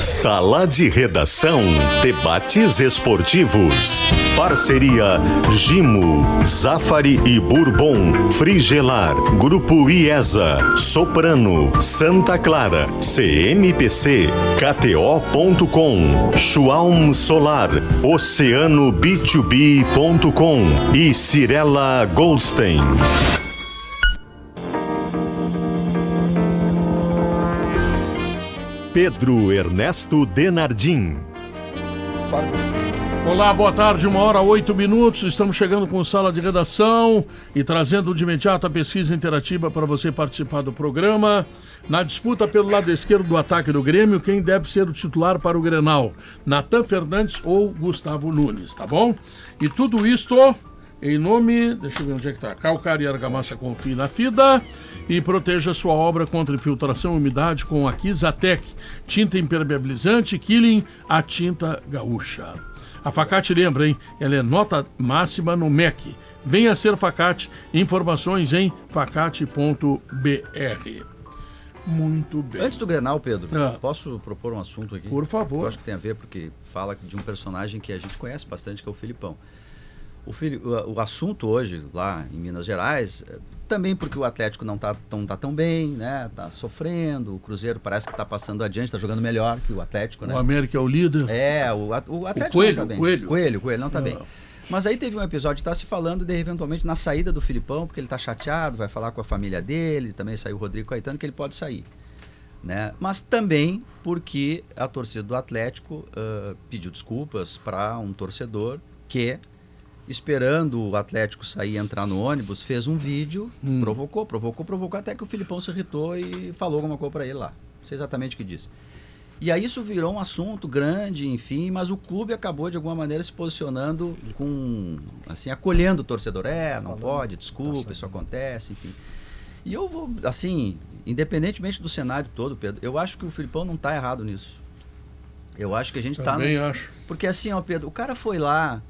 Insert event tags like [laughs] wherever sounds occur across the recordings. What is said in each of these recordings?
Sala de Redação. Debates esportivos. Parceria Gimo, Zafari e Bourbon. Frigelar. Grupo IESA. Soprano. Santa Clara. CMPC. KTO.com. Schwalm Solar. Oceano B2B.com. E Cirela Goldstein. Pedro Ernesto Denardim. Olá, boa tarde, uma hora oito minutos. Estamos chegando com sala de redação e trazendo de imediato a pesquisa interativa para você participar do programa. Na disputa pelo lado esquerdo do ataque do Grêmio, quem deve ser o titular para o Grenal? Natan Fernandes ou Gustavo Nunes, tá bom? E tudo isto em nome, deixa eu ver onde é que tá. Calcário e argamassa confie na FIDA e proteja sua obra contra infiltração e umidade com a Kizatec, tinta impermeabilizante Killing, a tinta gaúcha. A Facate lembra, hein? Ela é nota máxima no MEC. Venha ser Facate. Informações em facate.br. Muito bem. Antes do Grenal, Pedro, Ah. posso propor um assunto aqui? Por favor. Eu acho que tem a ver porque fala de um personagem que a gente conhece bastante, que é o Filipão. O, o, o assunto hoje, lá em Minas Gerais, é também porque o Atlético não está tão, tá tão bem, né? Tá sofrendo, o Cruzeiro parece que está passando adiante, está jogando melhor que o Atlético, né? O América é o líder. É, o, o Atlético Coelho, não tá bem. Coelho. Coelho, Coelho não tá Ah. bem. Mas aí teve um episódio, está se falando de eventualmente na saída do Filipão, porque ele tá chateado, vai falar com a família dele, também saiu o Rodrigo Caetano, que ele pode sair. Né? Mas também porque a torcida do Atlético ah, pediu desculpas para um torcedor que, esperando o Atlético sair e entrar no ônibus, fez um vídeo, Hum. provocou, provocou, provocou, até que o Filipão se irritou e falou alguma coisa para ele lá. Não sei exatamente o que disse. E aí isso virou um assunto grande, enfim, mas o clube acabou de alguma maneira se posicionando com, assim, acolhendo o torcedor. É, não pode, desculpa, isso acontece, enfim. E eu vou, assim, independentemente do cenário todo, Pedro, eu acho que o Filipão não está errado nisso. Eu acho que a gente está Também acho. porque assim, ó, Pedro, o cara foi lá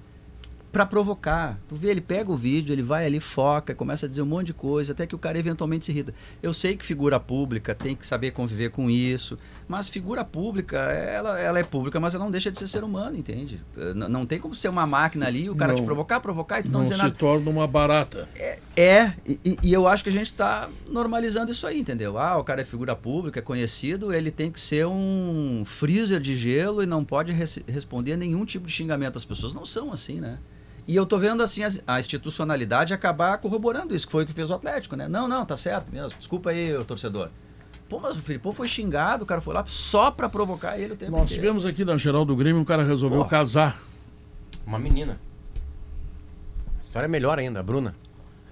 pra provocar. Tu vê, ele pega o vídeo, ele vai ali, foca, começa a dizer um monte de coisa, até que o cara eventualmente se irrita. Eu sei que figura pública tem que saber conviver com isso, mas figura pública, ela, ela é pública, mas ela não deixa de ser ser humano, entende? Eh, N- não tem como ser uma máquina ali, o cara Não. te provocar, provocar e tu não, Não dizer se nada. torna uma barata. É, e, e eu acho que a gente está normalizando isso aí, entendeu? Ah, o cara é figura pública, é conhecido, ele tem que ser um freezer de gelo e não pode res- responder a nenhum tipo de xingamento. As pessoas não são assim, né? E eu tô vendo assim as- a, institucionalidade acabar corroborando isso, que foi o que fez o Atlético, né? Não, não, tá certo mesmo. Desculpa aí, ô torcedor. Pô, mas o Filipão foi xingado, o cara foi lá só pra provocar ele o tempo Nós inteiro. tivemos aqui na geral do Grêmio um cara resolveu Porra. casar. Uma menina. A história é melhor ainda, a Bruna.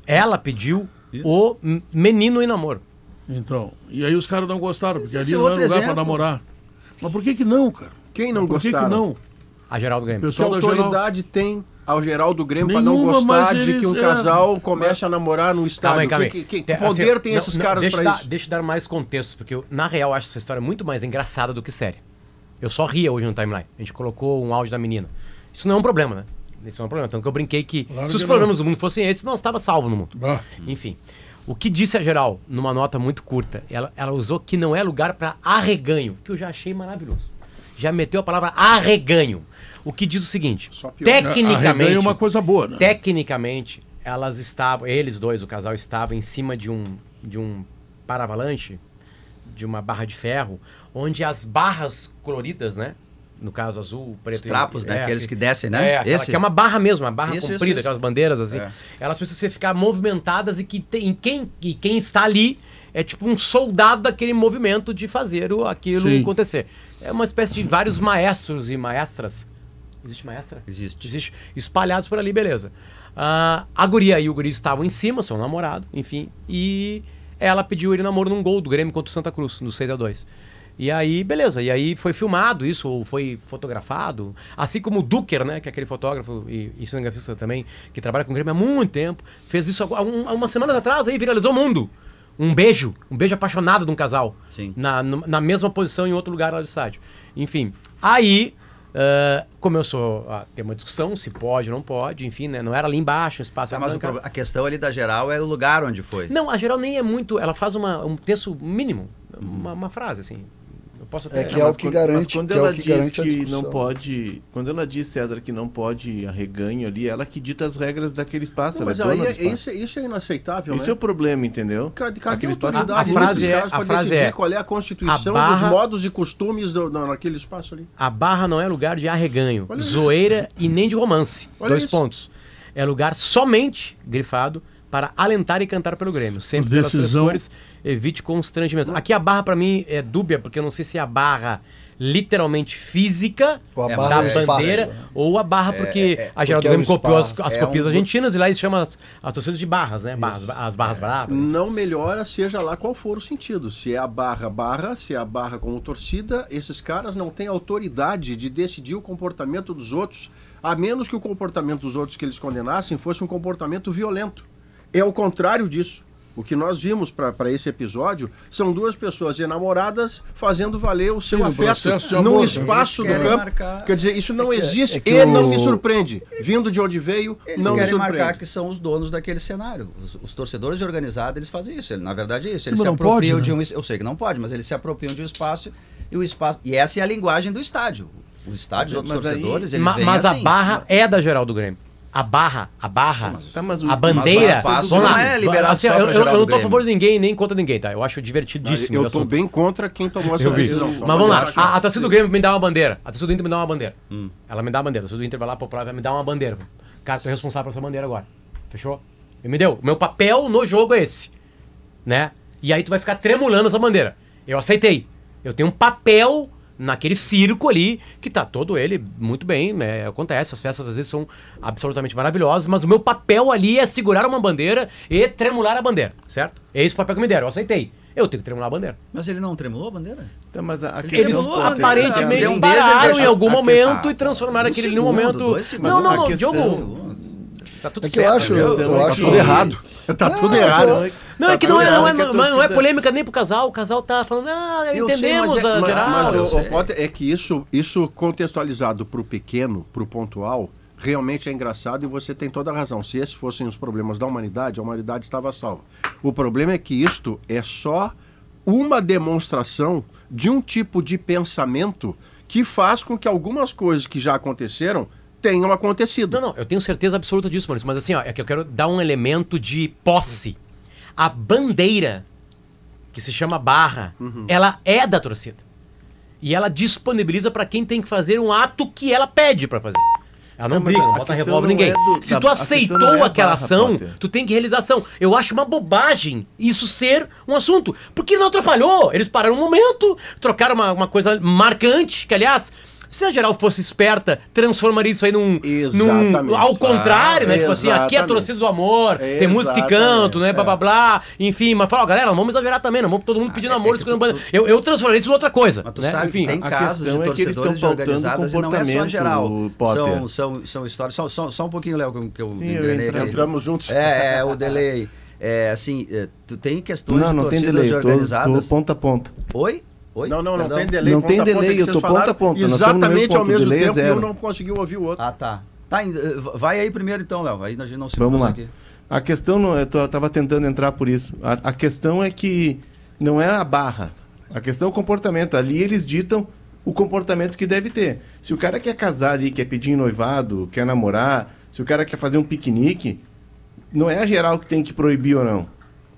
Ela pediu Isso. o menino em namoro. Então, e aí os caras não gostaram, porque Esse ali é não é lugar pra exemplo. namorar. Mas por que que não, cara? Quem não por que que gostaram? não? A Geraldo O Grêmio. Que pessoal da geral... autoridade tem ao geral do Grêmio para não gostar de eles- que um é. casal comece a namorar no estádio? Calma aí, calma aí. Que, que- que Tem- poder assim, tem não, esses não, caras para isso? Deixa eu dar mais contexto, porque eu, na real eu acho essa história muito mais engraçada do que séria. Eu só ria hoje no timeline. A gente colocou um áudio da menina. Isso não é um problema, né? Isso não é um problema. Tanto que eu brinquei que Claro se os que problemas do mundo fossem esses, nós estava salvo no mundo. Bah, Enfim. O que disse a geral, numa nota muito curta, ela, ela usou que não é lugar para arreganho, que eu já achei maravilhoso. Já meteu a palavra arreganho. O que diz o seguinte: Só pior. tecnicamente, é uma coisa boa, né? tecnicamente, elas estavam, eles dois, o casal estava em cima de um de um paravalanche, de uma barra de ferro, onde as barras coloridas, né? No caso azul, preto Os trapos, e, né? é, Aqueles que- descem, né? É, aquela Esse? que é uma barra mesmo, uma barra Isso, isso, comprida, isso. aquelas bandeiras assim. É. Elas precisam ficar movimentadas e que tem, quem, e quem está ali é tipo um soldado daquele movimento de fazer o, aquilo Sim. acontecer. É uma espécie de vários maestros e maestras. Existe maestra? Existe. Existe. Espalhados por ali, beleza. Ah, a guria e o guri estavam em cima, seu namorado, enfim. E ela pediu ele namoro num gol do Grêmio contra o Santa Cruz, no 6 a 2 E aí, beleza. E aí foi filmado isso, ou foi fotografado. Assim como o Duker, né? Que é aquele fotógrafo e, e cinegrafista também, que trabalha com o Grêmio há muito tempo. Fez isso há um, há umas semanas atrás aí, viralizou o mundo. Um beijo, um beijo apaixonado de um casal. Sim. Na, na mesma posição em outro lugar lá do estádio. Enfim, aí ah, começou a ter uma discussão se pode ou não pode, enfim, né? Não era ali embaixo, o espaço Tá, mas o branco, proble- a questão ali da geral é o lugar onde foi. Não, a geral nem é muito. Ela faz uma, um texto mínimo, uma, uma frase, assim. Posso até... É que é o que quando- garante, quando que é ela o que diz garante a que discussão. não pode, quando ela diz César que não pode arreganho ali, ela que dita as regras daquele espaço, Não, ela mas é dona aí é- espaço. isso, é- isso é inaceitável, Esse né? é o problema, entendeu? Cadê, cadê a autoridade a- a frase é- para frase decidir é, qual é a constituição a barra- dos modos e costumes do, do- naquele espaço ali? A barra não é lugar de arreganho, Olha isso. zoeira e nem de romance. Olha Dois isso. pontos. É lugar somente grifado para alentar e cantar pelo Grêmio. Sempre pelas três Decisão. cores, evite constrangimento. Aqui a barra pra mim é dúbia, porque eu não sei se é a barra literalmente física Ou a É, barra da é o espaço, bandeira né? ou a barra porque é, a Geraldo porque é Grêmio copiou as, as É copias um- argentinas e lá eles chamam as, as torcidas de barras, né? Barras, as barras bravas. Não melhora, seja lá qual for o sentido. Se é a barra, barra, se é a barra como torcida, esses caras não têm autoridade de decidir o comportamento dos outros, a menos que o comportamento dos outros que eles condenassem fosse um comportamento violento. É o contrário disso. O que nós vimos para esse episódio são duas pessoas enamoradas fazendo valer o seu Sim, no afeto de amor, num espaço do Eles querem campo. marcar- Quer dizer, isso não É que- existe é e não o- me surpreende. Vindo de onde veio, Eles não me querem surpreende. marcar que são os donos daquele cenário. Os, os torcedores de organizada, eles fazem isso. Ele, na verdade é isso. Eles Mas se não pode, apropriam né? de um... Eu sei que não pode, mas eles se apropriam de um espaço e o espaço... E essa é a linguagem do estádio. O estádio, os outros Mas aí- torcedores, eles Ma- veem mas a assim. barra é da Geraldo Grêmio. A barra, a barra, Tá, mas o- a bandeira. mas vamos não lá. é liberado Assim, só eu, eu- eu não tô a favor de ninguém, nem contra ninguém, tá? Eu acho divertidíssimo. Eu o estou assunto. bem contra quem tomou essa Eu decisão. Mas vamos lá, a, a torcida do Grêmio me dá uma bandeira. A torcida do Inter me dá uma bandeira. Ela me dá uma bandeira. A torcida do Inter vai lá pro e vai me dar uma bandeira. Cara, tô responsável por essa bandeira agora. Fechou? E me deu. O meu papel no jogo é esse. Né? E aí tu vai ficar tremulando essa bandeira. Eu aceitei. Eu tenho um papel naquele circo ali, que tá todo ele muito bem, né? acontece, as festas às vezes são absolutamente maravilhosas, mas o meu papel ali é segurar uma bandeira e tremular a bandeira, certo? É esse o papel que me deram, eu aceitei. Eu tenho que tremular a bandeira. Mas ele não tremulou a bandeira? Tá, mas a, a Eles Eles tremulou bandeira, aparentemente um beijo, ele pararam deixou- em algum a momento e transformaram Um aquele segundo, momento. dois segundos. Não, não, não, Diogo. Tá tudo É que eu certo. acho, eu, questão eu é acho que- Tudo errado. Tá tudo errado. Não, é que Tá não é, tudo não, é, errado que a não, não é polêmica nem pro casal. O casal tá falando, ah, Eu entendemos sei, mas é- a mas- geral. Mas, Potter, é que isso, isso contextualizado para o pequeno, para o pontual, realmente é engraçado e você tem toda a razão. Se esses fossem os problemas da humanidade, a humanidade estava salva. O problema é que isto é só uma demonstração de um tipo de pensamento que faz com que algumas coisas que já aconteceram tenham acontecido. Não, não, eu tenho certeza absoluta disso, Maurício. Mas assim, ó, é que eu quero dar um elemento de posse. A bandeira, que se chama barra, Uhum. ela é da torcida. E ela disponibiliza pra quem tem que fazer um ato que ela pede pra fazer. Ela não Não, briga, não bota revólver ninguém. é do- Se tu aceitou é aquela barra, ação, Potter. tu tem que realizar a ação. Eu acho uma bobagem isso ser um assunto. Porque não atrapalhou. Eles pararam um momento, trocaram uma, uma coisa marcante, que aliás. Se a geral fosse esperta, transformaria isso aí num. Exatamente. num ao contrário, né? Tipo assim, aqui é a Exatamente. torcida do amor, tem música e canto, né? Exatamente, Blá blá é. blá. Enfim, mas fala, ó, galera, não vamos exagerar também, não vamos todo mundo pedindo é- amor, é que escolhendo tu- bandeira. Eu, eu transformei isso em outra coisa. Mas tu né? sabe Enfim, que tem a casos de é que torcedores de estão pautando organizadas e não é só geral. São, são, são histórias. Só, só, só um pouquinho, Léo, que eu, que eu Sim, eu engrenei entrei- aqui. Entramos juntos. É, é, o delay. É, assim, é, tu tem questões Não, de não tem torcidas delay, eu tô, tô organizadas. ponta a ponta. Oi? Oi? Não, não, não Perdão? tem delay. Não ponta tem ponta delay, que eu tô ponta a ponta, Exatamente ao mesmo tempo e zero. um não conseguiu ouvir o outro. Ah, tá. Tá, eh, vai aí primeiro então, Léo. Aí a gente não se Vamos lá. aqui. A questão, não, eu tô- eu tava tentando entrar por isso. A, a questão é que não é a barra. A questão é o comportamento. Ali eles ditam o comportamento que deve ter. Se o cara quer casar ali, quer pedir noivado, quer namorar, se o cara quer fazer um piquenique, não é a geral que tem que proibir ou não.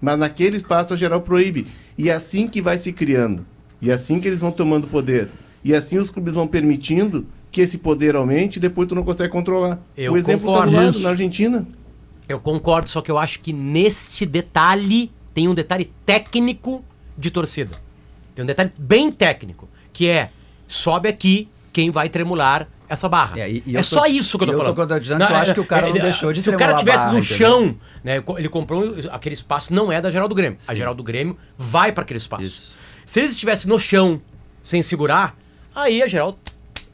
Mas naquele espaço a geral proíbe. E é assim que vai se criando. E é assim que eles vão tomando poder. E assim os clubes vão permitindo que esse poder aumente e depois tu não consegue controlar. Eu o exemplo tá concordo. do lado, na Argentina. Eu concordo, só que eu acho que neste detalhe tem um detalhe técnico de torcida. Tem um detalhe bem técnico, que é sobe aqui quem vai tremular essa barra. É, É, e- e tô só te- isso que eu tô eu tô falando. contradizendo que eu acho que o cara não deixou de Se o cara tivesse barra, no entendeu? chão, né, ele comprou aquele espaço, não é da geral do Grêmio. A geral do Grêmio vai para aquele espaço. Isso. Se eles estivessem no chão, sem segurar, aí a geral,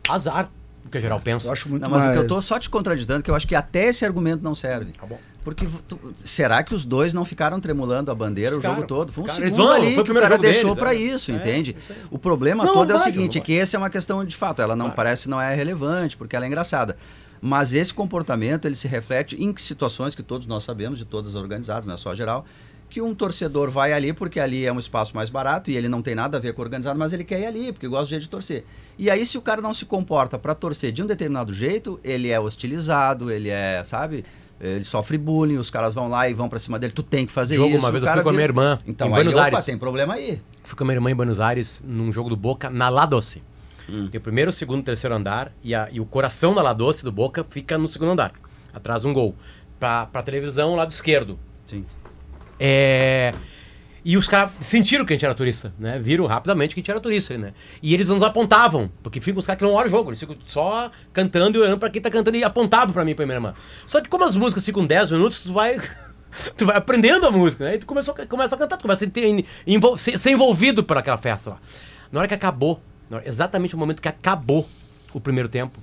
azar, o que a geral pensa. Eu acho muito Não, mas o que eu mais- tô só te contraditando, que eu acho que até esse argumento não serve. Tá bom. Porque tu- será que os dois não ficaram tremulando a bandeira Ficaram, o jogo todo? Foi um ficaram. Segundo vão, ali foi o que o primeiro cara jogo deixou pra é. isso, É, entende? isso aí. O problema Não, todo não é o seguinte, é que essa é uma questão de fato, ela não parece não é relevante, porque ela é engraçada. Mas esse comportamento, ele se reflete em situações que todos nós sabemos, de todas as organizadas, não é só a geral, que um torcedor vai ali porque ali é um espaço mais barato e ele não tem nada a ver com o organizado, mas ele quer ir ali porque gosta de jeito de torcer. E aí se o cara não se comporta para torcer de um determinado jeito, ele é hostilizado, ele é, sabe? Ele sofre bullying, os caras vão lá e vão para cima dele, tu tem que fazer Jogo, isso. uma vez eu fui com a minha irmã Então em aí, Buenos opa, Aires. tem problema aí. Fui com a minha irmã em Buenos Aires num jogo do Boca na La Doce. Tem o primeiro, o segundo, o terceiro andar e, a- e o coração da La Doce do Boca fica no segundo andar, atrás de um gol. Pra, pra televisão, lado esquerdo. Sim. É... E os caras sentiram que a gente era turista, né? Viram rapidamente que a gente era turista, né? E eles nos apontavam, porque ficam os caras que não olham o jogo, eles ficam só cantando e olhando pra quem tá cantando e apontavam pra mim e pra minha irmã. Só que como as músicas ficam 10 minutos, tu vai. [laughs] Tu vai aprendendo a música, né? E tu começou, começa a cantar, tu começa a ter, envol- ser, ser envolvido por aquela festa lá. Na hora que acabou, hora- exatamente no momento que acabou o primeiro tempo,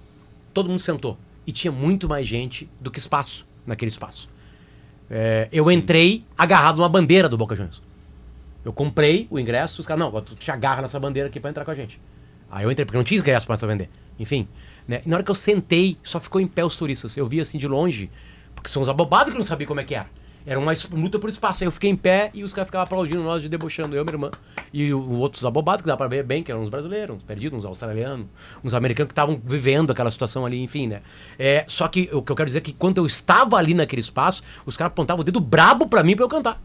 todo mundo sentou. E tinha muito mais gente do que espaço naquele espaço. É, eu entrei agarrado numa bandeira do Boca Juniors. Eu comprei o ingresso, os caras, não, tu te agarra nessa bandeira aqui pra entrar com a gente. Aí eu entrei, porque não tinha ingresso mais pra vender. Enfim. Né? E na hora que eu sentei, só ficou em pé os turistas. Eu vi assim de longe, porque são uns abobados que não sabiam como é que era. Era uma luta por espaço. Aí eu fiquei em pé e os caras ficavam aplaudindo nós, de debochando, eu minha irmã. E o- outros abobados que dá pra ver bem, que eram uns brasileiros, uns perdidos, uns australianos, uns americanos que estavam vivendo aquela situação ali, enfim, né? É, só que o que eu quero dizer é que quando eu estava ali naquele espaço, os caras apontavam o dedo brabo pra mim pra eu cantar.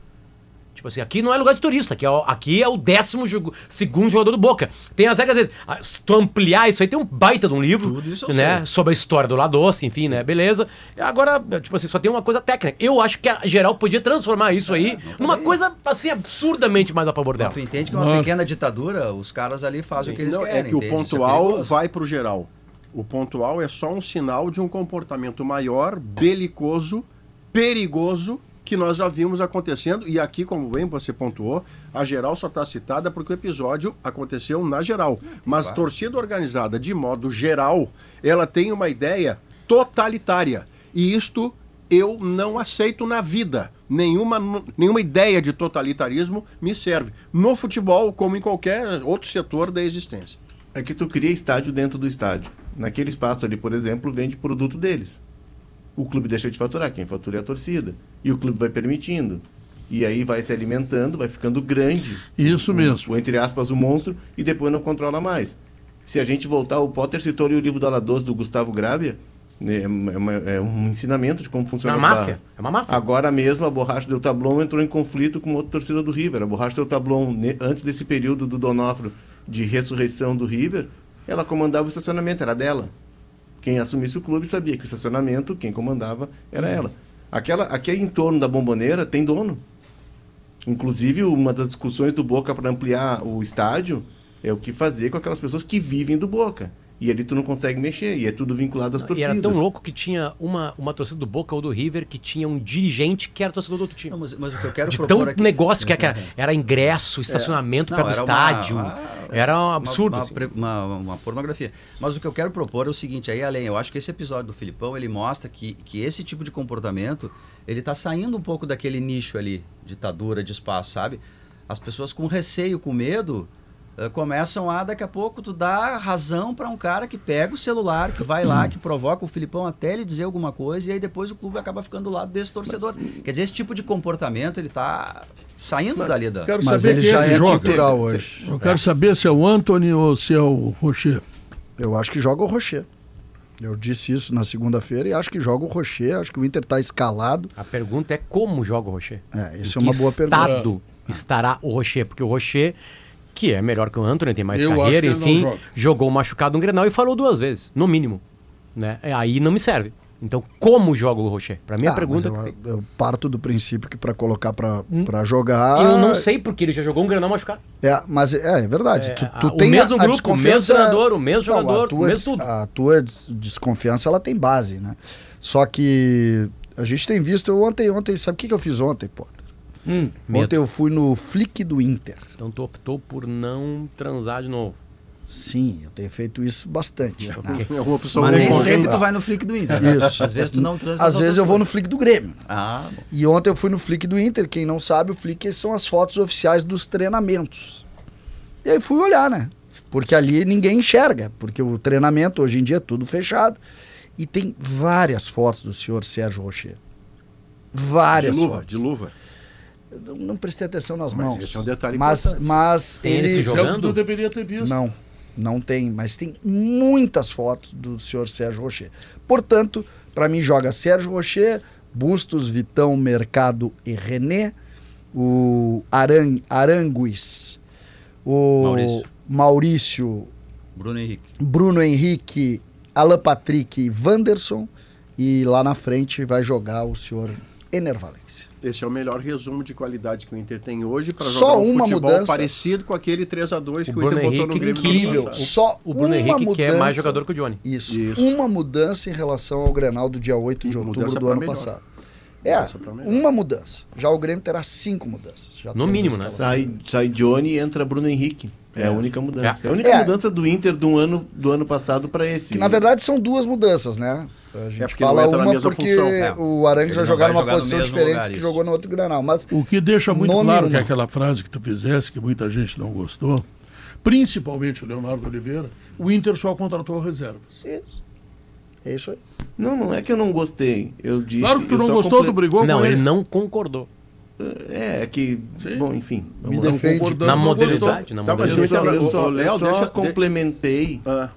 Tipo assim, aqui não é lugar de turista, aqui é o, aqui é o décimo jogo, segundo jogador do Boca. Tem as regras deles. Ah, Se tu ampliar isso aí, tem um baita de um livro, Tudo isso eu né? sei. Sobre a história do La Doce, enfim, né? Beleza. Agora, tipo assim, só tem uma coisa técnica. Eu acho que a geral podia transformar isso aí numa coisa, assim, absurdamente mais a favor dela. Tu entende que é uma Nossa. pequena ditadura, os caras ali fazem o que eles Não, querem. é que o entende? É pontual perigoso. vai para o geral. O pontual é só um sinal de um comportamento maior, belicoso, perigoso, que nós já vimos acontecendo. E aqui, como bem você pontuou, a geral só está citada porque o episódio aconteceu na geral. Mas torcida organizada, de modo geral, ela tem uma ideia totalitária. E isto eu não aceito na vida. Nenhuma, nenhuma ideia de totalitarismo me serve. No futebol, como em qualquer outro setor da existência. É que tu cria estádio dentro do estádio. Naquele espaço ali, por exemplo, vende produto deles. O clube deixa de faturar, quem fatura é a torcida. E o clube vai permitindo. E aí vai se alimentando, vai ficando grande. Isso o- mesmo. O, entre aspas, o monstro, e depois não controla mais. Se a gente voltar, o Potter citou ali o livro do Aladoce do Gustavo Grábia, né, é, uma- é um ensinamento de como É funciona uma as máfia. É uma máfia. Agora mesmo a Borracha Del Tablon entrou em conflito com outra torcida do River. A Borracha Del Tablon, ne- antes desse período do Donofrio de ressurreição do River, ela comandava o estacionamento, era dela. Quem assumisse o clube sabia que o estacionamento, quem comandava era ela. Aquela, aqui em torno da bomboneira tem dono. Inclusive, uma das discussões do Boca para ampliar o estádio é o que fazer com aquelas pessoas que vivem do Boca. E ali tu não consegue mexer, e é tudo vinculado às E torcidas. era tão louco que tinha uma, uma torcida do Boca ou do River que tinha um dirigente que era torcedor do outro time. Não, mas, mas o que eu quero de propor tão aqui... negócio que era, era ingresso, estacionamento Não, perto do estádio. uma- era um uma- absurdo. Uma, assim. uma- uma pornografia. Mas o que eu quero propor é o seguinte, aí além, eu acho que esse episódio do Filipão, ele mostra que, que esse tipo de comportamento, ele tá saindo um pouco daquele nicho ali, ditadura de espaço, sabe? As pessoas com receio, com medo, eh, começam a, daqui a pouco, tu dá razão para um cara que pega o celular, que vai lá, que provoca o Filipão até ele dizer alguma coisa, e aí depois o clube acaba ficando do lado desse torcedor. Quer dizer, esse tipo de comportamento, ele tá saindo dali da... Quero Mas saber ele quem já é que é joga. cultural hoje. Eu quero saber se é o Anthony ou se é o Rocher. Eu acho que joga o Rocher. Eu disse isso na segunda-feira e acho que joga o Rocher. Acho que o Inter está escalado. A pergunta é como joga o Rocher? É, isso é uma boa pergunta. estado estará o Rocher? Porque o Rocher, que é melhor que o Anthony, tem mais Eu carreira, que ele não enfim, jogou machucado um Grenal e falou duas vezes, no mínimo. Né? É, Aí não me serve. Então, como joga o Rocher? Pra mim, a Ah, pergunta... eu, eu parto do princípio que para colocar para jogar. Eu não sei porque ele já jogou um Grenal machucado. É, mas é, é verdade. É, tu, a- tu o tem mesmo a, a grupo, o mesmo desconfiança. treinador, o mesmo Não, jogador, a tua, o mesmo tudo. A tua des- desconfiança ela tem base, né? Só que a gente tem visto. Eu ontem, ontem, sabe o que, que eu fiz ontem, Potter? Hum, Medo. Ontem eu fui no Flick do Inter. Então, tu optou por não transar de novo. Sim, eu tenho feito isso bastante. [laughs] né? É uma opção Mas nem sempre tu vai no flick do Inter. Isso. Às vezes tu não transa Às vezes eu vou no. Flick do Grêmio. Ah, bom. E ontem eu fui no Flick do Inter. Quem não sabe, o Flick são as fotos oficiais dos treinamentos. E aí fui olhar, né? Porque ali ninguém enxerga, porque o treinamento hoje em dia é tudo fechado. E tem várias fotos do senhor Sérgio Rocher. De Várias luva, fotos. de luva. Eu não- não prestei atenção nas Mas mãos. esse é um detalhe mas, importante. mas Tem ele ele. Jogando? tu deveria ter visto. Não, não tem, mas tem muitas fotos do senhor Sérgio Rocher. Portanto, para mim joga Sérgio Rocher, Bustos, Vitão, Mercado e René, o Aran, Arangues, o Maurício. Maurício, Bruno Henrique. Bruno Henrique, Alan Patrick e Wanderson. E lá na frente vai jogar o senhor Enervalência. Esse é o melhor resumo de qualidade que o Inter tem hoje para Só jogar um uma futebol mudança. parecido com aquele 3 a 2 O que o Inter Bruno botou no Henrique, Grêmio. Incrível. Só O Bruno uma Henrique mudança. que é mais jogador que o Johnny. Isso. Isso. Uma mudança em relação ao Grenal do dia 8 de E outubro mudança do ano melhor. passado. É, uma mudança. Já o Grêmio terá cinco mudanças. Já No mínimo, né? Sai, sai Johnny e entra Bruno Henrique. É, a única mudança. É, a única É. mudança do Inter do ano, do ano passado para esse. Que na verdade são duas mudanças, né? A gente É porque não fala entra na uma mesma porque função. É. o Arangues vai não jogar vai numa jogar posição diferente lugar, que isso. jogou no outro Grenal. Mas O que deixa muito claro mínimo. que aquela frase que tu fizesse, que muita gente não gostou, principalmente o Leonardo Oliveira, o Inter só contratou reservas. isso. É isso aí. Não, não é que eu não gostei. Eu disse. Claro que tu não gostou, comple- tu brigou Não, com ele ele. não concordou. É, é que. Sim. Bom, enfim. Me defende. Na não modernidade, na Tá, mas Eu só, eu só- eu só deixa- complementei Ah,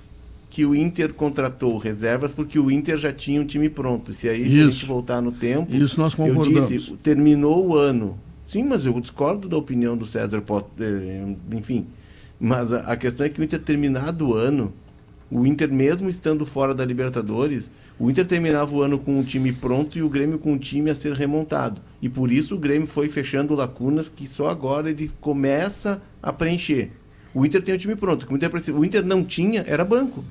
que o Inter contratou reservas porque o Inter já tinha um time pronto. Se aí se a gente voltar no tempo, Isso nós eu concordamos. disse, terminou o ano. Sim, mas eu discordo da opinião do César eh, enfim. Mas a, a questão é que o Inter terminado o ano, o Inter mesmo estando fora da Libertadores, o Inter terminava o ano com um time pronto e o Grêmio com um time a ser remontado. E por isso o Grêmio foi fechando lacunas que só agora ele começa a preencher. O Inter tem um time pronto. O Inter, precisa- o Inter não tinha, era banco.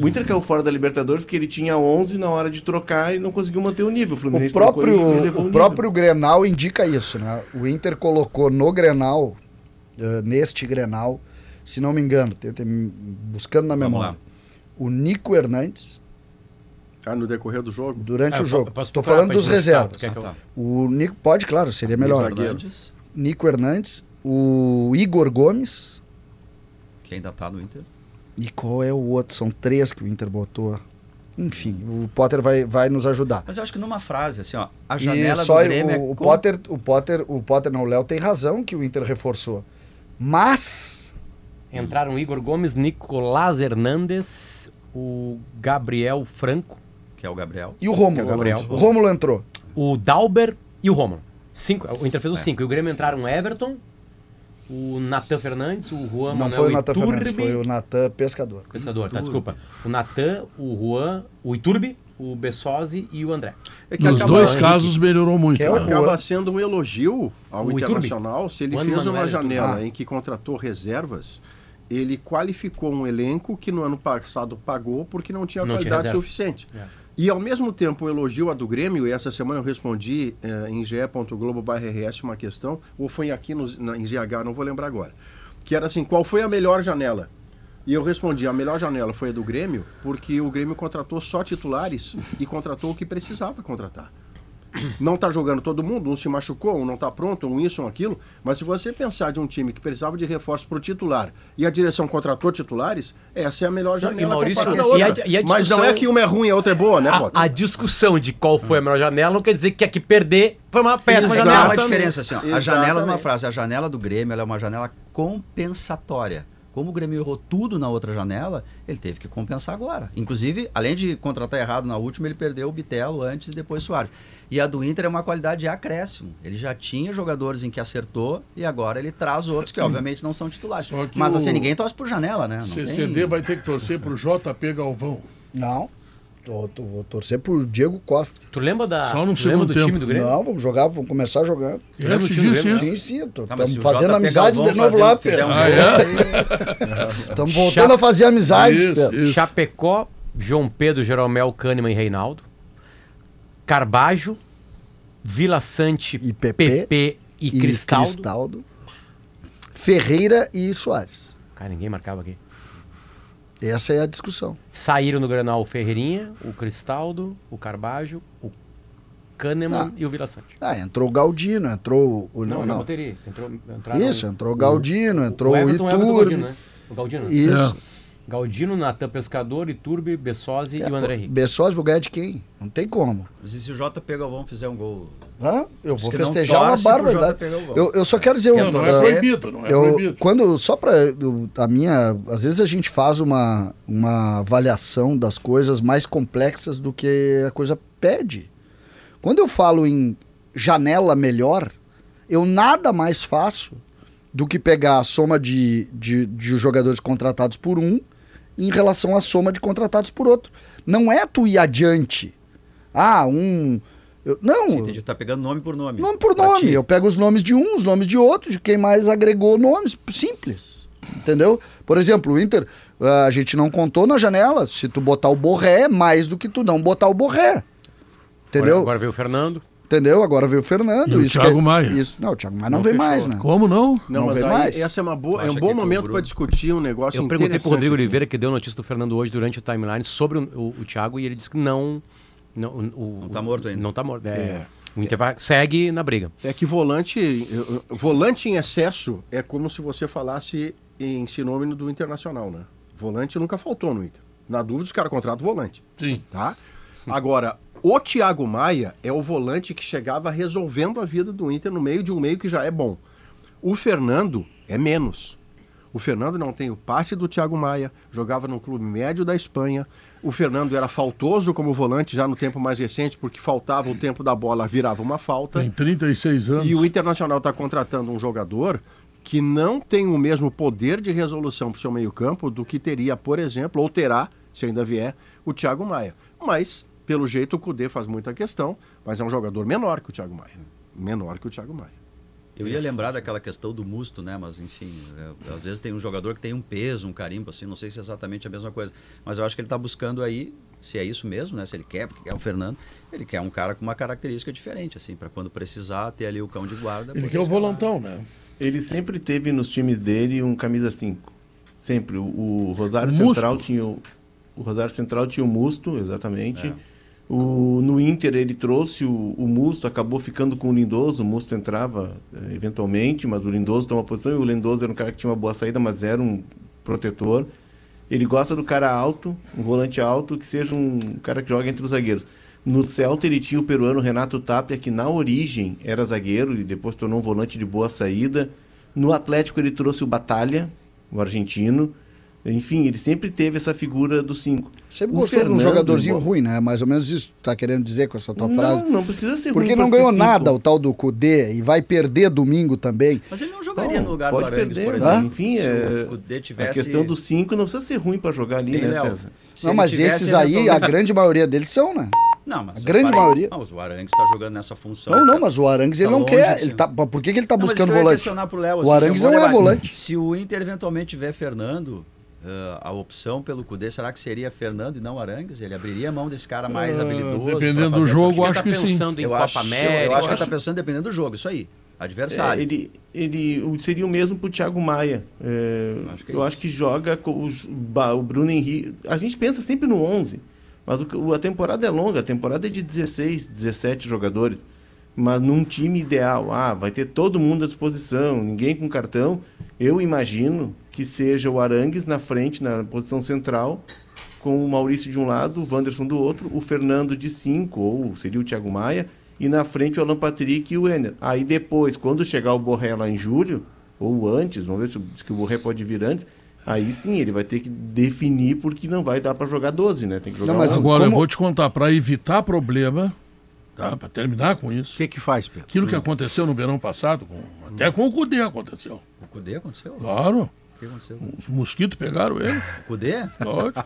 O Inter caiu fora da Libertadores porque ele tinha 11 na hora de trocar e não conseguiu manter o nível. O O Fluminense trocou próprio, o nível. próprio Grenal indica isso, né? O Inter colocou no Grenal, eh, neste Grenal, se não me engano, tem- buscando na memória, o Nico Hernandes, ah, no decorrer do jogo. durante Ah, o eu jogo. Estou falando dos reservas. Tá. O Nico, pode, claro, seria melhor. Nico Hernandes, o Igor Gomes, que ainda tá no Inter. e qual é o outro? São três que o Inter botou. Enfim, o Potter vai, vai nos ajudar. Mas eu acho que numa frase, assim, ó, a E janela só do Grêmio o, é o com- Potter, o Potter, o Potter não, o Léo tem razão que o Inter reforçou. Mas Entraram o Igor Gomes, Nicolás Hernandes, o Gabriel Franco, que é o Gabriel. e o Rômulo? Que é o Gabriel. O Rômulo entrou. o Dalber e o Romulo. Cinco, o Inter fez os É. cinco. E o Grêmio entraram o Everton, o Natan Fernandes, o Juan não Manuel foi o Natan Iturbe, Fernandes, foi o Natan Pescador. Pescador, tá, desculpa. O Natan, o Juan, o Iturbe, o Bessosi e o André. É que Nos acaba- dois casos melhorou muito. Que é né? acaba sendo um elogio ao O Iturbe. Internacional se ele Juan fez Manuel uma Iturbe. janela Ah. em que contratou reservas. Ele qualificou um elenco que no ano passado pagou porque não tinha Não tinha qualidade reserva. suficiente. É. E ao mesmo tempo elogio a do Grêmio, e essa semana eu respondi eh, em ge.globo.rs uma questão, ou foi aqui no, na, em ZH, não vou lembrar agora, que era assim, qual foi a melhor janela? E eu respondi, a melhor janela foi a do Grêmio, porque o Grêmio contratou só titulares e contratou o que precisava contratar. Não está jogando todo mundo, um se machucou, um não está pronto, um isso, um aquilo. Mas se você pensar de um time que precisava de reforço para o titular e a direção contratou titulares, essa é a melhor janela Maurício, comparada à e a- e a Mas não é que uma é ruim e a outra é boa, né, Potter? A, a discussão de qual foi a melhor janela não quer dizer que a que perder foi uma péssima Mas Exato. há janela. uma diferença assim, ó. A janela numa Exatamente. frase, a janela do Grêmio ela é uma janela compensatória. Como o Grêmio errou tudo na outra janela, ele teve que compensar agora. Inclusive, além de contratar errado na última, ele perdeu o Bitelo antes e depois Soares. E a do Inter é uma qualidade de acréscimo. Ele já tinha jogadores em que acertou e agora ele traz outros que obviamente não são titulares. Mas o- assim, ninguém torce por janela, né? Não CCD tem- vai ter que torcer pro JP Galvão. Não. Tô, tô- vou torcer por Diego Costa. Tu lembra da Só no segundo do tempo. time do Grêmio? Não, vamos jogar, vamos começar jogando. Eu lembra te do time do Grêmio? Sim, sim, Tá, estamos o fazendo amizades de novo lá, Pedro. um Ah, é? Estamos [laughs] voltando a fazer amizades, Isso, Pedro. isso. Chapecó, João Pedro, Jeromel, Kahneman e Reinaldo. Carbajo, Vila Sante, E PP, PP e, Cristaldo. Ferreira e Soares. Cara, ninguém marcava aqui. Essa é a discussão. Saíram no Granal o Ferreirinha, o Cristaldo, o Carbajo, o Kahneman Ah. e o Vila Sante. Ah, entrou o Galdino, entrou o. Não, não, não. Entrou, Isso, entrou o Galdino, entrou o, Everton, Everton, Iturbe. Galdino, né? O Galdino. né? Isso. Galdino, Natan Pescador, Iturbe, Bessosi e o André Henrique. Bessosi vou ganhar de quem? Não tem como. Mas e se o JP Galvão fizer um gol? Hã? Eu Diz vou não festejar uma barbaridade. Eu, eu só quero dizer um. Não, não é proibido, não é eu, proibido. quando só para a minha às vezes a gente faz uma, uma avaliação das coisas mais complexas do que a coisa pede quando eu falo em janela melhor eu nada mais faço do que pegar a soma de, de, de jogadores contratados por um em relação à soma de contratados por outro não é tu ir adiante ah um eu- não Sim, entendi. Tá pegando nome por nome. Nome por Pra nome. ti. Eu pego os nomes de um, os nomes de outro, de quem mais agregou nomes. Simples. Entendeu? Por exemplo, o Inter, ah, a gente não contou na janela. Se tu botar o Borré, é mais do que tu não botar o Borré. Entendeu? Agora, agora veio o Fernando. Entendeu? Agora veio o Fernando. E o isso Thiago que é- Maia? Isso, não, o Thiago Maia não, Não vem fechou. mais, né? Como não? Não, Não mas vê aí mais? essa é, uma boa, é um bom o momento para discutir um negócio Eu perguntei pro interessante Rodrigo aqui. Oliveira, que deu notícia do Fernando hoje durante o timeline, sobre o, o, o Thiago, e ele disse que não. Não, o, Não tá morto ainda. Não tá morto. É, É. O Inter vai, segue na briga. É que volante, volante em excesso é como se você falasse em sinônimo do Internacional, né? Volante nunca faltou no Inter. Na dúvida, os caras contratam volante, Sim. tá? Agora, o Thiago Maia é o volante que chegava resolvendo a vida do Inter no meio de um meio que já é bom. O Fernando é menos. O Fernando não tem o passe do Thiago Maia, jogava num clube médio da Espanha. O Fernando era faltoso como volante já no tempo mais recente, porque faltava o tempo da bola, virava uma falta. Tem 36 anos. E o Internacional está contratando um jogador que não tem o mesmo poder de resolução para o seu meio-campo do que teria, por exemplo, ou terá, se ainda vier, o Thiago Maia. Mas, pelo jeito, o Cudê faz muita questão, mas é um jogador menor que o Thiago Maia. Menor que o Thiago Maia. Eu ia lembrar daquela questão do musto, né? Mas enfim, é, às vezes tem um jogador que tem um peso, um carimbo, assim, não sei se é exatamente a mesma coisa. Mas eu acho que ele está buscando aí, se é isso mesmo, né? Se ele quer, porque quer o Fernando, ele quer um cara com uma característica diferente, assim, para quando precisar ter ali o cão de guarda. Ele quer o volantão, né? Ele sempre teve nos times dele um camisa 5. Sempre. O, o Rosário Musto. Central tinha o, o Rosário Central tinha o Musto, exatamente. É. O, no Inter ele trouxe o, o Musto, acabou ficando com o Lindoso. O Musto entrava eh, eventualmente, mas o Lindoso toma posição e o Lindoso era um cara que tinha uma boa saída, mas era um protetor. Ele gosta do cara alto, um volante alto, que seja um cara que joga entre os zagueiros. No Celta ele tinha o peruano Renato Tapia, que na origem era zagueiro e depois tornou um volante de boa saída. No Atlético ele trouxe o Batalha, o argentino. Enfim, ele sempre teve essa figura do 5. Sempre O gostou de um Fernando, jogadorzinho ruim, né? Mais ou menos isso tá querendo dizer com essa tua não, frase. não precisa ser Porque ruim não ganhou nada cinco. o tal do Cudê e vai perder domingo também. Mas ele não jogaria Bom, no lugar pode do Arangues, perder, por né? exemplo. Enfim, Se é, o Cudê a tivesse... questão do 5 não precisa ser ruim para jogar ali, né, Léo? César? Não, ele mas tivesse esses aí, a grande maioria deles são, né? Não, mas a grande maioria. Não, o Arangues está jogando nessa função. Não, não, mas o Arangues ele tá não longe, quer. assim. Ele tá, por que, que ele tá Não, mas buscando volante? pro Léo, O assim, Arangues é um bom não é volante. Se o Inter eventualmente tiver Fernando, eh, a opção pelo Cudê, será que seria Fernando e não Arangues? Ele abriria a mão desse cara mais Ah, habilidoso? dependendo do jogo, acho tá que sim. pensando em eu Copa acho, América. Eu, acho que ele acho- tá pensando dependendo do jogo, isso aí. É, Adversário. ele, ele o- seria o mesmo pro Thiago Maia. É, Acho é eu isso. acho que joga com os- o Bruno Henrique. A gente pensa sempre no 11, mas o, o- a temporada é longa. A temporada é de 16, 17 jogadores. Mas num time ideal, ah, vai ter todo mundo à disposição, ninguém com cartão. Eu imagino que seja o Arangues na frente, na posição central, com o Maurício de um lado, o Wanderson do outro, o Fernando de 5, ou seria o Thiago Maia, e na frente o Alan Patrick e o Enner. Aí depois, quando chegar o Borré lá em julho, ou antes, vamos ver se, que o Borré pode vir antes, aí sim ele vai ter que definir porque não vai dar para jogar 12, né? Tem que jogar Não, mas 11. Agora, eu como- vou te contar, para evitar problema, tá? para terminar com O isso, que que faz, Pedro? aquilo que aconteceu no verão passado, com- até com o Cudê aconteceu. O Cudê aconteceu? Claro, O que aconteceu? os mosquitos pegaram ele, [laughs] Cudê? lógico.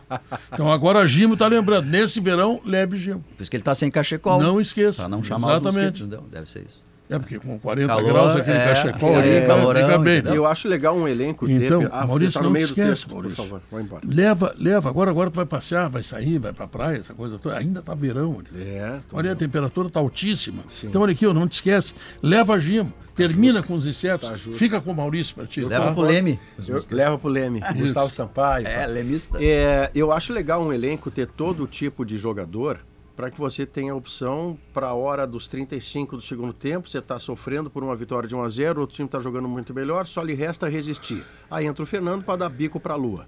Então agora a Gimo tá lembrando, nesse verão, leve Gimo. Por isso que ele tá sem cachecol. Não esqueça. Pra não chamar os Exatamente. mosquitos, não. Deve ser isso. É porque com 40 Calor, graus aquele é, cachecol é, calorão, fica bem. entendeu? Eu acho legal um elenco Então, ter... Ah, Maurício, tá no não meio te do esquece, texto, Maurício. por favor, vai embora. Leva, leva, agora, agora tu vai passear, vai sair, vai pra praia, essa coisa toda. Ainda tá verão. Ali. É, tô Olha, a temperatura tá altíssima. Então, olha aqui, ó, não te esquece. Leva a Gimo, termina com os insetos, Tá justo. fica com o Maurício pra ti. Leva tá? pro Leme. Eu, leva pro Leme, Gustavo Sampaio. É, lemista. É, eu acho legal um elenco ter todo tipo de jogador para que você tenha opção para a hora dos 35 do segundo tempo. Você está sofrendo por uma vitória de 1 a 0 outro time está jogando muito melhor, só lhe resta resistir. Aí entra o Fernando para dar bico para a lua.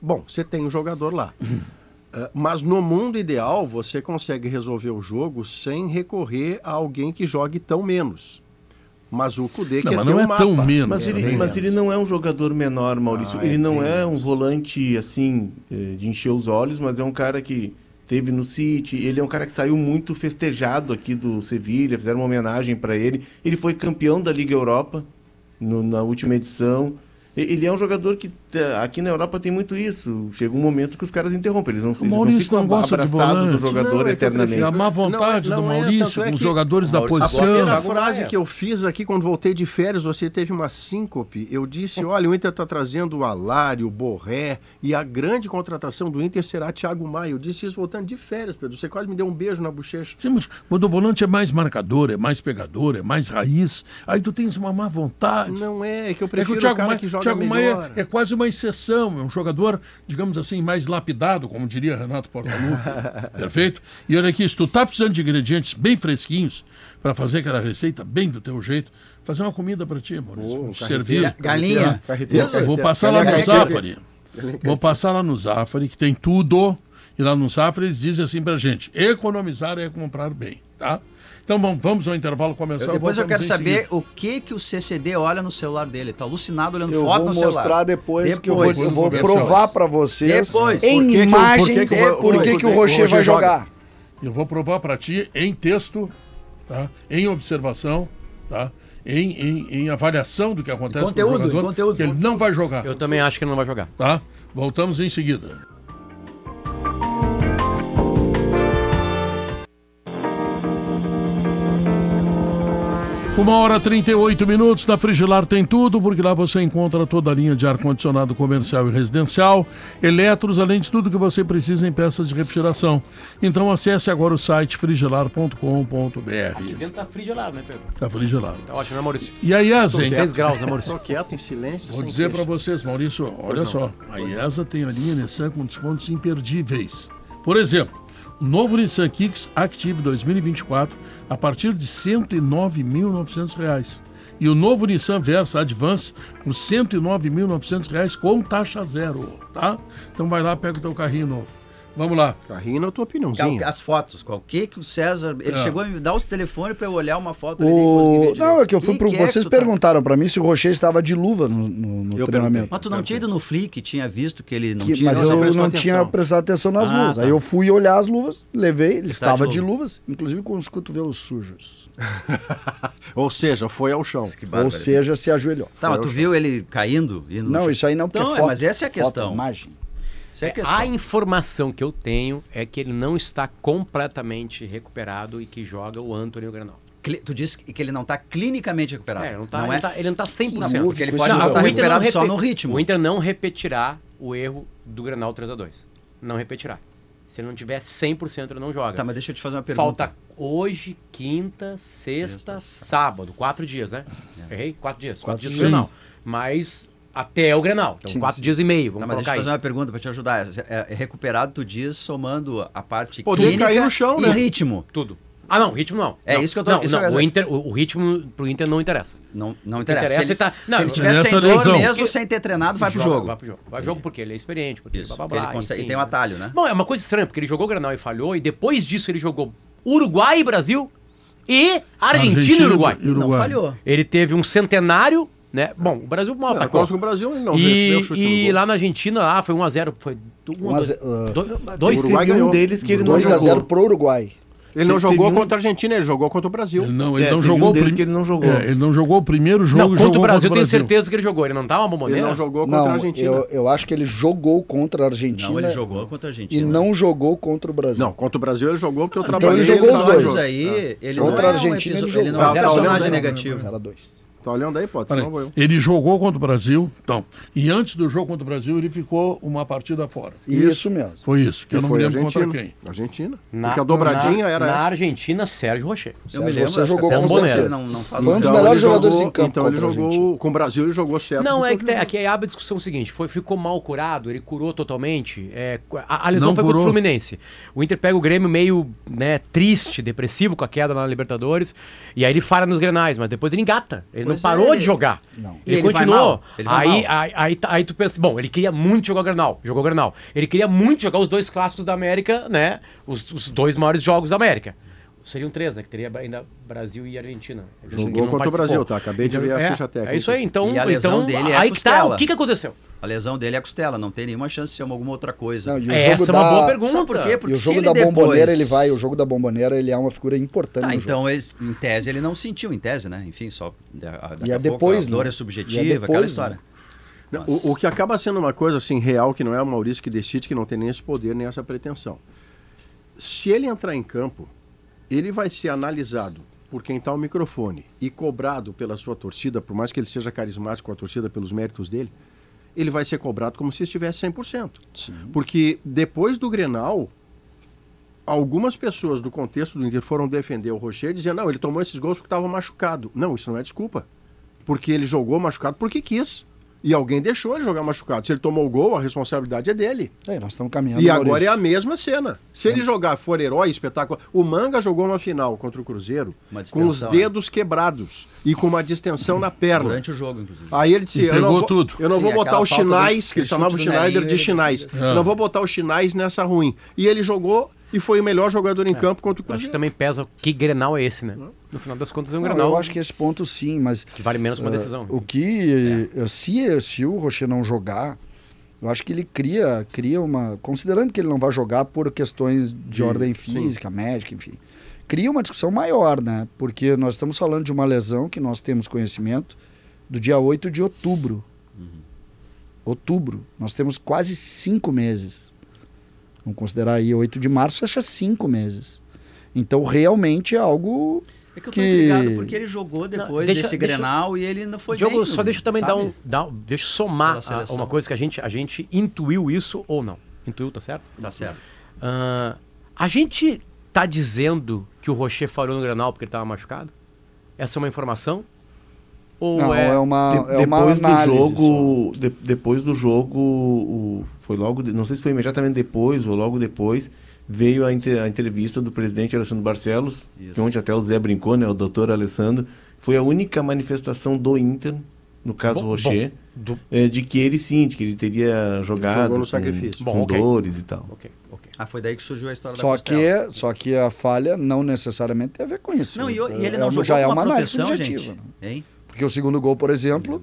bom, você tem um jogador lá. Ah, Mas no mundo ideal, você consegue resolver o jogo sem recorrer a alguém que jogue tão menos. Mas o Kudê Não, quer mas não um é mapa. tão menos. Mas, É ele, bem mas ele não é um jogador menor, Maurício. Ah, ele é não bem é um volante assim eh, de encher os olhos, mas é um cara que teve no City. Ele é um cara que saiu muito festejado aqui do Sevilha, fizeram uma homenagem para ele. Ele foi campeão da Liga Europa no- na última edição. Ele é um jogador que aqui na Europa tem muito isso. Chega um momento que os caras interrompem. Eles não, eles não Maurício ficam não gosta de volante. do jogador Não, é eternamente. E a má Não é- vontade não do é, Maurício é com os jogadores da Maurício A posição. primeira Thiago frase que eu fiz aqui quando voltei de férias, você teve uma síncope. Eu disse: olha, o Inter está trazendo o Alário, o Borré, e a grande contratação do Inter será Thiago Maia. Eu disse isso voltando de férias, Pedro. Você quase me deu um beijo na bochecha. Sim, mas quando o volante é mais marcador, é mais pegador, é mais raiz, aí tu tens uma má vontade. Não é, é que eu É que prefiro o o, Thiago cara Maia, que joga Thiago melhor. Maia é quase uma exceção, é um jogador, digamos assim, mais lapidado, como diria Renato Portaluppi. [laughs] Perfeito? E olha aqui, se tu tá precisando de ingredientes bem fresquinhos para fazer aquela receita bem do teu jeito, fazer uma comida para ti, Maurício. Carreteiro, servir. Galinha. Carreteiro, Eu vou carreteiro. passar lá no Zafari. Vou passar lá no Zafari, que tem tudo. E lá no Zafari eles dizem assim pra gente: economizar é comprar bem, tá? Então vamos, vamos ao intervalo comercial. Depois eu quero saber o que que o CCD olha no celular dele. Tá alucinado olhando Eu foto vou no celular. mostrar depois, que eu vou, Depois. eu vou provar pra vocês Depois. em Por que que o- por imagens que que o- por que o- que o o Rocher vai joga? jogar. Eu vou provar para ti em texto, tá? em observação, tá? em, em, em avaliação do que acontece conteúdo, com o jogador, em conteúdo. que ele não vai jogar. Eu também acho que ele não vai jogar. Tá? Voltamos em seguida. Uma hora e 38 minutos, na Frigilar tem tudo, porque lá você encontra toda a linha de ar-condicionado comercial e residencial, eletros, além de tudo que você precisa em peças de refrigeração. Então acesse agora o site frigilar.com.br. Dentro tá frio gelado, né, Pedro? Tá Frigilar. Tá ótimo, né, Maurício? E a IESA, hein? 6 graus, né, Maurício? Tô quieto, em silêncio. Vou sem dizer para vocês, Maurício, olha só, a IESA tem a linha Nissan com descontos imperdíveis. Por exemplo, novo Nissan Kicks Active 2024 a partir de 109.900 reais. E o novo Nissan Versa Advance por 109.900 reais com taxa zero, tá? Então vai lá, pega o teu carrinho novo. Vamos lá. Carrinho na tua opiniãozinha. As fotos, qual que que o César. Ele É. chegou a me dar os telefones pra eu olhar uma foto O... Não, é que eu fui E pro... que é que Vocês tá- perguntaram pra mim se o Rocher estava de luva no, no- no Eu treinamento. Mas tu não tinha ido no Flick, tinha visto que ele não Que- tinha. mas eu não atenção. tinha prestado atenção nas Ah, luvas. tá. Aí eu fui olhar as luvas, levei, ele Está estava de de luva. luvas, inclusive com os cotovelos sujos. [laughs] Ou seja, foi ao chão. Que Ou bárbaro. seja, se ajoelhou. Tá, mas tu viu ele caindo? Não, chão? isso aí não, porque Então, é é, mas essa é a foto, questão. imagem. É a questão. A informação que eu tenho é que ele não está completamente recuperado e que joga o Antônio Granal. Cli- Tu disse que ele não tá clinicamente recuperado. É, ele não tá, não ele é? não tá, ele não tá 100%. Não, Porque ele Não, pode não o estar Inter recuperado não só no ritmo. O Inter não repetirá o erro do Granal 3x2. Não repetirá. Se ele não tiver 100%, ele não joga. Tá, mas deixa eu te fazer uma pergunta. Falta hoje, quinta, sexta, sábado. Quatro dias, né? Errei? Quatro dias. Quatro dias do dias. Grenal. Mas até o Grenal. Então, Sim, quatro sim. dias e meio. Não, Vamos mas deixa eu fazer uma pergunta pra te ajudar. É, é recuperado, tu diz, somando a parte Poder clínica cair no chão, e né? ritmo. Tudo. Ah, não, ritmo não. É Não, isso que eu tô- Não, não, eu o. Inter, o, o ritmo pro Inter não interessa. Não, não interessa. Interessa se ele, tá- não, se ele tiver sem dor lesão. mesmo, Que- sem ter treinado, vai pro jogo. Vai pro jogo. Vai pro jogo porque ele é experiente, porque Isso, blá, blá, porque ele blá, consegue- enfim. tem um atalho, né? Bom, é uma coisa estranha, porque ele jogou o Granal e falhou, e depois disso ele jogou Uruguai e Brasil e Argentina, Argentina e Uruguai. e Uruguai. Não falhou. Ele teve um centenário, né? Bom, o Brasil mal É, atacou. Costa com o Brasil, ele não e e lá na Argentina, lá foi 1x0. Foi 1 Um a ze- ah, 2 O Uruguai Teve ganhou. um deles que ele não 2 a 0 jogou. pro Uruguai. Ele não Teve jogou um- contra a Argentina, ele jogou contra o Brasil. Ele não, ele É, não jogou um prim- que ele não jogou. É, ele não jogou o primeiro jogo. Não, contra jogou o Brasil eu tenho certeza que ele jogou. Ele não tá uma Ele bomboneira? não jogou contra a Não, Argentina. eu, eu acho que ele jogou contra a Argentina Não, ele jogou contra a e Argentina. não jogou contra o Brasil. Não, contra o Brasil ele jogou porque eu Então trabalhei. ele jogou os dois. jogo. aí, ele Contra não a é um Argentina, ele ele não jogou. é um personagem negativo. 0 a 2. Tá olhando aí, pode, senão vou eu. Ele jogou contra o Brasil, então. E antes do jogo contra o Brasil, ele ficou uma partida fora. Isso mesmo. Foi isso, que eu não me lembro Argentina. contra quem. Argentina. Na, porque a dobradinha na, era Na essa. Argentina, Sérgio Rocher. Eu me Sérgio, lembro, você jogou com o não, não faz Foi um dos muito. melhores jogadores em campo Então ele jogou com o Brasil, ele jogou certo. Não, é que, aqui aí abre a discussão seguinte: foi, ficou mal curado, ele curou totalmente. é, a, a lesão Não foi contra o. Fluminense. O Inter pega o Grêmio meio né, triste, depressivo com a queda na Libertadores, e aí ele falha nos grenais, mas depois ele engata. Ele não Pois parou é, de jogar. Não. Ele, ele continuou. ele aí, aí, aí, aí tu pensa, bom, ele queria muito jogar o Granal, jogou o Granal. Ele queria muito jogar os dois clássicos da América, né? Os, os dois maiores jogos da América. Seriam três, né? Que teria ainda Brasil e Argentina. Jogou contra o. Brasil, tá? Acabei de ver a é, ficha técnica. É isso aí, então, E a lesão então dele é a aí que tá, costela. o que que aconteceu? A lesão dele é a costela, não tem nenhuma chance de ser alguma outra coisa. Não, e o Essa jogo é uma da- boa pergunta. Sabe por quê? Porque E o jogo da depois- bomboneira, ele vai, o jogo da bomboneira, ele é uma figura importante Tá, então ele- em tese ele não sentiu, em tese, né? Enfim, só. da- daqui E é depois, a dor né? é subjetiva, é depois, aquela né? história. Não, O, o que acaba sendo uma coisa assim real, que não é o Maurício que decide, que não tem nem esse poder, nem essa pretensão. Se ele entrar em campo, ele vai ser analisado por quem está ao microfone e cobrado pela sua torcida, por mais que ele seja carismático com a torcida pelos méritos dele, ele vai ser cobrado como se estivesse 100%. Porque depois do Grenal, algumas pessoas do contexto do Inter foram defender o Rocher dizendo, não, ele tomou esses gols porque estava machucado. Não, isso não é desculpa. Porque ele jogou machucado porque quis. E alguém deixou ele jogar machucado. Se ele tomou o gol, a responsabilidade é dele. É, nós estamos caminhando. E agora é a mesma cena. Se ele jogar, for herói, espetáculo. O Manga jogou uma final contra o Cruzeiro com os distensão, dedos quebrados e com uma distensão na perna. Durante o jogo, inclusive. Aí ele disse: E eu não, pegou vou, tudo. eu não Sim, vou botar os falta do- chinais, que ele chamava o Schneider de ele- chinais. É. Não vou botar os chinais nessa ruim. E ele jogou e foi o melhor jogador em campo contra o Eu acho que Cruzeiro. também pesa que Grenal é esse, né? No final das contas é um Não, Grenal eu acho que esse ponto sim, mas que vale menos uma eh, decisão. o que eh, se se o Rocher não jogar, eu acho que ele cria cria uma, considerando que ele não vai jogar por questões de ordem física, médica, enfim. Cria uma discussão maior, né? Porque nós estamos falando de uma lesão que nós temos conhecimento do dia 8 de outubro. Outubro. Nós temos quase cinco meses. Vamos considerar aí 8 de março, fecha cinco meses. Então, realmente é algo É que eu tô que- porque ele jogou depois deixa- desse deixa- Grenal e ele não foi Diogo, bem. só deixa eu também dar um, dar, um- deixa eu somar a- uma coisa que a gente, a gente intuiu isso ou não. Intuiu, tá certo? Tá certo. Ah, a gente tá dizendo que o Rocher falhou no Granal porque ele tava machucado? Essa é uma informação? Ou Não, é... é, uma, De- é uma depois do análise. jogo, de- depois do jogo, o- foi logo, de- não sei se foi imediatamente depois ou logo depois, veio a, inte- a entrevista do presidente Alessandro Barcelos, que ontem até o Zé brincou, né, o doutor Alessandro, foi a única manifestação do Inter, no caso Bom, Rocher, do- eh, de que ele sim, de que ele teria jogado Jogou no com, sacrifício. com Bom, ok. dores e tal. Ok, ok. Ah, foi daí que surgiu a história da Só costela. que, só que a falha não necessariamente tem a ver com isso. Não, e, e ele É não uma- jogou já é com uma proteção, subjetiva. gente. né? Hein? Porque o segundo gol, por exemplo,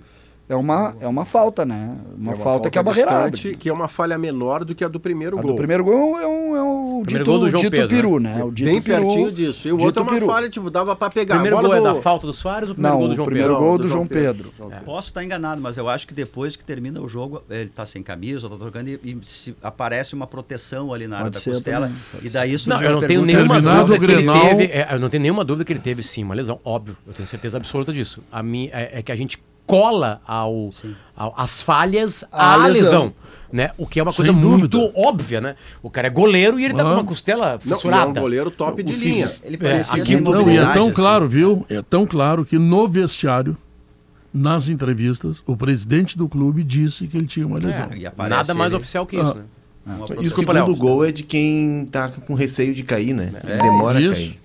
é uma, é uma falta, né? Uma, É falta, que a barreira distante, abre. que é uma falha menor do que a do primeiro A gol. do primeiro gol é, um, é o Primeiro dito, gol do João dito Pedro, peru, né? O dito Bem peru, pertinho disso. E o outro é uma peru. falha, tipo, dava pra pegar. O primeiro a bola gol é do... da falta do Soares ou o primeiro Não, gol do o João primeiro Pedro? gol Não, do João Pedro. Posso estar enganado, mas eu acho que depois que termina o jogo, ele tá sem camisa, tá trocando e, e se aparece uma proteção ali na área Pode da ser costela. também, E daí surgiu Não, eu não tenho nenhuma dúvida o que ele teve. é, eu não tenho nenhuma dúvida que ele teve sim uma lesão, óbvio. Eu tenho certeza absoluta disso. A minha, é, é que a gente cola ao, ao- as falhas À à lesão. lesão. Né? O que é uma Sem coisa muito dúvida. óbvia, né? O cara é goleiro e ele tá Ah. com uma costela Não, e é fissurada. um goleiro top de O linha. Cis- Ele É, parecia Não, e é tão assim. claro, viu? É tão claro que no vestiário, nas entrevistas, o presidente do clube disse que ele tinha uma lesão. E aparece Nada mais ele- oficial que isso, Ah. né? uma E o segundo gol é de quem tá com receio de cair, né? Que demora Isso. a cair.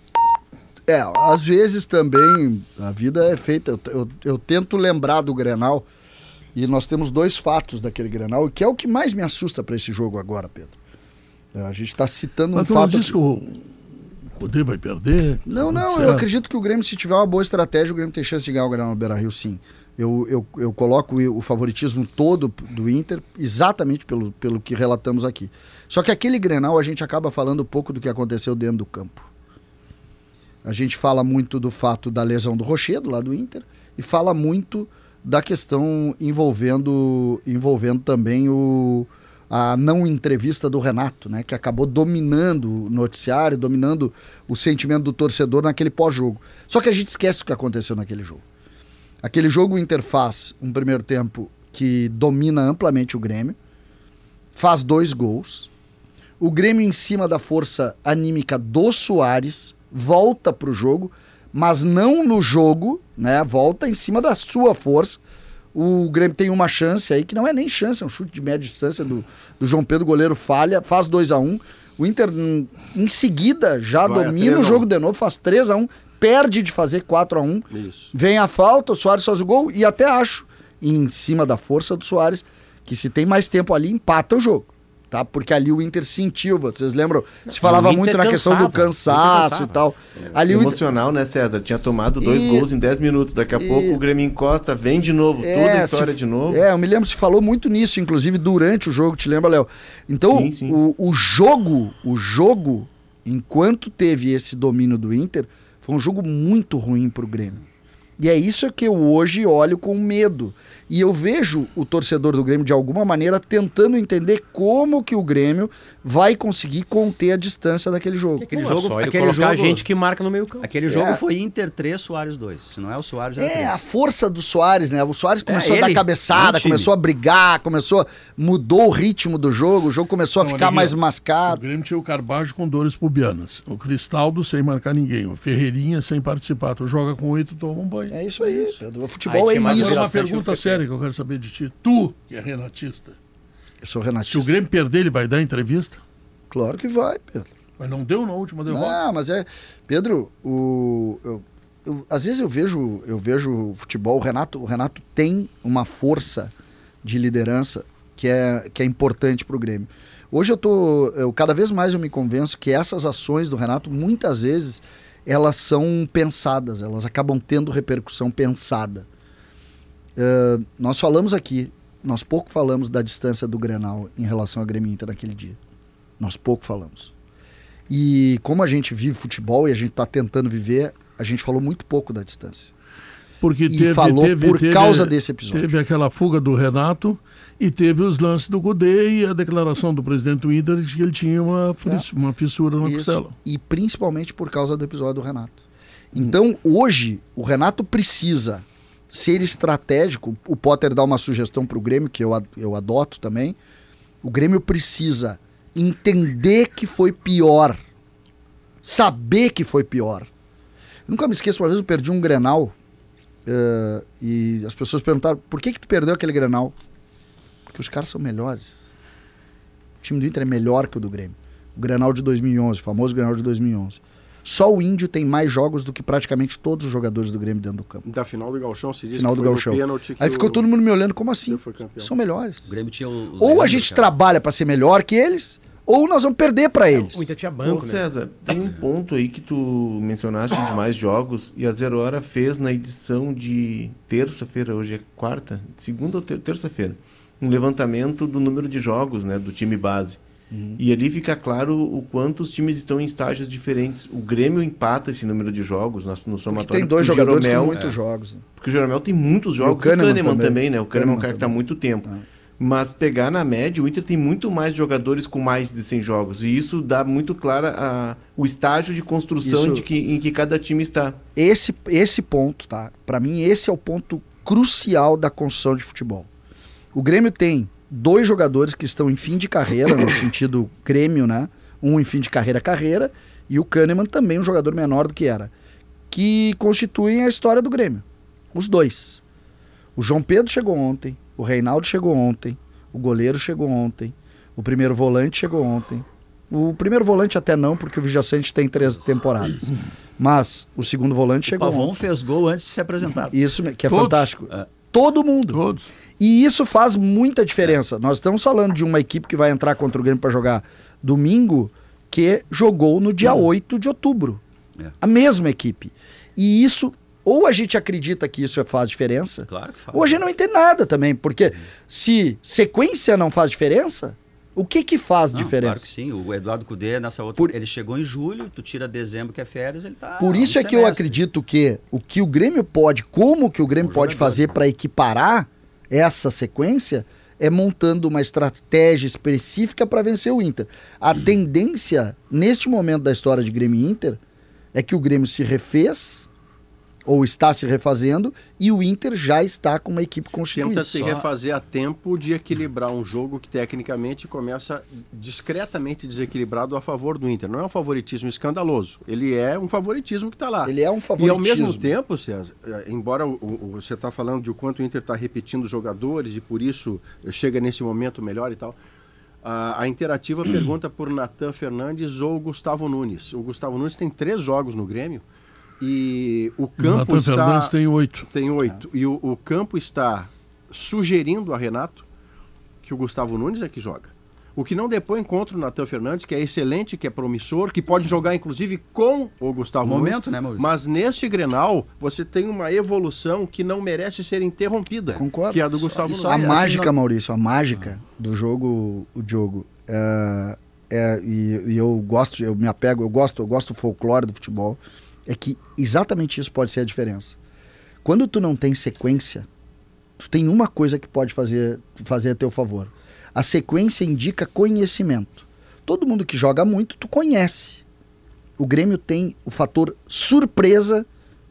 É, às vezes também a vida é feita. Eu, eu, eu tento lembrar do Grenal e nós temos dois fatos daquele Grenal, que é o que mais me assusta para esse jogo agora, Pedro. É, A gente está citando um Mas não fato. disse que o poder vai perder? Não, não, Certo. eu acredito que o Grêmio, se tiver uma boa estratégia, o Grêmio tem chance de ganhar o Grenal no Beira Rio, sim. Eu, eu, eu coloco o favoritismo todo do Inter exatamente pelo, pelo que relatamos aqui. Só que aquele Grenal a gente acaba falando pouco do que aconteceu dentro do campo. A gente fala muito do fato da lesão do Rochedo, lá do Inter, e fala muito da questão envolvendo, envolvendo também o, a não entrevista do Renato, né, que acabou dominando o noticiário, dominando o sentimento do torcedor naquele pós-jogo. Só que a gente esquece o que aconteceu naquele jogo. Aquele jogo o Inter faz um primeiro tempo que domina amplamente o Grêmio, faz dois gols. O Grêmio, em cima da força anímica do Soares, volta para o jogo, mas não no jogo, né? Volta em cima da sua força. O Grêmio tem uma chance aí, que não é nem chance, é um chute de média distância do, do João Pedro, goleiro falha, faz 2 a 1 O Inter, em seguida, já Vai domina 3 a o 1. jogo de novo, faz 3 a 1 perde de fazer 4 a 1 Isso. Vem a falta, o Soares faz o gol e até acho, em cima da força do Soares, que se tem mais tempo ali, empata o jogo. Tá? Porque ali o Inter sentiu, vocês lembram? Se falava muito na questão do cansava, o Inter cansaço e tal. Ali o Inter, Emocional, né, César? Tinha tomado dois E- gols em 10 minutos. Daqui a e- pouco o Grêmio encosta, vem de novo, toda a história se- de novo. É, eu me lembro, se falou muito nisso, inclusive durante o jogo, te lembra, Léo? Então, Sim, sim. O, o jogo, o jogo, enquanto teve esse domínio do Inter, foi um jogo muito ruim pro Grêmio. E é isso que eu hoje olho com medo. E eu vejo o torcedor do Grêmio, de alguma maneira, tentando entender como que o Grêmio vai conseguir conter a distância daquele jogo. Aquele Pô, é jogo, só ele aquele colocar jogo, gente que marca no meio campo. aquele jogo É. foi Inter 3, Soares 2. Se não é o Soares, é, É, a força do Soares, né? O Soares começou a dar cabeçada, começou a brigar, começou, mudou o ritmo do jogo, o jogo começou a Não, ficar olha aqui, mais ó. O mascado. Grêmio tinha o Carbajo com dores pubianas. O Cristaldo sem marcar ninguém. O Ferreirinha sem participar. Tu joga com oito, toma um banho. É isso aí, Pedro. O futebol Aí é isso. Agora uma pergunta o séria que eu quero saber de ti. Tu, que é renatista. Eu sou Se o renatista. Grêmio perder, ele vai dar entrevista? Claro que vai, Pedro. Mas não deu na última derrota. Não, mas é. Pedro, o. eu- eu- às vezes eu vejo, eu vejo o futebol, o Renato, o Renato tem uma força de liderança que é, que é importante para o Grêmio. Hoje eu tô. Eu, cada vez mais eu me convenço que essas ações do Renato, muitas vezes, elas são pensadas, elas acabam tendo repercussão pensada. Eh, nós falamos aqui, nós pouco falamos da distância do Grenal em relação ao Grêmio Inter naquele dia. Nós pouco falamos. E como a gente vive futebol e a gente está tentando viver, a gente falou muito pouco da distância. Porque E teve, falou teve- por teve- causa desse episódio. Teve aquela fuga do Renato e teve os lances do Gudê e a declaração do presidente do Inter de que ele tinha uma, fris- uma fissura na Isso, costela. e principalmente por causa do episódio do Renato. Então, hoje, o Renato precisa ser estratégico. O Potter dá uma sugestão para o Grêmio, que eu, eu adoto também. O Grêmio precisa entender que foi pior. Saber que foi pior. Eu nunca me esqueço, uma vez eu perdi um Grenal eh, e as pessoas perguntaram por que, que tu perdeu aquele Grenal? Porque os caras são melhores. O time do Inter é melhor que o do Grêmio. O Grenal de 2011, o famoso Grenal de 2011. Só o Índio tem mais jogos do que praticamente todos os jogadores do Grêmio dentro do campo. Da final do Galchão se diz Final que do que Aí ficou o- todo mundo me olhando como assim? São melhores. O Grêmio tinha o Ou a gente cara. trabalha para ser melhor que eles, ou nós vamos perder para eles. O Inter tinha Ô, banco, né? César, tem um ponto aí que tu mencionaste de mais jogos e a Zero Hora fez na edição de terça-feira, hoje é quarta, segunda ou ter- terça-feira, um levantamento do número de jogos né, do time base. Uhum. E ali fica claro o quanto os times estão em estágios diferentes. O Grêmio empata esse número de jogos no, no Porque somatório. tem dois porque o jogadores Jeromel- com muitos jogos. né? Porque o Jeromel tem muitos jogos. o Kahneman Kahneman também. também, né? O Kahneman é um Kahneman cara que está há muito tempo. É. Mas pegar na média, o Inter tem muito mais jogadores com mais de 100 jogos. E isso dá muito clara a, o estágio de construção Isso- de que, em que cada time está. Esse, esse ponto, tá? Para mim, esse é o ponto crucial da construção de futebol. O Grêmio tem dois jogadores que estão em fim de carreira, no [coughs] sentido Grêmio, né? Um em fim de carreira, carreira, e o Kahneman também um jogador menor do que era, que constituem a história do Grêmio. Os dois. O João Pedro chegou ontem, o Reinaldo chegou ontem, o goleiro chegou ontem, o primeiro volante chegou ontem. O primeiro volante até não, porque o Vijaçante tem três temporadas. [coughs] Mas o segundo volante O chegou Pavon ontem. fez gol antes de ser apresentado. Isso que é Todos? fantástico. É. Todo mundo. Todos. E isso faz muita diferença. Nós estamos falando de uma equipe que vai entrar contra o Grêmio para jogar domingo, que jogou no dia 8 de outubro. É. A mesma equipe. E isso, ou a gente acredita que isso faz diferença, Claro faz. ou a gente não entende nada também. Porque se sequência não faz diferença, o que que faz Não, diferença? Claro que sim. O Eduardo Cudê, nessa outra. Por- Ele chegou em julho, tu tira dezembro, que é férias, ele tá. Por isso é que eu semestre. acredito que o que o Grêmio pode, como que o Grêmio Um pode jogador. fazer para equiparar essa sequência é montando uma estratégia específica para vencer o Inter. A tendência neste momento da história de Grêmio e Inter é que o Grêmio se refez ou está se refazendo e o Inter já está com uma equipe constituída. Tenta se refazer a tempo de equilibrar um jogo que tecnicamente começa discretamente desequilibrado a favor do Inter. Não é um favoritismo escandaloso. Ele é um favoritismo que está lá. Ele é um E ao favoritismo. mesmo tempo, César, eh, embora o- o- você está falando de o quanto o Inter está repetindo jogadores e por isso chega nesse momento melhor e tal, a, a Interativa pergunta por Natan Fernandes ou Gustavo Nunes. O Gustavo Nunes tem três jogos no Grêmio E o campo Natan está... Fernandes tem oito. Tem oito. E o, o campo está sugerindo a Renato que o Gustavo Nunes é que joga. O que não depõe contra o Natan Fernandes, que é excelente, que é promissor, que pode jogar inclusive com o Gustavo Momento, Nunes. né, Maurício? Mas neste Grenal, você tem uma evolução que não merece ser interrompida. Concordo. Que é a do Gustavo A Nunes. aí, assim, mágica, não- Maurício, a mágica do jogo, o jogo, é, é- e, e eu gosto, eu me apego, eu gosto, eu gosto do folclore do futebol, é que exatamente isso pode ser a diferença. Quando tu não tem sequência, tu tem uma coisa que pode fazer, fazer a teu favor. A sequência indica conhecimento. Todo mundo que joga muito, tu conhece. O Grêmio tem o fator surpresa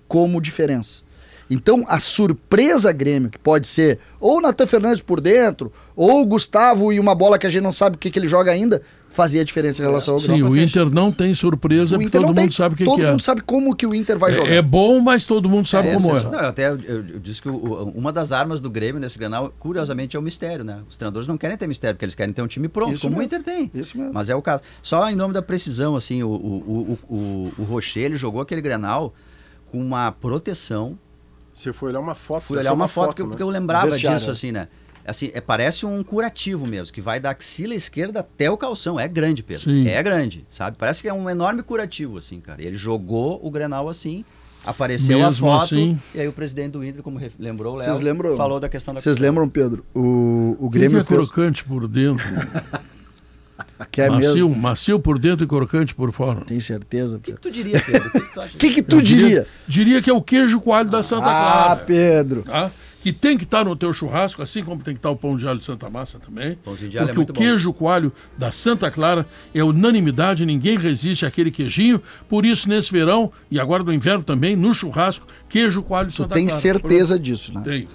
como diferença. Então, a surpresa Grêmio, que pode ser ou Natan Fernandes por dentro, ou Gustavo e uma bola que a gente não sabe o que, que ele joga ainda, fazia a diferença em relação ao Sim, Grêmio. o Inter não tem surpresa, O porque Inter todo não mundo tem- sabe o que, todo que é. mundo sabe como que o Inter vai jogar. É, é bom, mas todo mundo sabe É, como é. Não, eu até eu, eu disse que o- o- uma das armas do Grêmio nesse Grenal, curiosamente, é o mistério, né? Os treinadores não querem ter mistério, porque eles querem ter um time pronto, Isso como o mesmo. Inter tem. Isso mesmo. Mas é o caso. Só em nome da precisão, assim, o, o, o, o, o Rocher, ele jogou aquele Grenal com uma proteção. Você foi olhar uma foto. Fui olhar achou uma foto, porque, né? porque eu lembrava Vestiário. disso, assim, né? Assim, é, parece um curativo mesmo, que vai da axila esquerda até o calção. É grande, Pedro. Sim. É grande, sabe? Parece que é um enorme curativo, assim, cara. Ele jogou o Grenal assim, apareceu Mesmo a foto, assim. e aí o presidente do Inter, como lembrou o Léo, lembram? falou da questão da Vocês lembram, Pedro? O, o O que, Grêmio é fez. crocante por dentro? [laughs] Que é macio, mesmo. macio por dentro e crocante por fora. Tem certeza, O que, Pedro? que tu diria, Pedro? O que, que tu [laughs] que, que tu Eu diria? Diria que é o queijo coalho da Santa Ah, Clara. Pedro. tá? Que tem que estar no teu churrasco, assim como tem que estar o pão de alho de Santa Massa também. Pãozinho de alho é porque o muito bom. queijo coalho da Santa Clara é unanimidade, ninguém resiste àquele queijinho. Por isso, nesse verão, e agora no inverno também, no churrasco, queijo coalho de Tu Santa tem Clara. certeza disso, né? Tenho.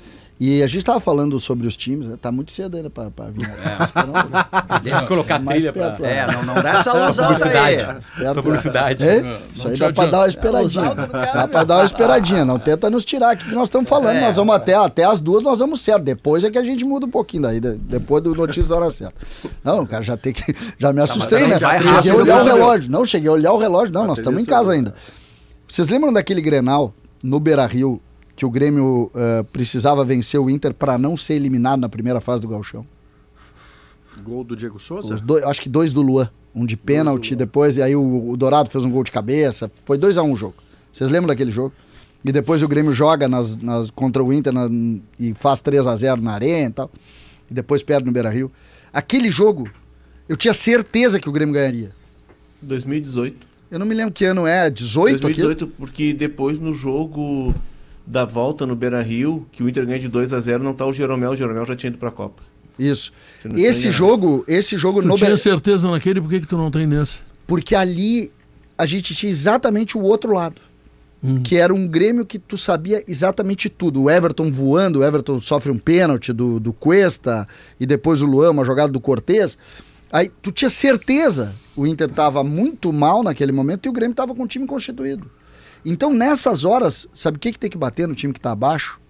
E a gente tava falando sobre os times, né? tá muito cedo ainda pra, pra vir. É. Esperando, né? [laughs] Deixa eu colocar a Mais trilha pra... É, não, não dá essa [laughs] Publicidade. aí. Pra publicidade. É? Não Isso aí dá pra adianta. dar uma esperadinha. Cara, Dá pra dar uma esperadinha. Não tenta nos tirar aqui que nós estamos falando. É. Nós vamos até, até as duas, nós vamos certo. Depois é que a gente muda um pouquinho daí. de- Depois do notícia da hora certa. Não, cara, já tem que. Já me assustei, mas né? vai Cheguei a olhar o né? relógio. Não, cheguei a olhar o relógio. Não, nós estamos em casa né? ainda. Vocês lembram daquele Grenal no Beira Rio que o Grêmio eh, precisava vencer o Inter para não ser eliminado na primeira fase do Galchão? Gol do Diego Souza? Os dois, acho que dois do Luan. Um de pênalti depois, e aí o, o Dourado fez um gol de cabeça. Foi 2 a 1 um o jogo. Vocês lembram daquele jogo? E depois o Grêmio joga nas, nas- contra o Inter na- e faz 3 a 0 na arena e tal. E depois perde no Beira Rio. Aquele jogo, eu tinha certeza que o Grêmio ganharia. 2018. Eu não me lembro que ano é, 18 aqui? 2018, porque depois no jogo da volta no Beira Rio, que o Inter ganha de 2 a 0 não tá o Jeromel, o Jeromel já tinha ido pra Copa. Isso. Esse jogo, esse jogo Tu no tinha Beira certeza naquele, por que, que tu não tem nesse? Porque ali a gente tinha exatamente o outro lado. Hum. Que era um Grêmio que tu sabia exatamente tudo. O Everton voando, o Everton sofre um pênalti do, do Cuesta e depois o Luan, uma jogada do Cortez. Aí tu tinha certeza o Inter estava muito mal naquele momento e o Grêmio estava com o time constituído. Então nessas horas, sabe o que, que tem que bater no time que está abaixo?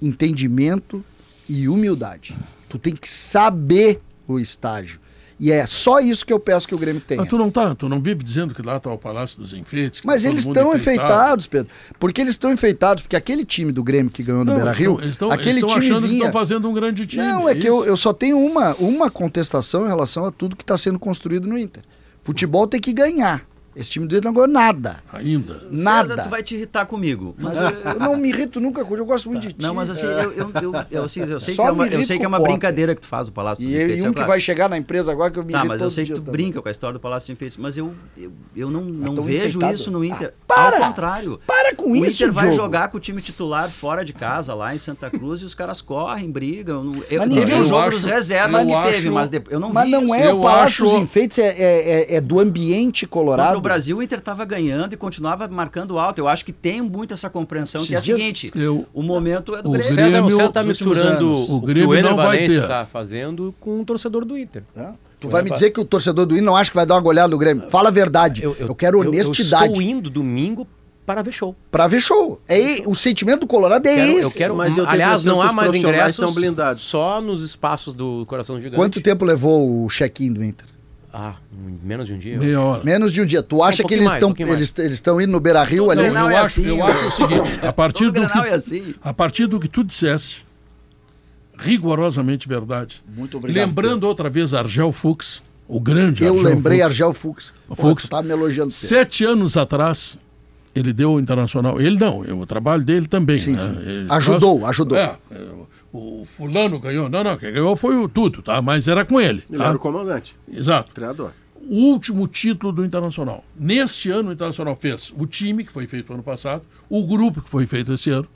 Entendimento e humildade. Tu tem que saber o estágio. E é só isso que eu peço que o Grêmio tenha. Mas tu não tá, tu não vive dizendo que lá tá o Palácio dos Enfeites. que Mas tá eles estão enfeitado. enfeitados, Pedro. Porque eles estão enfeitados, porque aquele time do Grêmio que ganhou no Beira Rio, estão- eles estão- aquele estão time achando que vinha. estão fazendo um grande time. Não, é que eu, eu só tenho uma, uma contestação em relação a tudo que está sendo construído no Inter. Futebol tem que ganhar. Esse time do Inter não ganhou nada. Ainda. Nada. César, tu vai te irritar comigo. Mas, Mas eu não me irrito nunca com ele, eu gosto muito de ti. Não, mas assim, eu, eu, eu, eu, assim, eu sei, Só que é uma, eu sei que é uma o brincadeira que tu faz o Palácio dos E, eu- Enfeites. e é um que claro. vai chegar na empresa agora que eu me Tá, irrito mas eu sei que tu também. brinca com a história do Palácio de Enfeites, mas eu, eu, eu não, não vejo enfeitado. isso no Inter. Ah, para! Ao contrário. Para com o isso, Inter vai Diogo. jogar com o time titular fora de casa, lá em Santa Cruz, e os caras correm, brigam. Não- Eu, Mas teve um jogo eu dos acho- reservas que teve, acho- mas depois, eu não Mas vi não isso. é Eu o Palácio dos acho- Enfeites, é, é, é- é do ambiente colorado. Brasil, o Inter estava ganhando e continuava marcando alto. Eu acho que tem muito essa compreensão, que é a Esses seguinte: Eu- o momento é do o Grêmio. Grêmio- César, tá últimos misturando. O o, que Grêmio o Ener não vai Valencia ter. tá fazendo com o torcedor do Inter. Tá? Tu vai me dizer que o torcedor do Inter não acha que vai dar uma goleada no Grêmio. Fala a verdade. Eu, quero honestidade Eu, estou indo domingo para ver show. pra ver show. É, o sentimento do Colorado é Quero- eu esse. quero, Mas eu aliás, não que há mais ingressos estão blindados. só nos espaços do Coração Gigante. Quanto tempo levou o check-in do Inter? Ah, em menos de um dia? Meia hora. Menos de um dia. Tu acha que pouquinho eles estão um eles eles estão indo no Beira Rio Todo ali? Grenal eu é acho, assim, eu né? acho o seguinte, a partir, Todo do que, é assim. a partir do que tu disseste, rigorosamente verdade. Muito obrigado. Lembrando outra vez Argel Fux, o grande Eu Argel lembrei Fux. Argel Fux. Pô, Fux. Tu tá me elogiando. sempre. Sete anos atrás, ele deu o Internacional. Ele não, o trabalho dele também. Sim, né? sim. Ele- Ajudou, nós- ajudou. É, é, o fulano ganhou. Não, não, quem ganhou foi o tudo, tá? Mas era com ele. Ele tá? era o comandante, Exato. o treinador. O último título do Internacional. Neste ano, o Internacional fez o time, que foi feito ano passado, o grupo, que foi feito esse ano.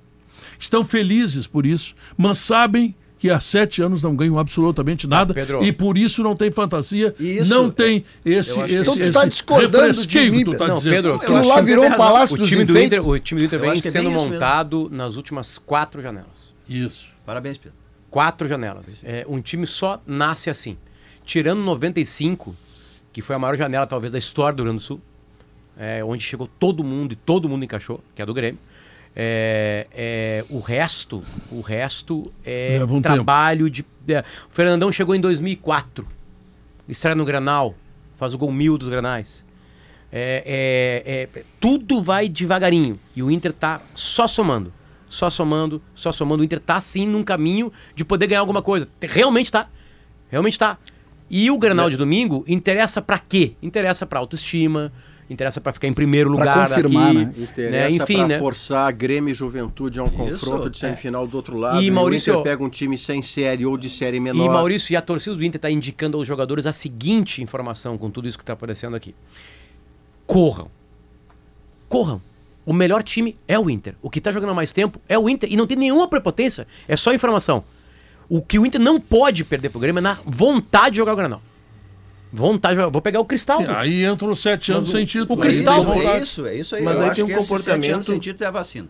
Estão felizes por isso, mas sabem que há sete anos não ganham absolutamente nada Pedro. e por isso não tem fantasia, Isso. não tem esse, esse, Então tu esse tá discordando de mim, que tu tá. Não, dizendo. Pedro, Aquilo lá virou um razão. palácio O dos time, do. Inter, o time do Inter vem é sendo bem isso mesmo. montado nas últimas quatro janelas. Isso. Parabéns, Pedro. Quatro janelas. É, um time só nasce assim. Tirando 95, que foi a maior janela talvez da história do Rio Grande do Sul, é, onde chegou todo mundo e todo mundo encaixou, que é do Grêmio. É, é, o resto, o resto é Leva um trabalho de. é, o Fernandão chegou em 2004, estreia no Granal, faz o gol mil dos Granais. É, é, é, tudo vai devagarinho e o Inter tá só somando, só somando, só somando. O Inter tá sim num caminho de poder ganhar alguma coisa. Realmente tá, realmente tá. E o Granal de domingo interessa pra quê? Interessa pra autoestima, interessa pra ficar em primeiro Pra lugar confirmar, aqui, né? Interessa Enfim, pra né? forçar Grêmio e Juventude a um confronto de semifinal do outro lado. E, E, Maurício- o Inter pega um time sem série ou de série menor. E Maurício, e a torcida do Inter está indicando aos jogadores a seguinte informação com tudo isso que está aparecendo aqui. Corram. Corram. O melhor time é o Inter. O que está jogando há mais tempo é o Inter. E não tem nenhuma prepotência. É só informação. O que o Inter não pode perder pro Grêmio é na vontade de jogar o Granal. Vontade de. Vou pegar o Cristal. Aí entram os sete anos o- sem título. o Cristal- é, isso, é isso, é isso aí. Mas Eu aí acho tem um que esses sete comportamento- anos sem título é a vacina.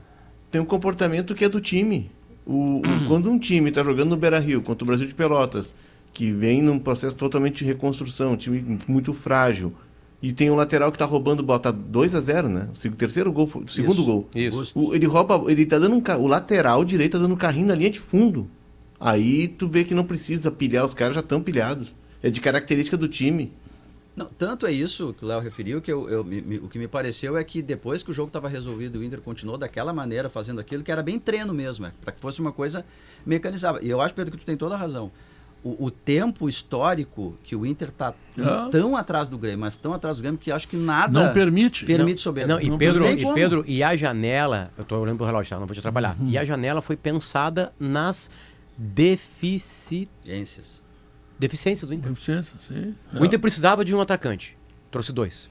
Tem um comportamento que é do time. O, o- [clears throat] quando um time está jogando no Beira Rio contra o Brasil de Pelotas, que vem num processo totalmente de reconstrução, um time muito frágil, e tem um lateral que está roubando bola, tá 2 a 0 né? O terceiro gol, o segundo Isso. gol. Isso. O- ele rouba, ele tá dando um, o lateral direito tá dando um carrinho na linha de fundo. Aí tu vê que não precisa pilhar, os caras já estão pilhados. É de característica do time. Não, tanto é isso que o Léo referiu, que eu, eu- me- me- o que me pareceu é que depois que o jogo estava resolvido, o Inter continuou daquela maneira, fazendo aquilo, que era bem treino mesmo, é, para que fosse uma coisa mecanizada. E eu acho, Pedro, que tu tem toda a razão. O, o tempo histórico que o Inter está Ah. tão atrás do Grêmio, mas tão atrás do Grêmio, que acho que nada Não permite. permite soberba. Não, e Não Pedro, e como. Pedro, e a janela, eu tô olhando pro relógio, tá? Não vou te atrapalhar. Uhum. E a janela foi pensada nas defici... Ciências. deficiências do Inter. Deficiência, sim. O Inter precisava de um atacante. Trouxe dois.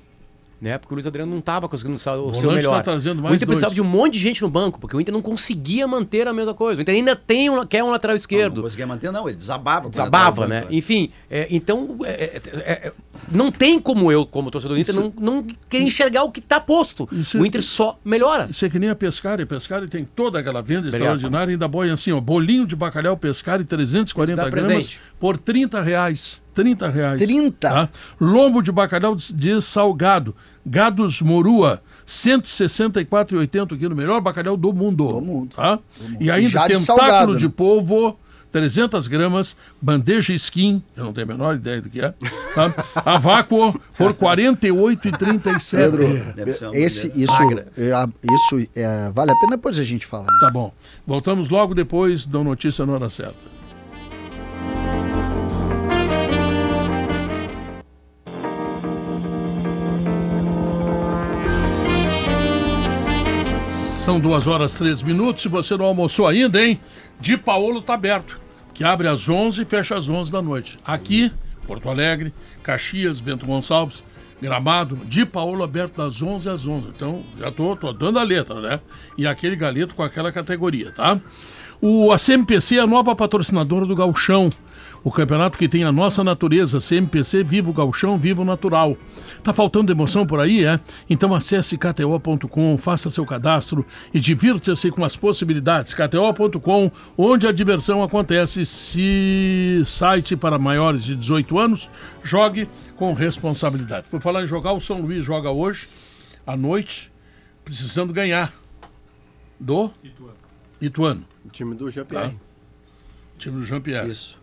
Né? Porque o Luiz Adriano não estava conseguindo o seu melhor. tá trazendo o mais Inter precisava dois. de um monte de gente no banco, porque o Inter não conseguia manter a mesma coisa. O Inter ainda tem um, quer um lateral Não, esquerdo. não conseguia manter, não, ele desabava. Desabava, né? banco, Enfim, é, então, é, é, é, é, não tem como eu, como torcedor do Inter, não, não querer enxergar o que está posto. Isso- o Inter só melhora. Isso é que nem a Pescari. A Pescari tem toda aquela venda Obrigado. extraordinária. Ainda boia assim, ó. Bolinho de bacalhau Pescari, 340 Está gramas, presente. por 30 reais. 30 reais. 30? Tá? Lombo de bacalhau de salgado. Gados Morua, 164,80 quilo. Melhor bacalhau do mundo. Do mundo. Tá? E E ainda já de tentáculo salgado, de né? polvo. 300 gramas, bandeja skin, eu não tenho a menor ideia do que é, tá? a vácuo por R$ 48,37. Pedro, Deve ser uma esse, isso, é, isso é, vale a pena depois a gente falar. Tá bom. Voltamos logo depois da notícia na hora certa. São duas horas três minutos. Se você não almoçou ainda, hein? De Paolo tá aberto. Que abre às 11 e fecha às 11 da noite. Aqui, Porto Alegre, Caxias, Bento Gonçalves, Gramado, de Paolo aberto das 11 às 11. Então, já tô, tô dando a letra, né? E aquele galeto com aquela categoria, tá? O, a CMPC é a nova patrocinadora do Galchão. O campeonato que tem a nossa natureza, CMPC, Vivo Galchão, Vivo Natural. Tá faltando emoção por aí, é? Então acesse kto.com, faça seu cadastro e divirta-se com as possibilidades. kto.com, onde a diversão acontece. Se site para maiores de 18 anos, jogue com responsabilidade. Por falar em jogar, o São Luís joga hoje, à noite, precisando ganhar do Ituano. O time do GPR. Tá. Time do Jean-Pierre. Isso.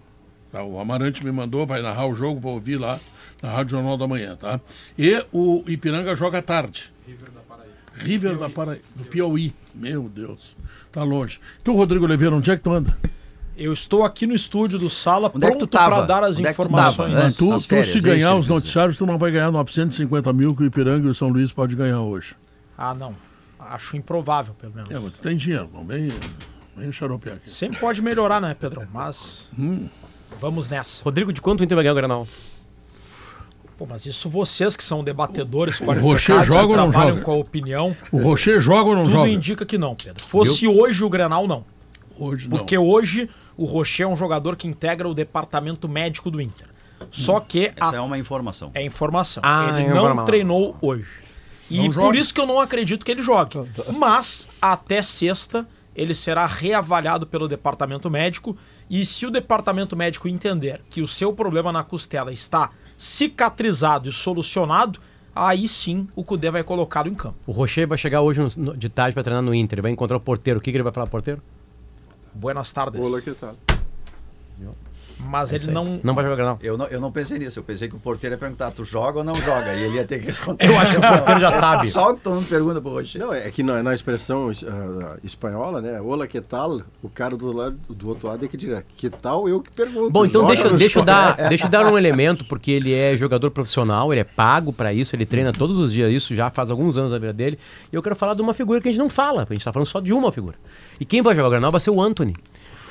Tá, o Amarante me mandou, vai narrar o jogo, vou ouvir lá na Rádio Jornal da Manhã, tá? E o Ipiranga joga à tarde. River da Paraíba. River da Paraíba, do Piauí. Meu Deus, tá longe. Tu, Rodrigo Oliveira, onde é que tu anda? Eu estou aqui no estúdio do Sala, Onde é que tu pronto tava? para dar as Onde é tu informações. tava, Antes, tu, tu férias, se é ganhar os noticiários, tu não vai ganhar 950 mil que o Ipiranga e o São Luís pode ganhar hoje. Ah, não. Acho improvável, pelo menos. É, mas tu tem dinheiro, não vem, vem xaropear aqui. Sempre pode melhorar, né, Pedrão? Mas Hum. Vamos nessa. Rodrigo, de quanto o Inter vai ganhar o Granal? Pô, mas isso vocês que são debatedores Rocher qualificados, joga que ou não trabalham joga? com a opinião, O Rocher joga ou não tudo joga? indica que não, Pedro. Fosse hoje o Grenal, não. Hoje não. Porque hoje o Rocher é um jogador que integra o departamento médico do Inter. Só que Essa é a, uma informação. é informação. Ah, ele é não treinou hoje. E Não por joga. isso que eu não acredito que ele jogue. Mas até sexta ele será reavaliado pelo departamento médico e se o departamento médico entender que o seu problema na costela está cicatrizado e solucionado, aí sim o Cudê vai colocá-lo em campo. O Rocher vai chegar hoje no- de tarde pra treinar no Inter. Ele vai encontrar o porteiro. O que, que ele vai falar porteiro? Buenas tardes. Olá, que tal? Mas É ele não. Não vai jogar Granal. Eu não, eu não pensei nisso, eu pensei que o porteiro ia perguntar, tu joga ou não joga? E ele ia ter que responder. Eu acho que o porteiro já [laughs] sabe. Só que todo mundo pergunta pro Rocher. Não, é que na, na expressão ah, espanhola, né? Olá, que tal? O cara do, lado, do outro lado é que dirá, que tal eu que pergunto. Bom, então deixa, deixa, eu dar, deixa eu dar um elemento, porque ele é jogador profissional, ele é pago pra isso, ele treina todos os dias isso, já faz alguns anos da vida dele. E eu quero falar de uma figura que a gente não fala, a gente tá falando só de uma figura. E quem vai jogar o Granal vai ser o Anthony.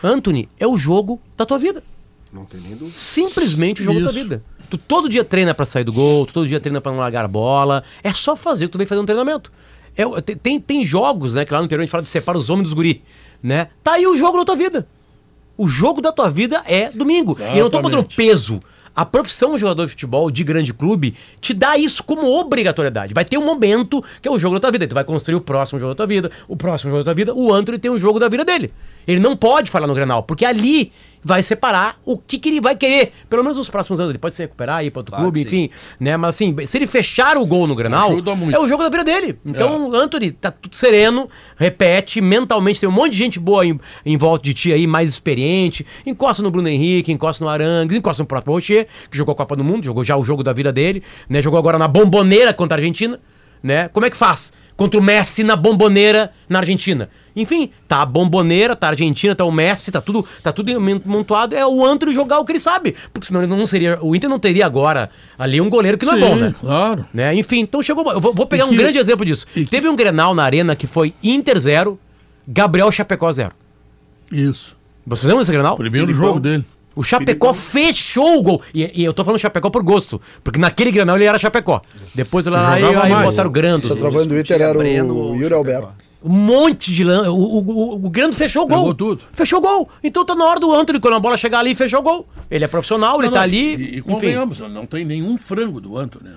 Anthony é o jogo da tua vida. Não tem nem dúvida. Simplesmente o jogo da tua Isso. vida. Tu todo dia treina pra sair do gol, tu todo dia treina pra não largar a bola. É só fazer o que tu vem fazer um treinamento. É, tem, tem jogos, né, que lá no interior a gente fala de separa os homens dos guri, né? Tá aí o jogo da tua vida. O jogo da tua vida é domingo. E eu não tô botando Exatamente. peso. A profissão de jogador de futebol de grande clube te dá isso como obrigatoriedade. Vai ter um momento que é o jogo da tua vida. Tu vai construir o próximo jogo da tua vida, o próximo jogo da tua vida. O Antony tem um jogo da vida dele. Ele não pode falar no Granal, porque ali vai separar o que, que ele vai querer. Pelo menos nos próximos anos. Ele pode se recuperar, ir para outro Claro clube, enfim. Né? Mas assim, se ele fechar o gol no Granal, é o jogo da vida dele. Então, o Anthony tá tudo sereno, repete, mentalmente tem um monte de gente boa em, em volta de ti aí, mais experiente. Encosta no Bruno Henrique, encosta no Arangues, encosta no próprio Rocher, que jogou a Copa do Mundo, jogou já o jogo da vida dele, né? Jogou agora na bomboneira contra a Argentina, né? Como é que faz? Contra o Messi na bomboneira na Argentina. Enfim, tá a bomboneira, tá a Argentina, tá o Messi, tá tudo, tá tudo montuado. É o Antony jogar o que ele sabe. Porque senão ele não seria. O Inter não teria agora ali um goleiro que não é bom, Sim, né? Claro. Né? Enfim, então chegou. Eu vou, vou pegar E um que- grande exemplo disso. que- Teve um Grenal na arena que foi Inter 0, Gabriel Chapecó 0. Isso. Vocês lembram desse Grenal? Primeiro Filipão. jogo dele. O Chapecó fechou o gol. E, e eu tô falando Chapecó por gosto. Porque naquele Grenal ele era Chapecó. Depois lá aí, aí botaram o Grando. O centroavante do Inter era o Yuri Alberto. Um monte de lã. O, o, o, o Grando fechou o gol. Tudo. Fechou o gol. Então tá na hora do Antony, quando a bola chegar ali, fechou o gol. Ele é profissional, ele Não, tá não, ali. E, e enfim. convenhamos, não tem nenhum frango do Antony. né?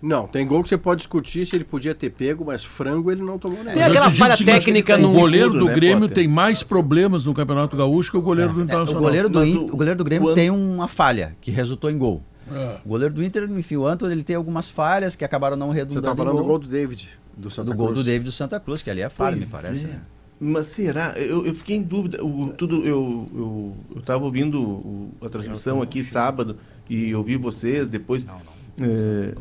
Não, tem gol que você pode discutir se ele podia ter pego, mas frango ele não tomou Tem. Mas eu aquela falha o técnica O no. goleiro Seguro, do né, Grêmio Potter? tem mais problemas no Campeonato Gaúcho que o goleiro do É, o Internacional. goleiro do, In- o- o goleiro do Grêmio o tem uma falha que resultou em gol. É. O goleiro do Inter, enfim, o Antônio, ele tem algumas falhas que acabaram não Você redundando tá em falando do gol. gol do David, do Santa do gol Cruz. do David do Santa Cruz, que ali é falha, me parece. é. né? Mas será? Eu, eu fiquei em dúvida. O, tudo, eu, eu, eu tava ouvindo o- a transmissão aqui sábado e ouvi vocês depois. É,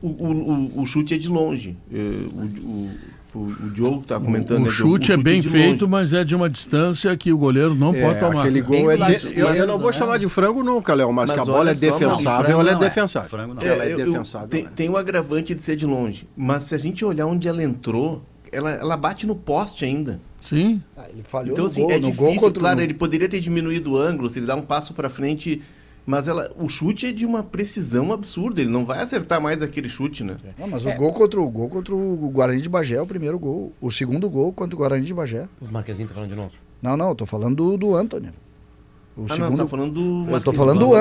o, o, o- o chute é de longe. É, o, o, o, o Diogo tá comentando. O né, Diogo? chute é bem de feito, longe. mas é de uma distância que o goleiro não pode É, tomar. aquele Bem gol é. de- eu, eu não vou né? chamar de frango nunca, Léo, mas, Mas que a bola é só, não, defensável, ela é é. defensável. Frango não Ela é É, defensável. tem, né? tem o agravante de ser de longe. Mas se a gente olhar onde ela entrou, ela, ela bate no poste ainda. Sim. Ah, ele falhou Então, no assim, gol, é no difícil, gol contra o- claro, ele poderia ter diminuído o ângulo, se ele dá um passo pra frente, mas ela, o chute é de uma precisão absurda, ele não vai acertar mais aquele chute, né? Não, mas o gol contra o gol contra o Guarani de Bagé é o primeiro gol. O segundo gol contra o Guarani de Bagé. O Marquezinho tá falando de novo. Não, não, eu tô falando do, do Antônio. O Ah, não, segundo. tá falando do Eu tô falando do não,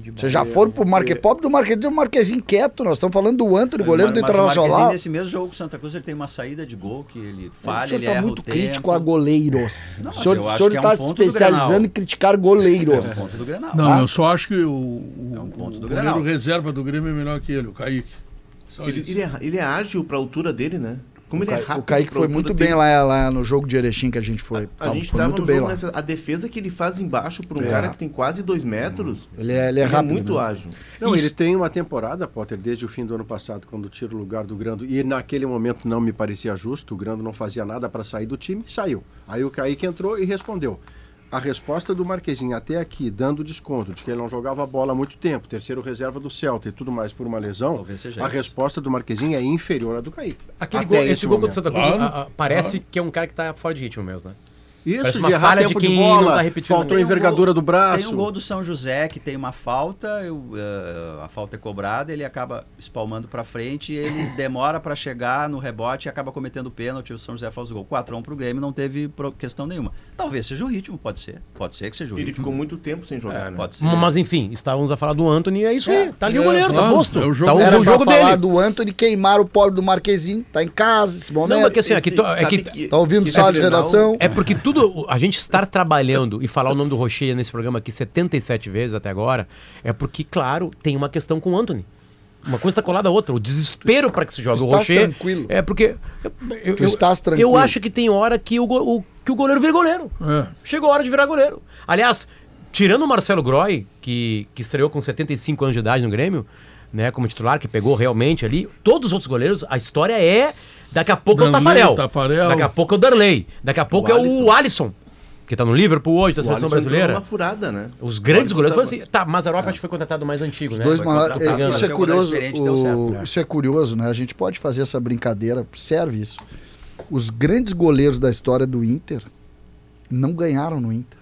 de Vocês já foram pro Marque Pop do Marquezinho, do Marquezinho quieto. Nós estamos falando do Antônio, goleiro do Mas- o Marquezinho, Internacional. nesse mesmo jogo com o Santa Cruz, ele tem uma saída de gol que ele O falha, senhor ele está erra muito o crítico tempo. a goleiros. Não, o senhor, o senhor que é está um se do especializando em criticar goleiros. É um ponto do Grenal. Não, Ah. eu só acho que o, o É um ponto do o goleiro reserva do Grêmio é melhor que ele, o Kaique. Só Ele, isso. ele é, ele é ágil pra altura dele, né? Como o, ele é rápido. o Kaique pro- foi muito bem lá, lá no jogo de Erechim que a gente foi. A Tava- gente foi tava muito no bem jogo lá. nessa, a defesa que ele faz embaixo por um É. cara que tem quase dois metros. Ele é, ele é rápido. muito né? ágil. Não, Isso- ele tem uma temporada, Potter, desde o fim do ano passado, quando tira o lugar do Grando. E naquele momento não me parecia justo, o Grando não fazia nada para sair do time, saiu. Aí o Kaique entrou e respondeu. A resposta do Marquezinho até aqui, dando desconto de que ele não jogava bola há muito tempo, terceiro reserva do Celta e tudo mais por uma lesão, Talvez seja a isso. resposta do Marquezinho é inferior à do Kaique. Aquele gol, esse gol contra o momento. Santa Cruz Claro, ah, ah, parece claro. que é um cara que tá fora de ritmo mesmo, né? Isso, de errar de tempo de, quem não bola, tá faltou um envergadura gol- do braço. Tem um gol do São José que tem uma falta, eu, eh, a falta é cobrada, ele acaba espalmando pra frente, ele [laughs] demora pra chegar no rebote e acaba cometendo pênalti, o São José faz o gol. 4x1 pro Grêmio, não teve questão nenhuma. Talvez seja o ritmo, pode ser. Pode ser que seja o Ele ritmo. ficou muito tempo sem jogar, É, né? pode ser. Mas enfim, estávamos a falar do Anthony e é isso aí. Tá ali o É, goleiro, tá claro, posto. é o jogo tá o, Era o pra jogo falar dele. do Anthony queimar o pobre do Marquezinho. Tá em casa esse momento. Não, mas que assim, aqui, é que, Tá ouvindo sala de Grenal- redação? É porque tudo. A gente estar trabalhando e falar o nome do Rocher nesse programa aqui 77 vezes até agora, é porque, claro, tem uma questão com o Anthony. Uma coisa está colada a outra. O desespero para que se jogue tu o estás Rocher. tranquilo. É porque. Eu, eu- Tu estás tranquilo. Eu acho que tem hora que o, o- que o goleiro vira goleiro. É. Chegou a hora de virar goleiro. Aliás, tirando o Marcelo Groy, que, que estreou com 75 anos de idade no Grêmio, né, como titular, que pegou realmente ali, todos os outros goleiros, a história é. Daqui a pouco é o Darley, Tafarel. Tafarel. Daqui a pouco é o Darley. Daqui a pouco é o Alisson, que tá no Liverpool hoje, da O seleção brasileira. numa furada, né? Os grandes O goleiros foram assim. Tá, Mazarop acho que foi contratado mais antigo, Os né? dois maiores. é, Isso é curioso. deu certo, o- né? Isso é curioso, né? A gente pode fazer essa brincadeira, serve isso. Os grandes goleiros da história do Inter não ganharam no Inter.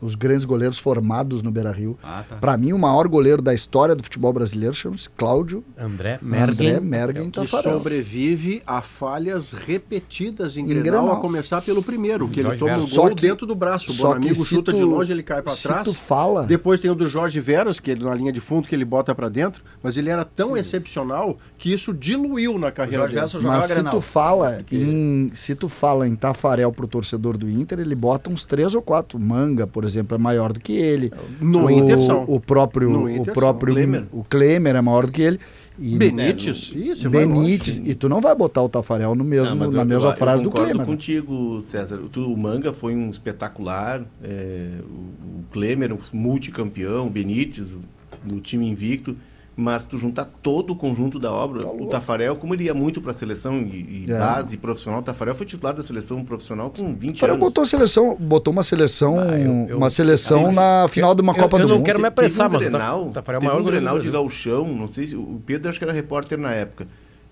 Os grandes goleiros formados no Beira Rio. Ah, tá. Pra mim, o maior goleiro da história do futebol brasileiro chama-se Cláudio André Mergen, Mergen. Mergen que Tafarel. sobrevive a falhas repetidas em, Em Grenal, Grenal. a começar pelo primeiro, que ele Jorge toma um gol que- dentro do braço. O Bonamigo se chuta tu- de longe, ele cai para se trás. tu fala- Depois tem o do Jorge Veras, que ele na linha de fundo que ele bota para dentro, mas ele era tão excepcional que isso diluiu na carreira Jorge dele. Mas se Grenal. tu fala em se tu fala em Tafarel pro torcedor do Inter, ele bota uns três ou quatro. Manga, por exemplo, é maior do que ele. No o, Inter são. O próprio o Inter são. próprio Klemer. o Klemer é maior do que ele. E Benítez, você vai Benítez, e tu não vai botar o Tafarel no mesmo, Não, na eu- mesma eu- frase eu do Klemer. né? contigo, César. O, o Manga foi um espetacular. é, o, o Klemer, um multicampeão. O Benítez, o- do time invicto. Mas tu juntar todo o conjunto da obra, o Tafarel, como ele ia muito para a seleção e, e É. base profissional, o Tafarel foi titular da seleção profissional com 20 Tafarel anos. botou a seleção, botou uma seleção, Ah, eu- eu- uma seleção Mas na final de uma eu- Copa eu do não Mundo. quero me Te- teve apressar, um mas o Tafarel é o maior um Grenal de gauchão, não sei se o Pedro acho que era repórter na época.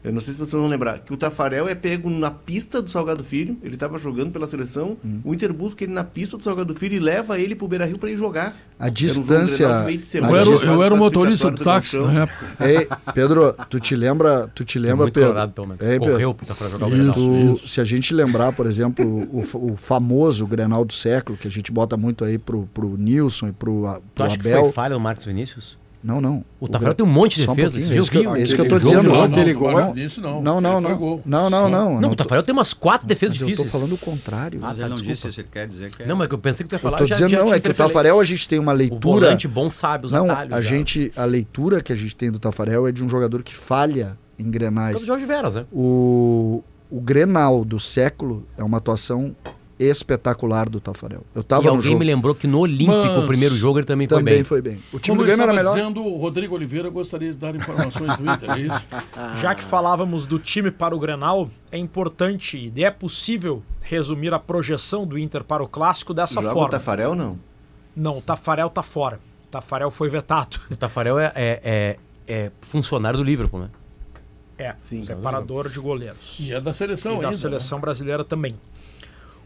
Eu não sei se vocês vão lembrar, que o Tafarel é pego na pista do Salgado Filho, ele estava jogando pela seleção, Hum. o Inter busca ele na pista do Salgado Filho e leva ele pro Beira-Rio para ir jogar. A Era um distância- semana, Eu era, eu era o motorista do táxi na época. Ei, Pedro, tu te lembra, tu te lembra, muito Pedro? colorado, então, né? Ei, Pedro, Correu Tafarel jogar o Isso. Grenal. Tu- se a gente lembrar, por exemplo, o, o famoso Grenal do século, que a gente bota muito aí pro, pro Nilson e pro, a- Tu acha que foi falha do Marcos Vinícius? Não, não. O Tafarel tem um monte de um defesa. Esse eu isso que eu- isso que eu tô Aquele dizendo. Não, aquele não, gol não, não. Não, não, Ele não. Não, não, não. Não, não o Tafarel tem umas quatro defesas Mas eu tô difíceis. falando o contrário. Ah, ele não desculpa. disse, você quer dizer que é. Não, mas que eu pensei que tu ia Eu falar. tô já- dizendo, já não, é que o. Tafarel a gente tem uma O leitura. volante bom sabe os Não, atalhos. a já. gente, a leitura que a gente tem do Tafarel é de um jogador que falha em É o grenais. Jorge Veras, né? O, o Grenal do século é uma atuação espetacular do Tafarel. Eu tava E alguém me lembrou que no Olímpico, Mas o primeiro jogo, ele também foi Também bem. foi bem. O time Como do Grêmio era melhor. dizendo, o Rodrigo Oliveira gostaria de dar informações do Inter, é isso? [laughs] Já que falávamos do time para o Grenal, é importante e é possível resumir a projeção do Inter para o clássico dessa Joga o forma. Tafarel, não? Não, o Tafarel tá fora. O Tafarel foi vetado. O Tafarel é, é, é- é funcionário do Liverpool, né? É, Sim, preparador de goleiros. E é da seleção e da ainda. seleção brasileira também.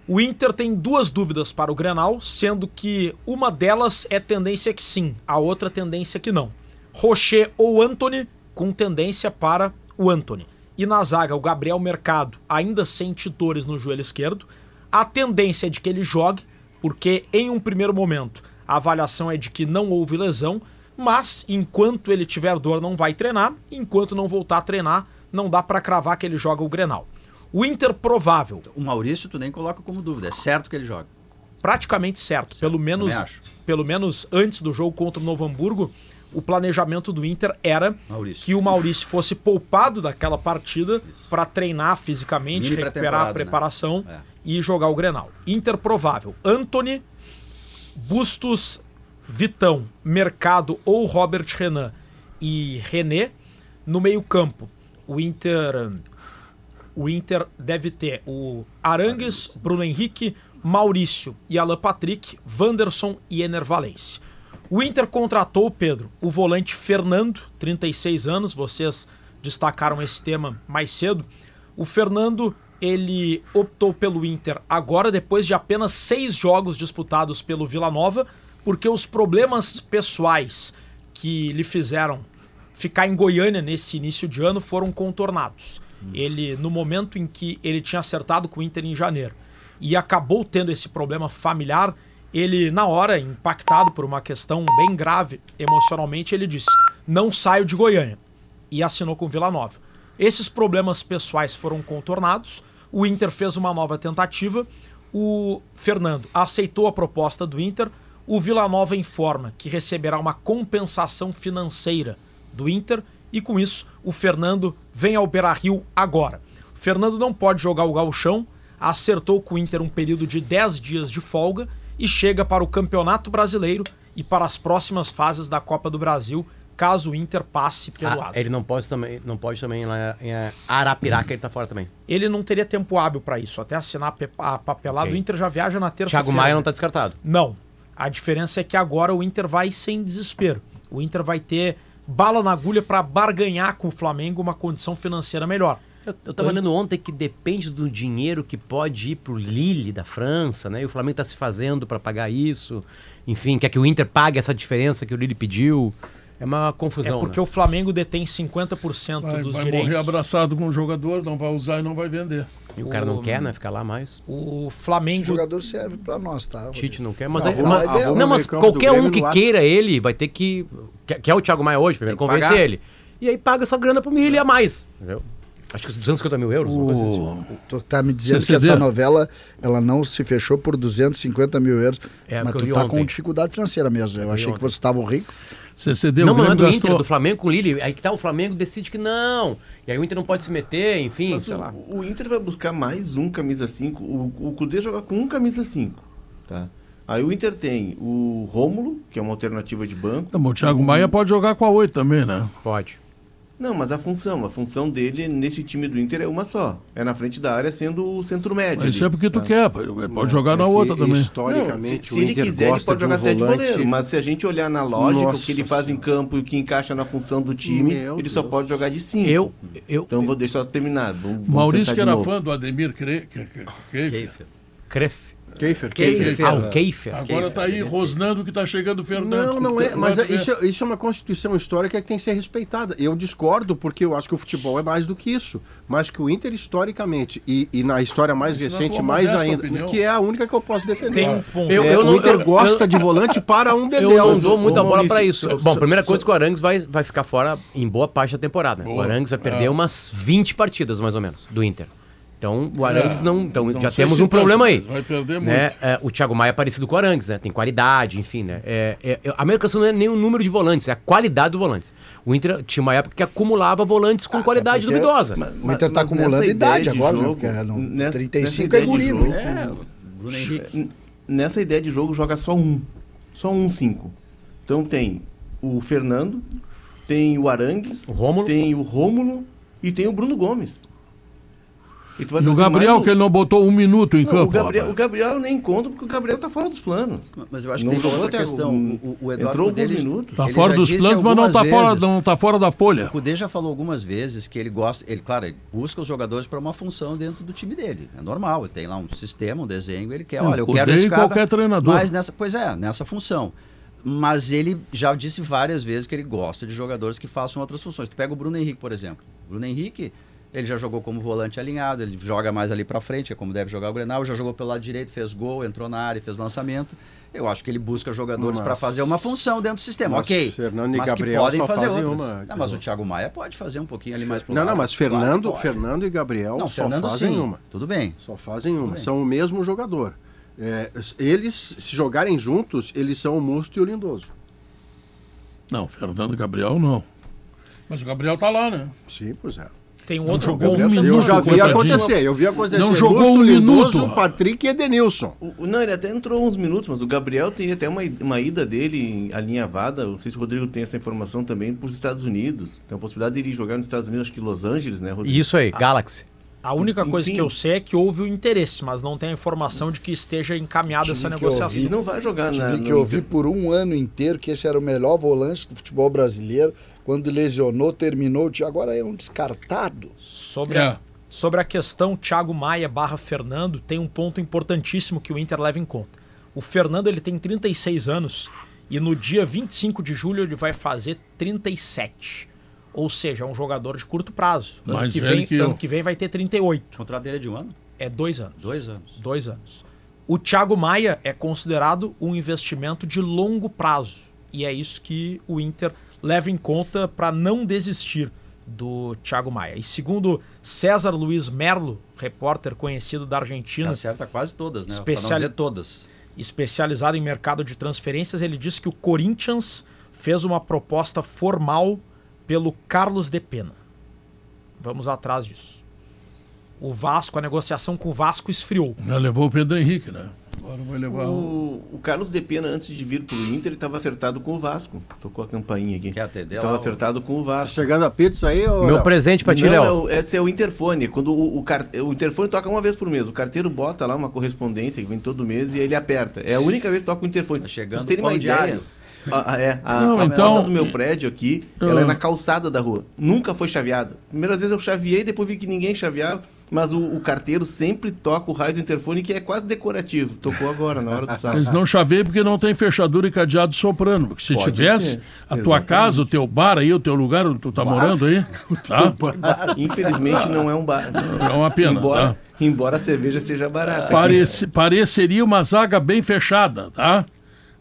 O Inter tem duas dúvidas para o Grenal, sendo que uma delas é tendência que sim, a outra tendência que não. Rocher ou Anthony, com tendência para o Anthony. E na zaga, o Gabriel Mercado, ainda sem titores no joelho esquerdo. A tendência é de que ele jogue, porque em um primeiro momento a avaliação é de que não houve lesão, mas enquanto ele tiver dor não vai treinar, enquanto não voltar a treinar, não dá para cravar que ele joga o Grenal. O Inter provável, O Maurício tu nem coloca como dúvida, é certo que ele joga. praticamente certo, pelo menos pelo menos antes do jogo contra o Novo Hamburgo, o planejamento do Inter era Maurício. que o Maurício fosse poupado daquela partida para treinar fisicamente, Mini recuperar a né? preparação É. e jogar o Grenal. Inter provável. Anthony, Bustos, Vitão, Mercado ou Robert Renan e René no meio-campo. O Inter o Inter deve ter o Arangues, Bruno Henrique, Maurício e Alan Patrick, Wanderson e Ener. O Inter contratou, Pedro, o volante Fernando, 36 anos, vocês destacaram esse tema mais cedo. O Fernando, ele optou pelo Inter agora, depois de apenas seis jogos disputados pelo Vila Nova, porque os problemas pessoais que lhe fizeram ficar em Goiânia nesse início de ano foram contornados. Ele, no momento em que ele tinha acertado com o Inter em janeiro e acabou tendo esse problema familiar, ele, na hora, impactado por uma questão bem grave emocionalmente, ele disse: Não saio de Goiânia. E assinou com o Vila Nova. Esses problemas pessoais foram contornados, o Inter fez uma nova tentativa, o Fernando aceitou a proposta do Inter, o Vila Nova informa que receberá uma compensação financeira do Inter e com isso o Fernando vem ao Beira-Rio agora. O Fernando não pode jogar o gauchão, acertou com o Inter um período de 10 dias de folga e chega para o Campeonato Brasileiro e para as próximas fases da Copa do Brasil, caso o Inter passe pelo Ah, Asa. ele não pode também, não pode também ir lá em eh, Arapiraca, ele tá fora também. Ele não teria tempo hábil para isso, até assinar a pe- a papelada, Ok. o Inter já viaja na terça-feira. Thiago Maia não tá descartado. Não. A diferença é que agora o Inter vai sem desespero. O Inter vai ter bala na agulha para barganhar com o Flamengo uma condição financeira melhor. Eu, eu tava lendo ontem que depende do dinheiro que pode ir pro Lille da França, né? E o Flamengo tá se fazendo para pagar isso. Enfim, quer que o Inter pague essa diferença que o Lille pediu. É uma É confusão. porque né? o Flamengo detém 50% Vai, dos vai direitos. morrer abraçado com o jogador, não vai usar e não vai vender. E o cara não o- quer, né? Ficar lá mais. O Esse Flamengo jogador serve pra nós, tá? Rodrigo? Tite não quer, mas, Não, aí- mas- não, o mas qualquer um que queira ele vai ter que. Quer, quer o Thiago Maia hoje, primeiro, que convencer pagar. ele. E aí paga essa grana pro Lille a mais. Entendeu? Acho que 250 mil euros. assim. Tu tá me dizendo CCD. que essa novela ela não se fechou por 250 mil euros. É, mas que eu tu tá ontem. com dificuldade financeira mesmo. Eu li achei que ontem. vocês estavam ricos. CCD, não, o mas não é Grêmio Inter, é do Flamengo com o Lille. Aí que tá, o Flamengo decide que não. E aí o Inter não pode se meter, enfim, Mas sei o, lá. o Inter vai buscar mais um camisa 5. O, o Cudê joga com um camisa 5. Tá? Aí o Inter tem o Rômulo, que é uma alternativa de banco. Não, o Thiago Maia pode jogar com a 8 também, né? Pode. Não, mas a função, a função dele nesse time do Inter é uma só. É na frente da área sendo o centro médio. Mas isso é porque tu tá? quer, pode pode jogar na É que outra também. Historicamente, Não, se, se o ele quiser, ele pode de um jogar até de volante... goleiro. Mas se a gente olhar na lógica, o Nossa que ele faz em campo e o que encaixa na função do time, Meu ele só Deus. pode jogar de 5. Eu, eu, Então vou deixar terminar. Vamos, vamos Maurício, que de era novo. fã do Ademir Cre... Cref. Keifer, Keifer. Ah, o Keifer. Agora tá aí rosnando que tá chegando o Fernando. Não, não é. Mas é- isso, é- isso é uma constituição histórica que tem que ser respeitada. Eu discordo porque eu acho que o futebol é mais do que isso. Mas que o Inter, historicamente, e, e na história mais Isso na recente, mais ainda, opinião. que é a única que eu posso defender. Tem um ponto. Eu- É, eu o não- Inter eu- gosta eu- de volante para um dedéu. Eu não dou muita bola pra Maurício, isso. Bom, primeira coisa que o Arangues vai, vai ficar fora em boa parte da temporada. né? O Boa. Arangues vai perder É. umas 20 partidas, mais ou menos, do Inter. Então, o Arangues É, não. Então, não já temos um problema aí. vai perder né? muito. É, o Thiago Maia é parecido com o Arangues, né? Tem qualidade, enfim, né? É, é- é- a minha questão não é nem o número de volantes, é a qualidade dos volantes. O Inter tinha uma época que acumulava volantes com qualidade porque- duvidosa. Mas- O Inter tá mas acumulando idade agora, né? jogo, Porque não- nessa- 35 nessa é guri, né? É, Bruno Henrique. Nessa ideia de jogo joga só um. Só um 5. Então tem o Fernando, tem o Arangues, O Rômulo. tem o Rômulo e tem o Bruno Gomes. E, tu vai E o Gabriel, mais um- que ele não botou um minuto em Não, campo. o, Gabriel, o. Gabriel eu nem conto porque o Gabriel tá fora dos planos. Mas eu acho Não que tem jogou outra questão. o- O, o Eduardo entrou alguns minutos. Tá ele fora dos planos, mas não tá, algumas fora, não tá fora da folha. O Cudê já falou algumas vezes que ele gosta, ele, claro, ele busca os jogadores para uma função dentro do time dele. É normal, ele tem lá um sistema, um desenho, ele quer, Não, olha, eu quero esse cara. qualquer treinador. Mas nessa, pois é, nessa função. Mas ele já disse várias vezes que ele gosta de jogadores que façam outras funções. Tu pega o Bruno Henrique, por exemplo. O Bruno Henrique, ele já jogou como volante alinhado, ele joga mais ali para frente, é como deve jogar o Grenal, já jogou pelo lado direito, fez gol, entrou na área, fez lançamento. Eu acho que ele busca jogadores para fazer uma função dentro do sistema. mas ok. Fernando e mas Gabriel que podem só fazer fazem outras. uma, Não, mas o Thiago Maia pode fazer um pouquinho ali mais pro Não, lado. não, mas Claro Fernando, pode. Fernando e Gabriel Não, só Fernando fazem sim. uma. Tudo bem. Só fazem uma. São o mesmo jogador. É, eles, se jogarem juntos, eles são o Musto e o Lindoso. Não, Fernando e Gabriel não. Mas o Gabriel tá lá, né? Sim, pois é. Tem um outro jogou gol. um minuto. Eu já vi acontecer, eu vi acontecer. Não jogou um Lindoso, minuto. Patrick e Edenilson. O- não, ele até entrou uns minutos, mas o Gabriel tem até uma, uma ida dele alinhavada. Não sei se o Rodrigo tem essa informação também para os Estados Unidos. Tem a possibilidade dele jogar nos Estados Unidos, acho que Los Angeles, né, Rodrigo? Isso aí, Galaxy. A única coisa Enfim. que eu sei é que houve o interesse, mas não tem a informação de que esteja encaminhada essa negociação. Ele não vai jogar no que ouvir Inter. por um ano inteiro que esse era o melhor volante do futebol brasileiro. Quando lesionou, terminou, agora é um descartado. Sobre, É. a, sobre a questão Thiago Maia barra Fernando, tem um ponto importantíssimo que o Inter leva em conta. O Fernando ele tem 36 anos e no dia 25 de julho ele vai fazer 37. Ou seja, é um jogador de curto prazo. Ano, Mais que, velho vem, que eu. ano que vem vai ter 38. O contrato dele é de um ano? É dois anos. Dois anos. Dois anos. O Thiago Maia é considerado um investimento de longo prazo. E é isso que o Inter leva em conta para não desistir do Thiago Maia. E segundo César Luiz Merlo, repórter conhecido da Argentina, Acerta quase todas, né? Especial- Pra não dizer todas. especializado em mercado de transferências, ele disse que o Corinthians fez uma proposta formal pelo Carlos de Pena. Vamos atrás disso. O Vasco, a negociação com o Vasco esfriou. Já levou o Pedro Henrique, né? Agora vai levar o. O, o Carlos de Pena, antes de vir pro Inter, ele estava acertado com o Vasco. Tocou a campainha aqui. Quer atender Estava acertado com o Tá Vasco. chegando a pizza aí, ô, Meu presente pra ti, Não, é Léo. o- esse é o interfone. Quando o, o, car- o interfone toca uma vez por mês. O carteiro bota lá uma correspondência que vem todo mês e ele aperta. É a única vez que toca o interfone. Tá chegando vocês terem pão uma ideia. diário. A, a- é, a, Não, a então- porta do meu prédio aqui, ela é Ah. na calçada da rua. Nunca foi chaveada. Primeiras vezes eu chaveei, depois vi que ninguém chaveava. Mas o, o carteiro sempre toca o raio do interfone, que é quase decorativo. Tocou agora, na hora do salto. Eles não chaveiam porque não tem fechadura e cadeado soprano. Porque se Pode tivesse, ser. a tua Exatamente. casa, o teu bar aí, o teu lugar onde tu tá morando aí, [laughs] tá? Infelizmente não é um bar. É uma pena, embora, tá? embora a cerveja seja barata. Parece, pareceria uma zaga bem fechada, tá?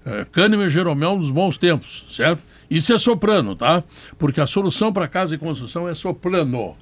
É, Kahneman e Jeromel nos bons tempos, certo? Isso é soprano, tá? Porque a solução para casa e construção é soprano.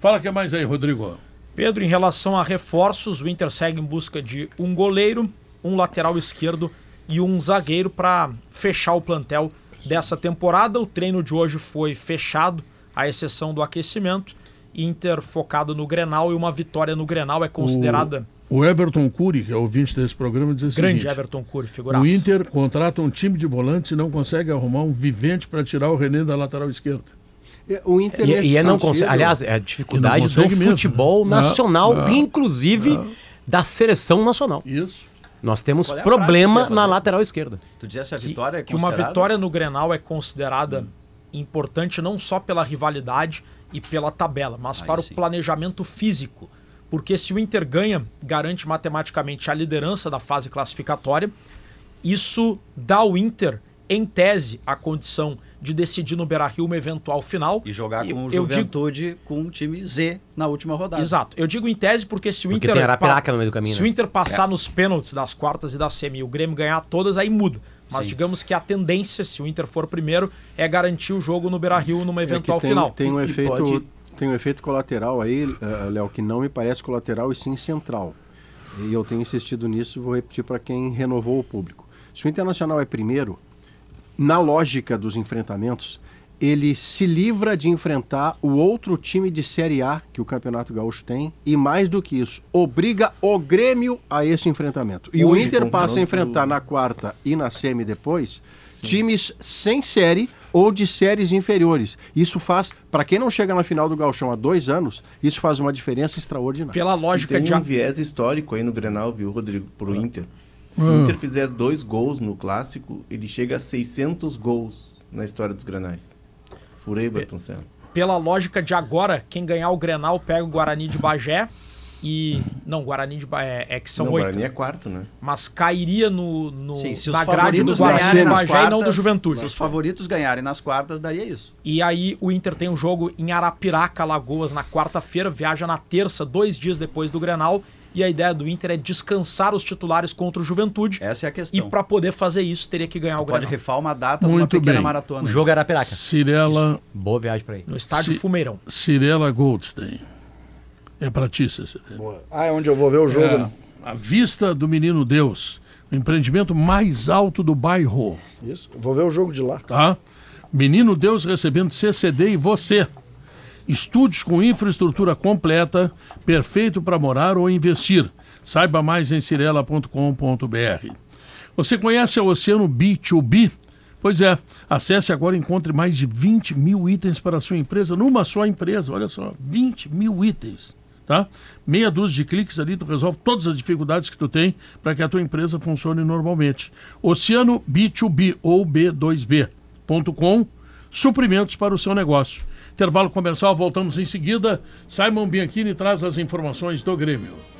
Fala o que mais aí, Rodrigo. Pedro, em relação a reforços, o Inter segue em busca de um goleiro, um lateral esquerdo e um zagueiro para fechar o plantel dessa temporada. O treino de hoje foi fechado, à exceção do aquecimento. Inter focado no Grenal e uma vitória no Grenal é considerada O Everton Cury, que é ouvinte desse programa, diz o grande seguinte, Everton Cury, figuraça. O Inter contrata um time de volantes e não consegue arrumar um vivente para tirar o René da lateral esquerda. É, O Inter E, nesse e é não consegue. Aliás, é a dificuldade não do mesmo, futebol né? nacional, Não, inclusive da seleção nacional. Isso. Nós temos é que problema na lateral esquerda. Tu dissesse a que, vitória é que uma vitória no Grenal é considerada importante não só pela rivalidade e pela tabela, mas Aí para sim. o planejamento físico. Porque se o Inter ganha, garante matematicamente a liderança da fase classificatória. Isso dá ao Inter, em tese, a condição de decidir no Beira-Rio uma eventual final. E jogar com o eu digo- Juventude com um time Z na última rodada. Exato. Eu digo em tese porque se o Porque Inter. Arapiraca no meio do caminho, Se né? o Inter passar nos pênaltis das quartas e da semi e o Grêmio ganhar todas, aí muda. Mas Sim. digamos que a tendência, se o Inter for primeiro, é garantir o jogo no Beira Rio numa É eventual tem, final. Tem um, E efeito, pode- tem um efeito colateral aí, eh, Léo, que não me parece colateral e sim central. E eu tenho insistido nisso e vou repetir para quem renovou o público. Se o Internacional é primeiro, na lógica dos enfrentamentos, ele se livra de enfrentar o outro time de Série A que o Campeonato Gaúcho tem e mais do que isso, obriga o Grêmio a esse enfrentamento. E o Hoje, Inter passa a enfrentar na quarta e na semi depois times sem série ou de séries inferiores. Isso faz, para quem não chega na final do Gauchão há dois anos, isso faz uma diferença extraordinária. Pela E lógica tem de. um viés histórico aí no Grenal, viu, Rodrigo, pro Inter. Se Ah. o Inter fizer dois gols no Clássico, ele chega a 600 gols na história dos Grenais. Furei, Berton Senna. Pela lógica de agora, quem ganhar o Grenal pega o Guarani de Bagé. E. [coughs] Não, Guarani de Bagé é que são oito. Guarani é quarto, né? Mas cairia no, no, Sim, se os na grade do favoritos Guarani ganharem de Bagé quartas, e não do Juventude. Se os favoritos ganharem nas quartas, daria isso. E aí o Inter tem um jogo em Arapiraca, Lagoas, na quarta-feira, viaja na terça, dois dias depois do Grenal. E a ideia do Inter é descansar os titulares contra o Juventude. Essa é a E questão. para poder fazer isso, teria que ganhar o Pode Grenal. rifar uma data numa Muito pequena bem. maratona. O jogo é Arapiraca. Cirela, Boa viagem pra aí. No estádio Se- Fumeirão. Cirela Goldstein. É pra ti, Cecília. Ah, é onde eu vou ver o jogo, É, né? a vista do Menino Deus. O empreendimento mais alto do bairro. Isso. Vou ver o jogo de lá. tá? Menino Deus recebendo CCD e você. Estúdios com infraestrutura completa, perfeito para morar ou investir. Saiba mais em cirela.com.br. Você conhece o Oceano B2B? Pois é, acesse agora e encontre mais de 20 mil itens para a sua empresa, numa só empresa. Olha só, 20 mil itens. Tá? Meia dúzia de cliques ali, tu resolve todas as dificuldades que tu tem para que a tua empresa funcione normalmente. Oceano B2B ou B2B.com, suprimentos para o seu negócio. Intervalo comercial, voltamos em seguida. Simon Bianchini traz as informações do Grêmio.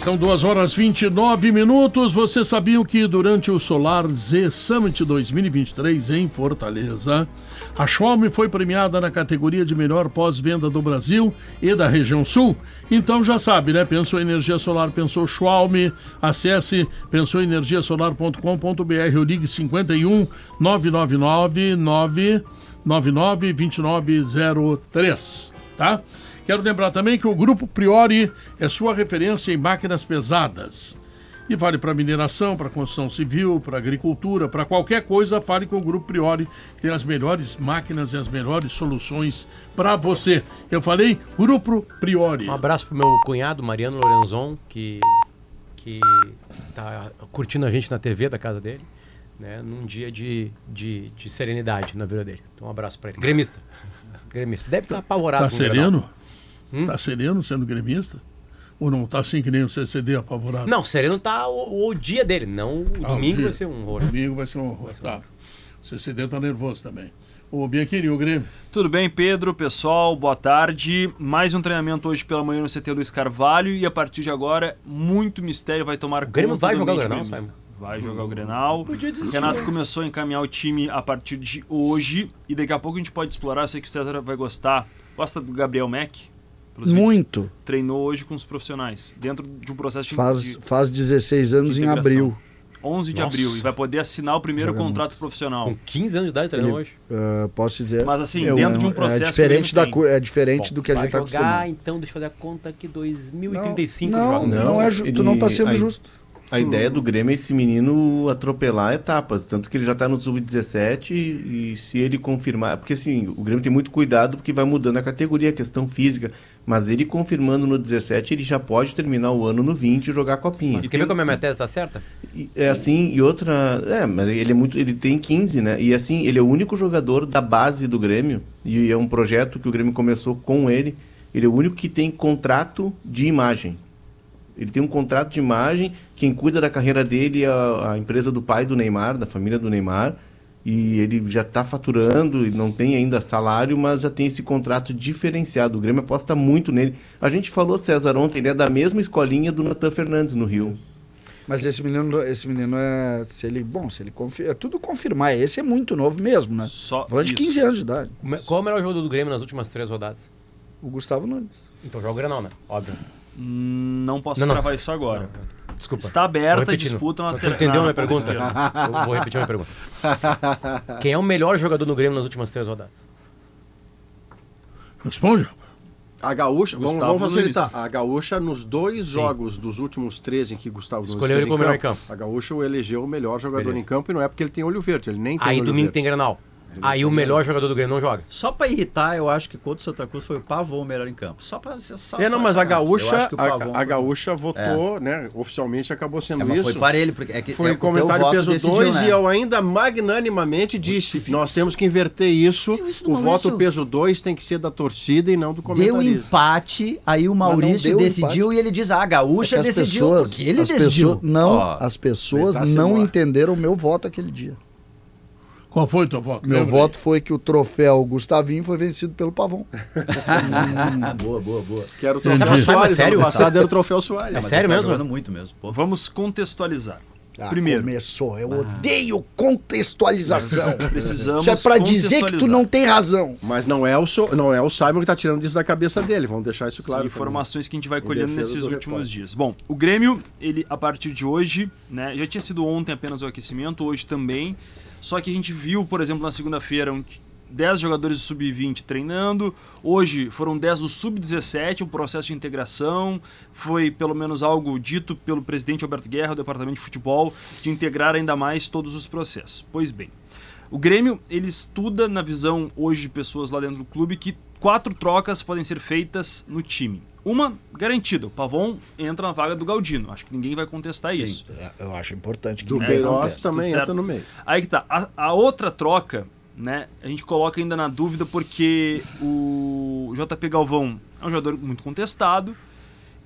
São 2 horas 29 minutos. Vocês sabiam que durante o Solar Z Summit 2023 em Fortaleza, a Xiaomi foi premiada na categoria de melhor pós-venda do Brasil e da região sul? Então já sabe, né? Pensou energia solar, pensou Xiaomi. Acesse pensouenergiasolar.com.br ou ligue 51 999 999 2903, tá? Quero lembrar também que o Grupo Priori é sua referência em máquinas pesadas. E vale para mineração, para construção civil, para agricultura, para qualquer coisa, fale com o Grupo Priori, que tem as melhores máquinas e as melhores soluções para você. Eu falei Grupo Priori. Um abraço pro meu cunhado, Mariano Lorenzon, que, que tá curtindo a gente na TV da casa dele, né? Num dia de, de, de serenidade na vida dele. Então um abraço para ele. Gremista. Gremista. Deve estar apavorado Tá com o Sereno? Tá sereno sendo gremista? Ou não? Tá assim que nem o CCD apavorado? Não, sereno tá o, o dia dele, não o Ah, o domingo dia. vai ser um horror. Domingo vai ser um horror. Tá. O CCD tá nervoso também. O Bianchini, o Grêmio. Tudo bem, Pedro, pessoal, boa tarde. Mais um treinamento hoje pela manhã no CT Luiz Carvalho e a partir de agora, muito mistério vai tomar O Grêmio conta vai jogar o Grenal. Simon? Vai jogar o Grenal. Renato começou a encaminhar o time a partir de hoje e daqui a pouco a gente pode explorar. Eu sei que o César vai gostar. Gosta do Gabriel Mack? Pelos vídeos. Muito. Treinou hoje com os profissionais, dentro de um processo de, Faz, de faz 16 anos em abril. 11 de Nossa. abril e vai poder assinar o primeiro Joga contrato profissional. Com 15 anos de idade treinou Ele- hoje. Ah, posso te dizer. Mas assim, é, dentro de um é processo. o diferente, da, é diferente Bom, do que a gente está jogar, acostumado. então, deixa eu fazer a conta aqui, 2035 não, não, Não, é tu não tá sendo aí- justo. A ideia do Grêmio é esse menino atropelar etapas, tanto que ele já está no sub-17 e, e se ele confirmar, porque assim, o Grêmio tem muito cuidado porque vai mudando a categoria, a questão física, mas ele confirmando no 17, ele já pode terminar o ano no 20 e jogar copinha. Mas quer ver como a minha tese tá certa? E, é assim, e outra, é, mas ele é muito, ele tem 15, né? E assim, ele é o único jogador da base do Grêmio e é um projeto que o Grêmio começou com ele. Ele é o único que tem contrato de imagem. Ele tem um contrato de imagem, quem cuida da carreira dele é a, a empresa do pai do Neymar, da família do Neymar, e ele já está faturando e não tem ainda salário, mas já tem esse contrato diferenciado. O Grêmio aposta muito nele. A gente falou, César, ontem, ele é da mesma escolinha do Natan Fernandes no Rio. Mas esse menino, esse menino é. Se ele. Bom, se ele confia. É tudo confirmar. Esse é muito novo mesmo, né? Só Falando de isso. 15 anos de idade. Como é- Qual é o melhor jogador do Grêmio nas últimas três rodadas? O Gustavo Nunes. Então joga o Grenal, né? Óbvio. Não posso Não, não. gravar isso agora. Desculpa. Está aberta a disputa na Tu ter- entendeu na minha ponta pergunta? Eu vou repetir minha pergunta. [laughs] Quem é o melhor jogador do Grêmio nas últimas três rodadas? Responde. A Gaúcha, vamos, vamos facilitar. Nunes. A Gaúcha, nos dois Sim. jogos dos últimos três em que Gustavo Nunes Escolheu ele como melhor em campo. A Gaúcha o elegeu o melhor jogador Beleza. em campo e não é porque ele tem olho verde, ele nem tem Aí olho domingo verde. tem Grenal. Aí o melhor jogador do Grêmio não joga. Só pra irritar, eu acho que contra o Santa Cruz foi o Pavon o melhor em campo. Só só, É, não, mas a Gaúcha, Pavon- a, a Gaúcha votou, né? Oficialmente acabou sendo É, mas isso. foi parelho, porque é que Foi é, comentário peso decidiu, 2 né? e eu ainda magnanimamente disse: nós temos que inverter isso. Isso o voto isso- peso 2 tem que ser da torcida e não do Deu comentarista. empate, aí o Maurício deu decidiu e ele diz: ah, a Gaúcha É decidiu, pessoas- porque ele decidiu. pessoas- não, Ó, as pessoas dar-se não entenderam o meu voto aquele dia. Qual foi o teu voto? Meu Lembra voto foi que o troféu Gustavinho foi vencido pelo Pavon. [laughs] boa, boa, boa. Que era o Entendi. troféu Mas, Soares, sério? ano passado era o troféu Soares. Mas sério tá mesmo? muito mesmo. pô. Vamos contextualizar. Ah, Primeiro, Começou. Eu odeio contextualização. precisamos Isso é pra dizer que tu não tem razão. Mas não é, o so, não é o Simon que tá tirando isso da cabeça dele. Vamos deixar isso claro. São informações que a gente vai colhendo nesses últimos repórter. dias. Bom, o Grêmio, ele a partir de hoje, né, já tinha sido ontem apenas o aquecimento, hoje também. Só que a gente viu, por exemplo, na segunda-feira um, 10 jogadores do sub-20 treinando. Hoje foram 10 do sub-17, um processo de integração. Foi pelo menos algo dito pelo presidente Alberto Guerra, do departamento de futebol, de integrar ainda mais todos os processos. Pois bem, o Grêmio ele estuda na visão hoje de pessoas lá dentro do clube que quatro trocas podem ser feitas no time. Uma garantida, o Pavon entra na vaga do Galdino. Acho que ninguém vai contestar isso. Sim, é, eu acho importante que Do Queiroz também entra no meio. Aí que tá. A, a outra troca, né? A gente coloca ainda na dúvida porque o JP Galvão é um jogador muito contestado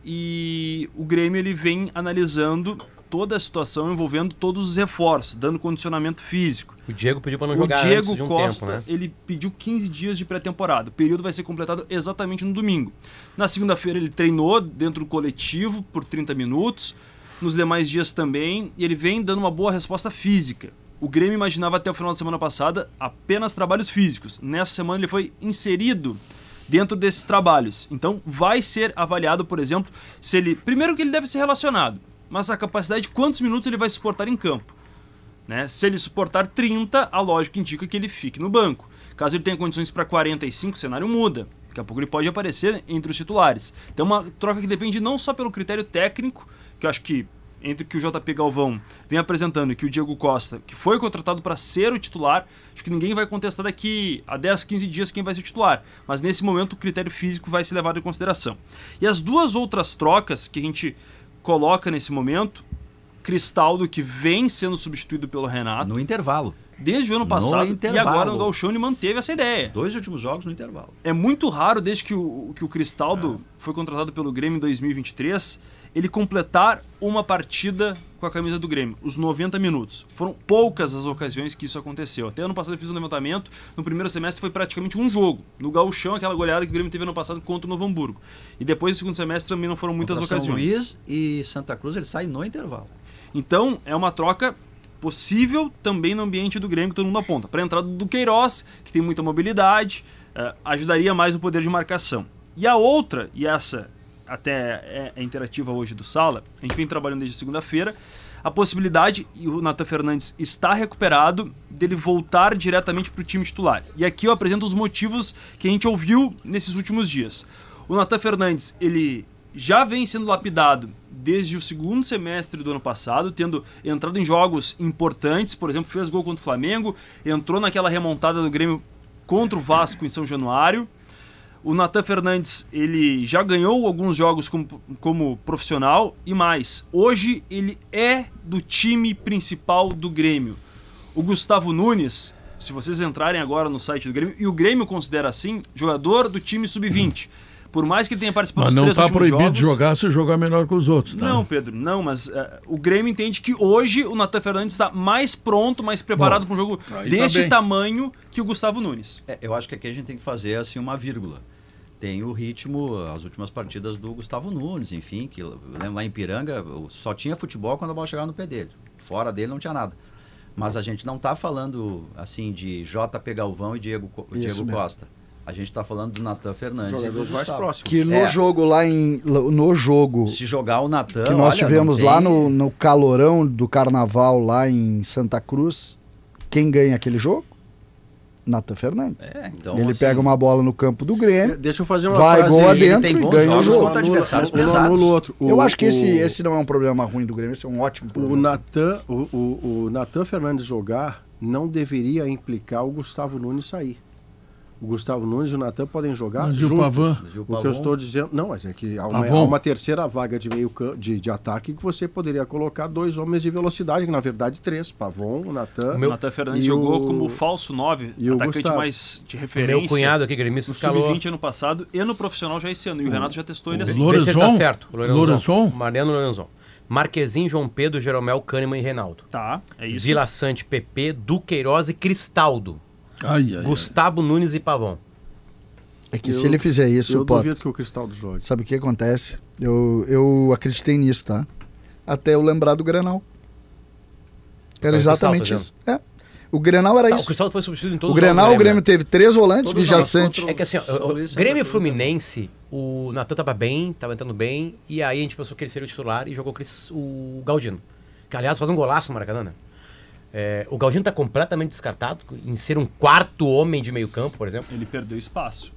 e o Grêmio ele vem analisando toda a situação envolvendo todos os reforços, dando condicionamento físico. O Diego pediu pra não O jogar Diego antes de um Costa, tempo, né? ele pediu 15 dias de pré-temporada. O período vai ser completado exatamente no domingo. Na segunda-feira ele treinou dentro do coletivo por 30 minutos, nos demais dias também, e ele vem dando uma boa resposta física. O Grêmio imaginava até o final da semana passada apenas trabalhos físicos. Nessa semana ele foi inserido dentro desses trabalhos. Então vai ser avaliado, por exemplo, se ele. Primeiro que ele deve ser relacionado, mas a capacidade de quantos minutos ele vai suportar em campo. Né? Se ele suportar 30, a lógica indica que ele fique no banco. Caso ele tenha condições para 45, o cenário muda. Daqui a pouco ele pode aparecer entre os titulares. Então, uma troca que depende não só pelo critério técnico, que eu acho que entre o que o JP Galvão vem apresentando e que o Diego Costa, que foi contratado para ser o titular, acho que ninguém vai contestar daqui a 10, 15 dias quem vai ser o titular. Mas nesse momento o critério físico vai ser levado em consideração. E as duas outras trocas que a gente coloca nesse momento, Cristaldo, que vem sendo substituído pelo Renato, No intervalo. desde o ano No passado, e agora no Gauchão ele manteve essa ideia. Dois últimos jogos no intervalo. É muito raro, desde que o, que o Cristaldo foi contratado pelo Grêmio em 2023, ele completar uma partida com a camisa do Grêmio, os 90 minutos. Foram poucas as ocasiões que isso aconteceu. Até ano passado eu fiz um levantamento, no primeiro semestre foi praticamente um jogo. No Gauchão, aquela goleada que o Grêmio teve ano passado contra o Novo Hamburgo. E depois, no segundo semestre, também não foram muitas Contra São ocasiões. Luís e Santa Cruz ele sai no intervalo. Então, é uma troca possível também no ambiente do Grêmio, que todo mundo aponta. Para a entrada do Queiroz, que tem muita mobilidade, eh, ajudaria mais o poder de marcação. E a outra, e essa até é, é interativa hoje do Sala, a gente vem trabalhando desde segunda-feira, a possibilidade, e o Nathan Fernandes está recuperado, dele voltar diretamente para o time titular. E aqui eu apresento os motivos que a gente ouviu nesses últimos dias. O Nathan Fernandes, ele já vem sendo lapidado desde o segundo semestre do ano passado, tendo entrado em jogos importantes, por exemplo, fez gol contra o Flamengo, entrou naquela remontada do Grêmio contra o Vasco em São Januário. O Natan Fernandes, ele já ganhou alguns jogos como, como profissional e mais. Hoje ele é do time principal do Grêmio. O Gustavo Nunes, se vocês entrarem agora no site do Grêmio, e o Grêmio considera assim, jogador do time sub-20. Por mais que ele tenha participado Mas dos não três está últimos proibido jogos, de jogar se jogar melhor que os outros, tá? não, Pedro, não, mas eh, o Grêmio entende que hoje o Natan Fernandes está mais pronto, mais preparado para um jogo tá deste bem. tamanho que o Gustavo Nunes. É, eu acho que aqui a gente tem que fazer assim uma vírgula. Tem o ritmo, as últimas partidas do Gustavo Nunes, enfim, que eu lembro lá em Piranga só tinha futebol quando a bola chegava no pé dele. Fora dele não tinha nada. Mas a gente não está falando assim de JP Galvão e Diego, Isso Diego mesmo. Costa. A gente está falando do Natan Fernandes. e do Jogadores mais próximos. Que no É. jogo lá em. No jogo Se jogar o Natan. que nós olha, tivemos não lá tem- no, no calorão do carnaval lá em Santa Cruz, quem ganha aquele jogo? Natan Fernandes. É, então, ele assim, pega uma bola no campo do Grêmio, Deixa eu fazer uma vai frase gol adentro tem e ganha o jogos jogo. contra adversários um pesados. o outro. O- Eu acho que esse, o- esse não é um problema ruim do Grêmio, esse é um ótimo O problema. Natan, o, o, o Natan Fernandes jogar não deveria implicar o Gustavo Nunes sair. O Gustavo Nunes e o Natan podem jogar Mas e o juntos. Pavan? O que eu estou dizendo. Não, mas é que há uma, há uma terceira vaga de meio de, de ataque que você poderia colocar dois homens de velocidade, que na verdade três. Pavon, o Natan. O meu- Natan Fernandes e jogou o- como falso 9, e o atacante Gustavo. mais de O referência. meu cunhado aqui, gremista, no escalou. sub-20 ano passado e no profissional já esse ano. E o Renato já testou ele assim. Ele tá Lorenzon? certo. Lorenzon? Mariano Lorenzon. Marquezinho, João Pedro, Jeromel, Kahneman e Reinaldo. Tá, é isso. Vila Sante, PP, Duqueiroz e Cristaldo. Ai, ai, ai. Gustavo Nunes e Pavão. É que Eu- se ele fizer isso, eu Potter, duvido que o Cristaldo jogue. sabe o que acontece? Eu, eu acreditei nisso, tá? Até eu lembrar do Grenal. Era o exatamente Cristal, isso. É. O Grenal era Tá, o isso. Cristaldo foi substituído em todos O os jogos Grenal, do o Grêmio né? teve três volantes, Todos Vijaçante. É que assim, ó, o- o Grêmio Fluminense, o Natan tava bem, tava entrando bem, e aí a gente pensou que ele seria o titular e jogou o Cris- o Galdino. Que aliás faz um golaço no Maracanã, né? É, o Galdino tá completamente descartado em ser um quarto homem de meio campo, por exemplo. Ele perdeu espaço.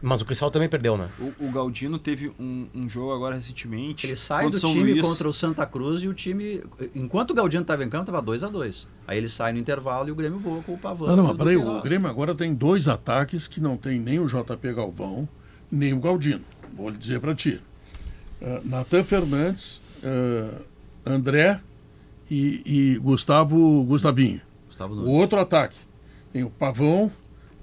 Mas o Cristal também perdeu, né? O, o Galdino teve um, um jogo agora recentemente. Ele sai do São time Luís. contra o Santa Cruz e o time. Enquanto o Galdino estava em campo, estava 2 a 2 Aí ele sai no intervalo e o Grêmio voa com o Pavão. Não, não, mas peraí, o. Grêmio agora tem dois ataques que não tem nem o JP Galvão, nem o Galdino. Vou lhe dizer para ti. Uh, Natan Fernandes, uh, André e, e Gustavo Gustavinho. Gustavo O Nunes. outro ataque. Tem o Pavão,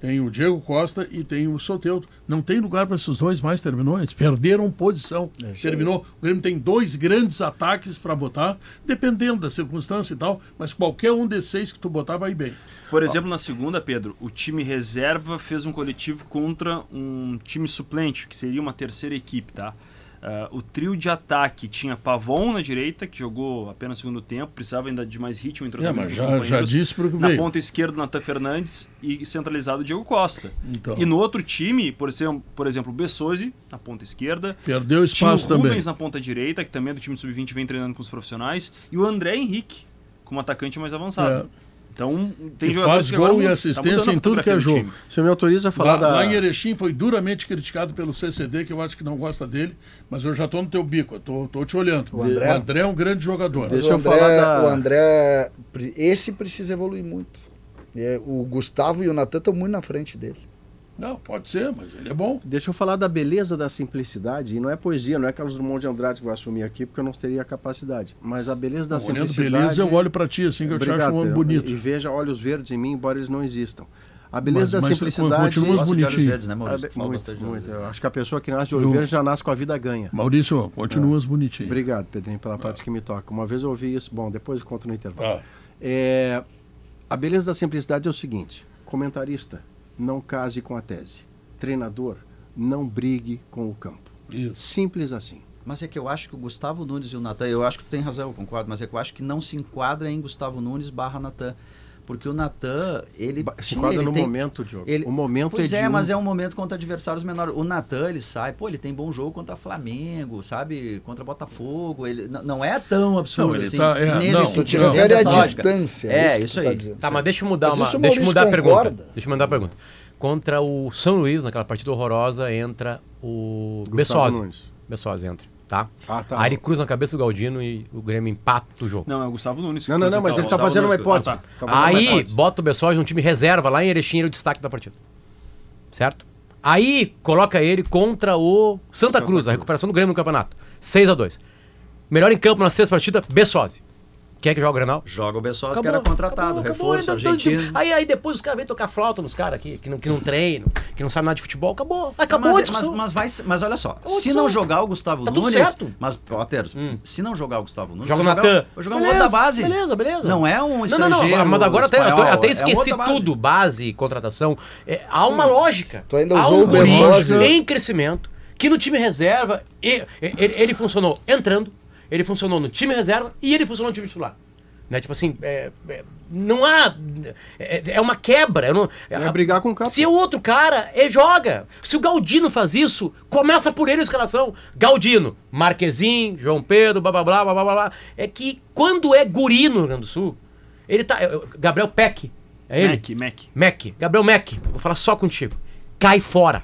tem o Diego Costa e tem o Soteudo. Não tem lugar para esses dois mais, terminou. Eles perderam posição. terminou. O Grêmio tem dois grandes ataques para botar, dependendo da circunstância e tal, mas qualquer um desses seis que tu botar vai bem. Por exemplo, na segunda, Pedro, o time reserva fez um coletivo contra um time suplente, que seria uma terceira equipe, tá? Ah, o trio de ataque tinha Pavon na direita, que jogou apenas no segundo tempo, precisava ainda de mais ritmo entre os É, já, já disse Na ponta esquerda, Natan Fernandes e centralizado o Diego Costa. Então. E no outro time, por exemplo, por exemplo, o Bessosi, na ponta esquerda. Perdeu Tinha o espaço também. Rubens na ponta direita, que também é do time sub-20 vem treinando com os profissionais. E o André Henrique, como atacante mais avançado. É. Então, tem Que jogadores faz gol e mudam- assistência tá em tudo que é jogo. Você me autoriza a falar Lá, da. lá em Erechim foi duramente criticado pelo CCD, que eu acho que não gosta dele, mas eu já tô no teu bico, tô te olhando. O André? é um grande jogador. Deixa o eu André, falar da- o André, esse precisa evoluir muito. É, o Gustavo e o Natan estão muito na frente dele. Não, pode ser, mas ele é bom. Deixa eu falar da beleza da simplicidade. E não é poesia, não é Carlos Drummond de Andrade que vai assumir aqui, porque eu não teria a capacidade. Mas a beleza da Olhando simplicidade. beleza, eu olho pra ti assim que eu te acho um homem bonito. E veja olhos verdes em mim, embora eles não existam. A beleza Mas- da mas simplicidade. continuamos olhos bonitinho. verdes, né, Ah, Maurício? be- muito, muito. Eu acho que a pessoa que nasce de olho verde já nasce com a vida ganha. Maurício, continuas bonitinho. Obrigado, Pedrinho, pela parte que me toca. Uma vez eu ouvi isso. Bom, depois eu conto no intervalo. Ah, É, a beleza da simplicidade é o seguinte: comentarista, não case com a tese. Treinador, não brigue com o campo. isso. Simples assim. Mas é que eu acho que o Gustavo Nunes e o Natan, eu acho que tu tem razão, eu concordo, mas é que eu acho que não se enquadra em Gustavo Nunes barra Natan. Porque o Natan, ele. Se enquadra no tem- momento, Diogo. Ele, o momento pois é é, de um- mas é um momento contra adversários menores. O Natan, ele sai, pô, ele tem bom jogo contra Flamengo, sabe? Contra Botafogo. Ele não é tão absurdo Não, ele assim. tá- é, nesse não, sentido, tira não. dessa lógica. distância. É, que isso tu tá aí. dizendo. Tá, mas deixa eu mudar Mas uma. isso o Deixa eu mudar a pergunta. Deixa eu mudar a pergunta. Contra o São Luís, naquela partida horrorosa, entra o Gustavo Bessosi. Nunes. Bessosi entra, tá? Ah, tá. Aí ele cruza na cabeça do Galdino e o Grêmio empata o jogo. Não, é o Gustavo Nunes. que Não, não, não, mas ele tá fazendo uma hipótese. Ah, tá. Tá uma Aí hipótese. bota o Bessosi num time reserva lá em Erechim, ele é o destaque da partida. Certo? Aí coloca ele contra o Santa, Santa Cruz, Cruz. a recuperação do Grêmio no campeonato. 6 a 2 Melhor em campo nas três partidas, Bessosi. Quem é que joga o Grenal? Joga o Bessosa, que era contratado, reforço, ainda todo argentino. Aí, aí depois os caras vêm tocar flauta nos caras aqui, que não, que não treinam, que não sabem nada de futebol. Acabou. Acabou a mas, mas, mas, vai, mas olha só, a se não jogar o Gustavo Tá tudo Nunes. certo. Mas, Potter, Hum. se não jogar o Gustavo Nunes. Joga o Natan. Vai jogar um outro da base. Beleza, beleza. Não é um Não, não, estrangeiro. não. Mas agora até, espanhol, até é esqueci base. tudo. Base, contratação. É, há uma lógica. Tu ainda há usou um o Bessosa. em crescimento, que no time reserva, ele, ele funcionou entrando, ele funcionou no time reserva e ele funcionou no time titular. Né? Tipo assim, é- é- não há. É, é uma quebra. eu não- É brigar com o campo. Se o outro cara, ele joga. Se o Galdino faz isso, começa por ele a escalação. Galdino, Marquezinho, João Pedro, blá blá blá blá blá blá. blá. É que quando é guri no Rio Grande do Sul, ele tá. é, é, Gabriel Peck. É ele? Mac, Mac. Mac. Gabriel Mac. Vou falar só contigo. Cai fora.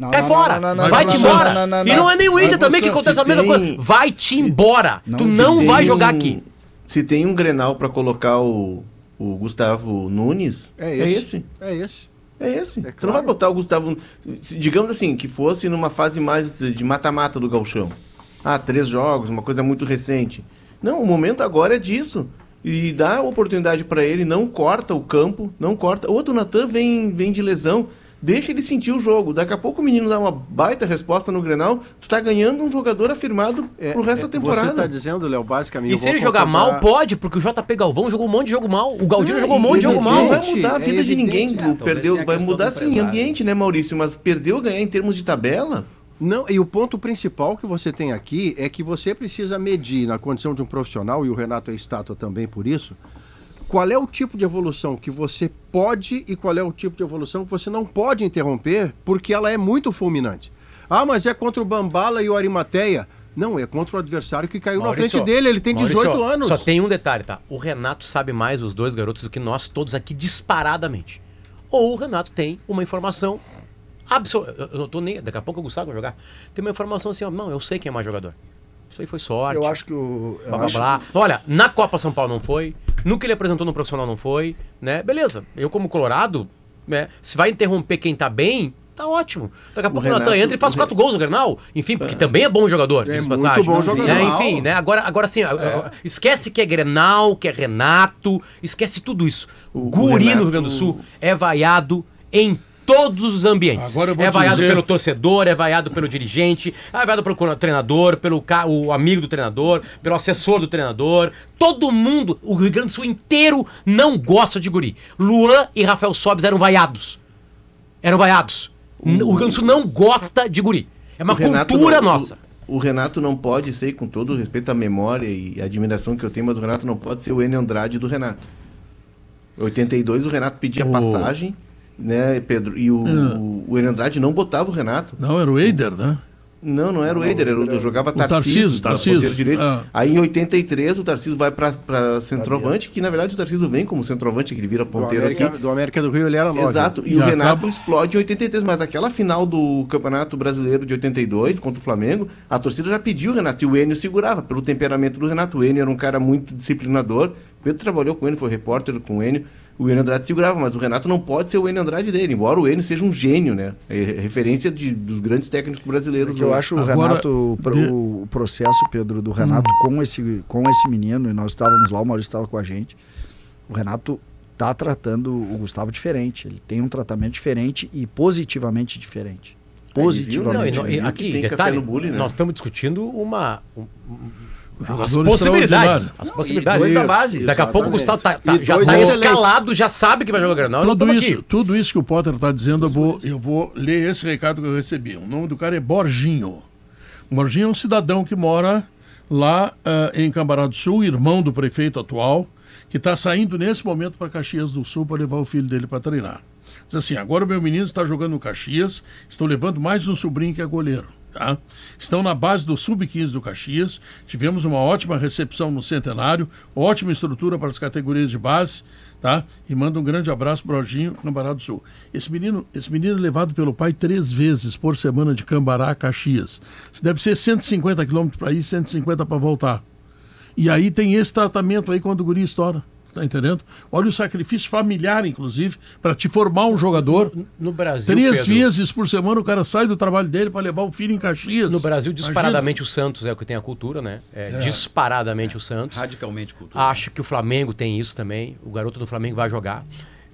Não, Cai não, fora. não, não, não, Vai-te embora. não, não, E não é nem o Inter também que acontece a mesma tem- coisa. Vai-te embora. Não, tu não vai um- jogar aqui. Se tem um Grenal pra colocar o, o Gustavo Nunes, É é esse. esse. É esse. É esse. É Tu não claro. vai botar o Gustavo. Digamos assim, que fosse numa fase mais de mata-mata do Galchão. Ah, três jogos, uma coisa muito recente. Não, o momento agora é disso. E dá oportunidade pra ele, não corta o campo, não corta. Outro Natan vem, vem de lesão, deixa ele sentir o jogo. Daqui a pouco o menino dá uma baita resposta no Grenal, tu tá ganhando um jogador afirmado É, pro resto é, da temporada. Você tá dizendo, Léo, basicamente. E se ele jogar mal, pode, porque o JP Galvão jogou um monte de jogo mal. O Galdino Não, jogou um monte de jogo Não mal. vai evidente, mudar a é vida de ninguém. é, talvez perdeu, vai mudar sim, ambiente, né, Maurício? Mas perdeu ganhar em termos de tabela. Não, e o ponto principal que você tem aqui é que você precisa medir, na condição de um profissional, e o Renato é estátua também por isso, qual é o tipo de evolução que você pode e qual é o tipo de evolução que você não pode interromper, porque ela é muito fulminante. Ah, mas é contra o Bambala e o Arimateia. Não, é contra o adversário que caiu Maurício, na frente dele. Ele tem 18 Maurício, anos. Só tem um detalhe, tá? O Renato sabe mais os dois garotos do que nós todos aqui disparadamente. Ou o Renato tem uma informação absoluta. Eu eu não tô nem. Daqui a pouco o Gustavo vai jogar. Tem uma informação assim, ó. Não, eu sei quem é mais jogador. Isso aí foi sorte. Eu acho que o. blá, blá, acho- blá. Olha, na Copa São Paulo não foi, no que ele apresentou no profissional não foi, né? Beleza, eu como Colorado, né? Se vai interromper quem tá bem, tá ótimo. Daqui a pouco o Natan entra e faz quatro gols no Grenal, enfim, porque também é bom jogador, É muito passagem. bom jogador. Né? Enfim, né? Agora, agora assim, esquece que é Grenal, que é Renato, esquece tudo isso. O O Guri no Renato- Rio Grande do Sul é vaiado em todos os ambientes. Agora eu vou é vaiado dizer- pelo torcedor, é vaiado pelo dirigente, é vaiado pelo treinador, pelo ca- o amigo do treinador, pelo assessor do treinador. Todo mundo, o Rio Grande do Sul inteiro não gosta de guri. Luan e Rafael Sobes eram vaiados. Eram vaiados. N- O Rio Grande do Sul não gosta de guri. É uma O cultura não- nossa. O, o Renato não pode ser, com todo o respeito à memória e à admiração que eu tenho, mas o Renato não pode ser o Enio Andrade do Renato. Em 82 o Renato pedia O- passagem, né, Pedro? E o, Ah. o, Andrade não botava o Renato. Não, era o Eider, né? Não, não era o Eider, era jogava O Tarcísio, direito. Ah. Aí em 83 o Tarcísio vai pra, pra centroavante, que na verdade o Tarcísio vem como centroavante, que ele vira Do ponteiro América, aqui. do América do Rio ele era nove. Exato, e, E o acaba- Renato explode em 83, mas aquela final do Campeonato Brasileiro de 82 contra o Flamengo, a torcida já pediu o Renato e o Enio segurava pelo temperamento do Renato. O Enio era um cara muito disciplinador. O Pedro trabalhou com ele, foi repórter com o Enio. O Enio Andrade segurava, mas o Renato não pode ser o Enio Andrade dele, embora o Enio seja um gênio, né? É referência de, dos grandes técnicos brasileiros. Porque eu acho o Agora, Renato, o pro- de- o processo, Pedro, do Renato com, esse, com esse menino, e nós estávamos lá, o Maurício estava com a gente. O Renato tá tratando o Gustavo diferente. Ele tem um tratamento diferente e positivamente diferente. Positivamente. Não, e no- né? e Viu aqui, que tem café detalhe, no bullying, né? nós estamos discutindo uma... um- as possibilidades. As Não, possibilidades. e dois da Isso, base. Daqui a pouco o Gustavo tá, tá- já tá excelentes. escalado, já sabe que vai jogar Granal. Tudo isso, aqui. tudo isso que o Potter está dizendo, eu vou, eu vou ler esse recado que eu recebi. O nome do cara é Borginho. Borginho é um cidadão que mora lá ah, em Cambará do Sul, irmão do prefeito atual, que está saindo nesse momento para Caxias do Sul para levar o filho dele para treinar. Diz assim: agora o meu menino está jogando no Caxias, estou levando mais um sobrinho que é goleiro. Tá? Estão na base do Sub-15 do Caxias. Tivemos uma ótima recepção no centenário, ótima estrutura para as categorias de base. Tá? E manda um grande abraço para o Jorginho, Cambará do Sul. Esse menino, esse menino é levado pelo pai três vezes por semana de Cambará a Caxias. Deve ser 150 quilômetros para ir, 150 para voltar. E aí tem esse tratamento aí quando o guri estoura. Tá entendendo? Olha o sacrifício familiar, inclusive, para te formar um jogador. No Brasil, Três Pedro, vezes por semana o cara sai do trabalho dele para levar o filho em Caxias. No Brasil, Imagina. disparadamente o Santos é o que tem a cultura, né? É, Disparadamente o Santos. Radicalmente cultura. Acho que o Flamengo tem isso também. O garoto do Flamengo vai jogar.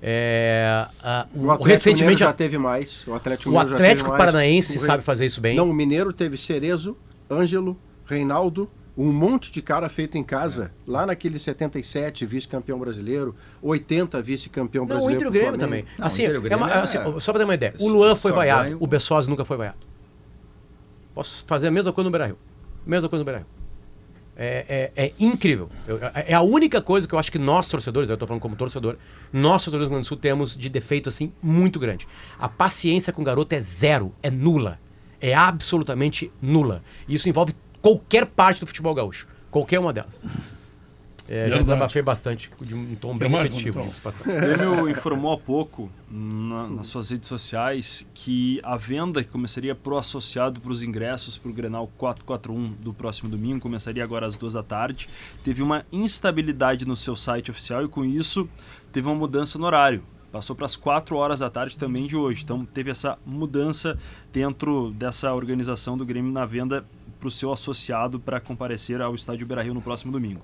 É, ah, O o- Atlético recentemente Mineiro já a- teve mais. O Atlético, o Mineiro já Atlético teve mais. Paranaense O sabe fazer isso bem. Não, o Mineiro teve Cerezo, Ângelo, Reinaldo, um monte de cara feito em casa. Lá naquele 77, vice-campeão brasileiro, 80, vice-campeão Não, brasileiro. Inter e o Grêmio também. Não, assim, o Inter e o é Grêmio uma- é- assim, só pra ter uma ideia. O Luan foi vaiado, vai o- Bessosi nunca foi vaiado. Posso fazer a mesma coisa no Beira-Rio. Mesma coisa no Beira-Rio. É, é- é incrível. Eu- é a única coisa que eu acho que nós, torcedores, eu estou falando como torcedor, nós, torcedores do Rio Grande do Sul, temos de defeito assim muito grande. A paciência com o garoto é zero, é nula. É absolutamente nula. Isso envolve qualquer parte do futebol gaúcho. Qualquer uma delas. É, já desabafei bastante, de um tom bem repetitivo. Passagem. O Grêmio informou há pouco na- nas suas redes sociais que a venda que começaria pro associado para os ingressos para o Grenal 441 do próximo domingo, começaria agora às duas da tarde, teve uma instabilidade no seu site oficial e com isso teve uma mudança no horário. Passou para as 4 horas da tarde também de hoje. Então teve essa mudança dentro dessa organização do Grêmio na venda para o seu associado para comparecer ao estádio Beira-Rio no próximo domingo.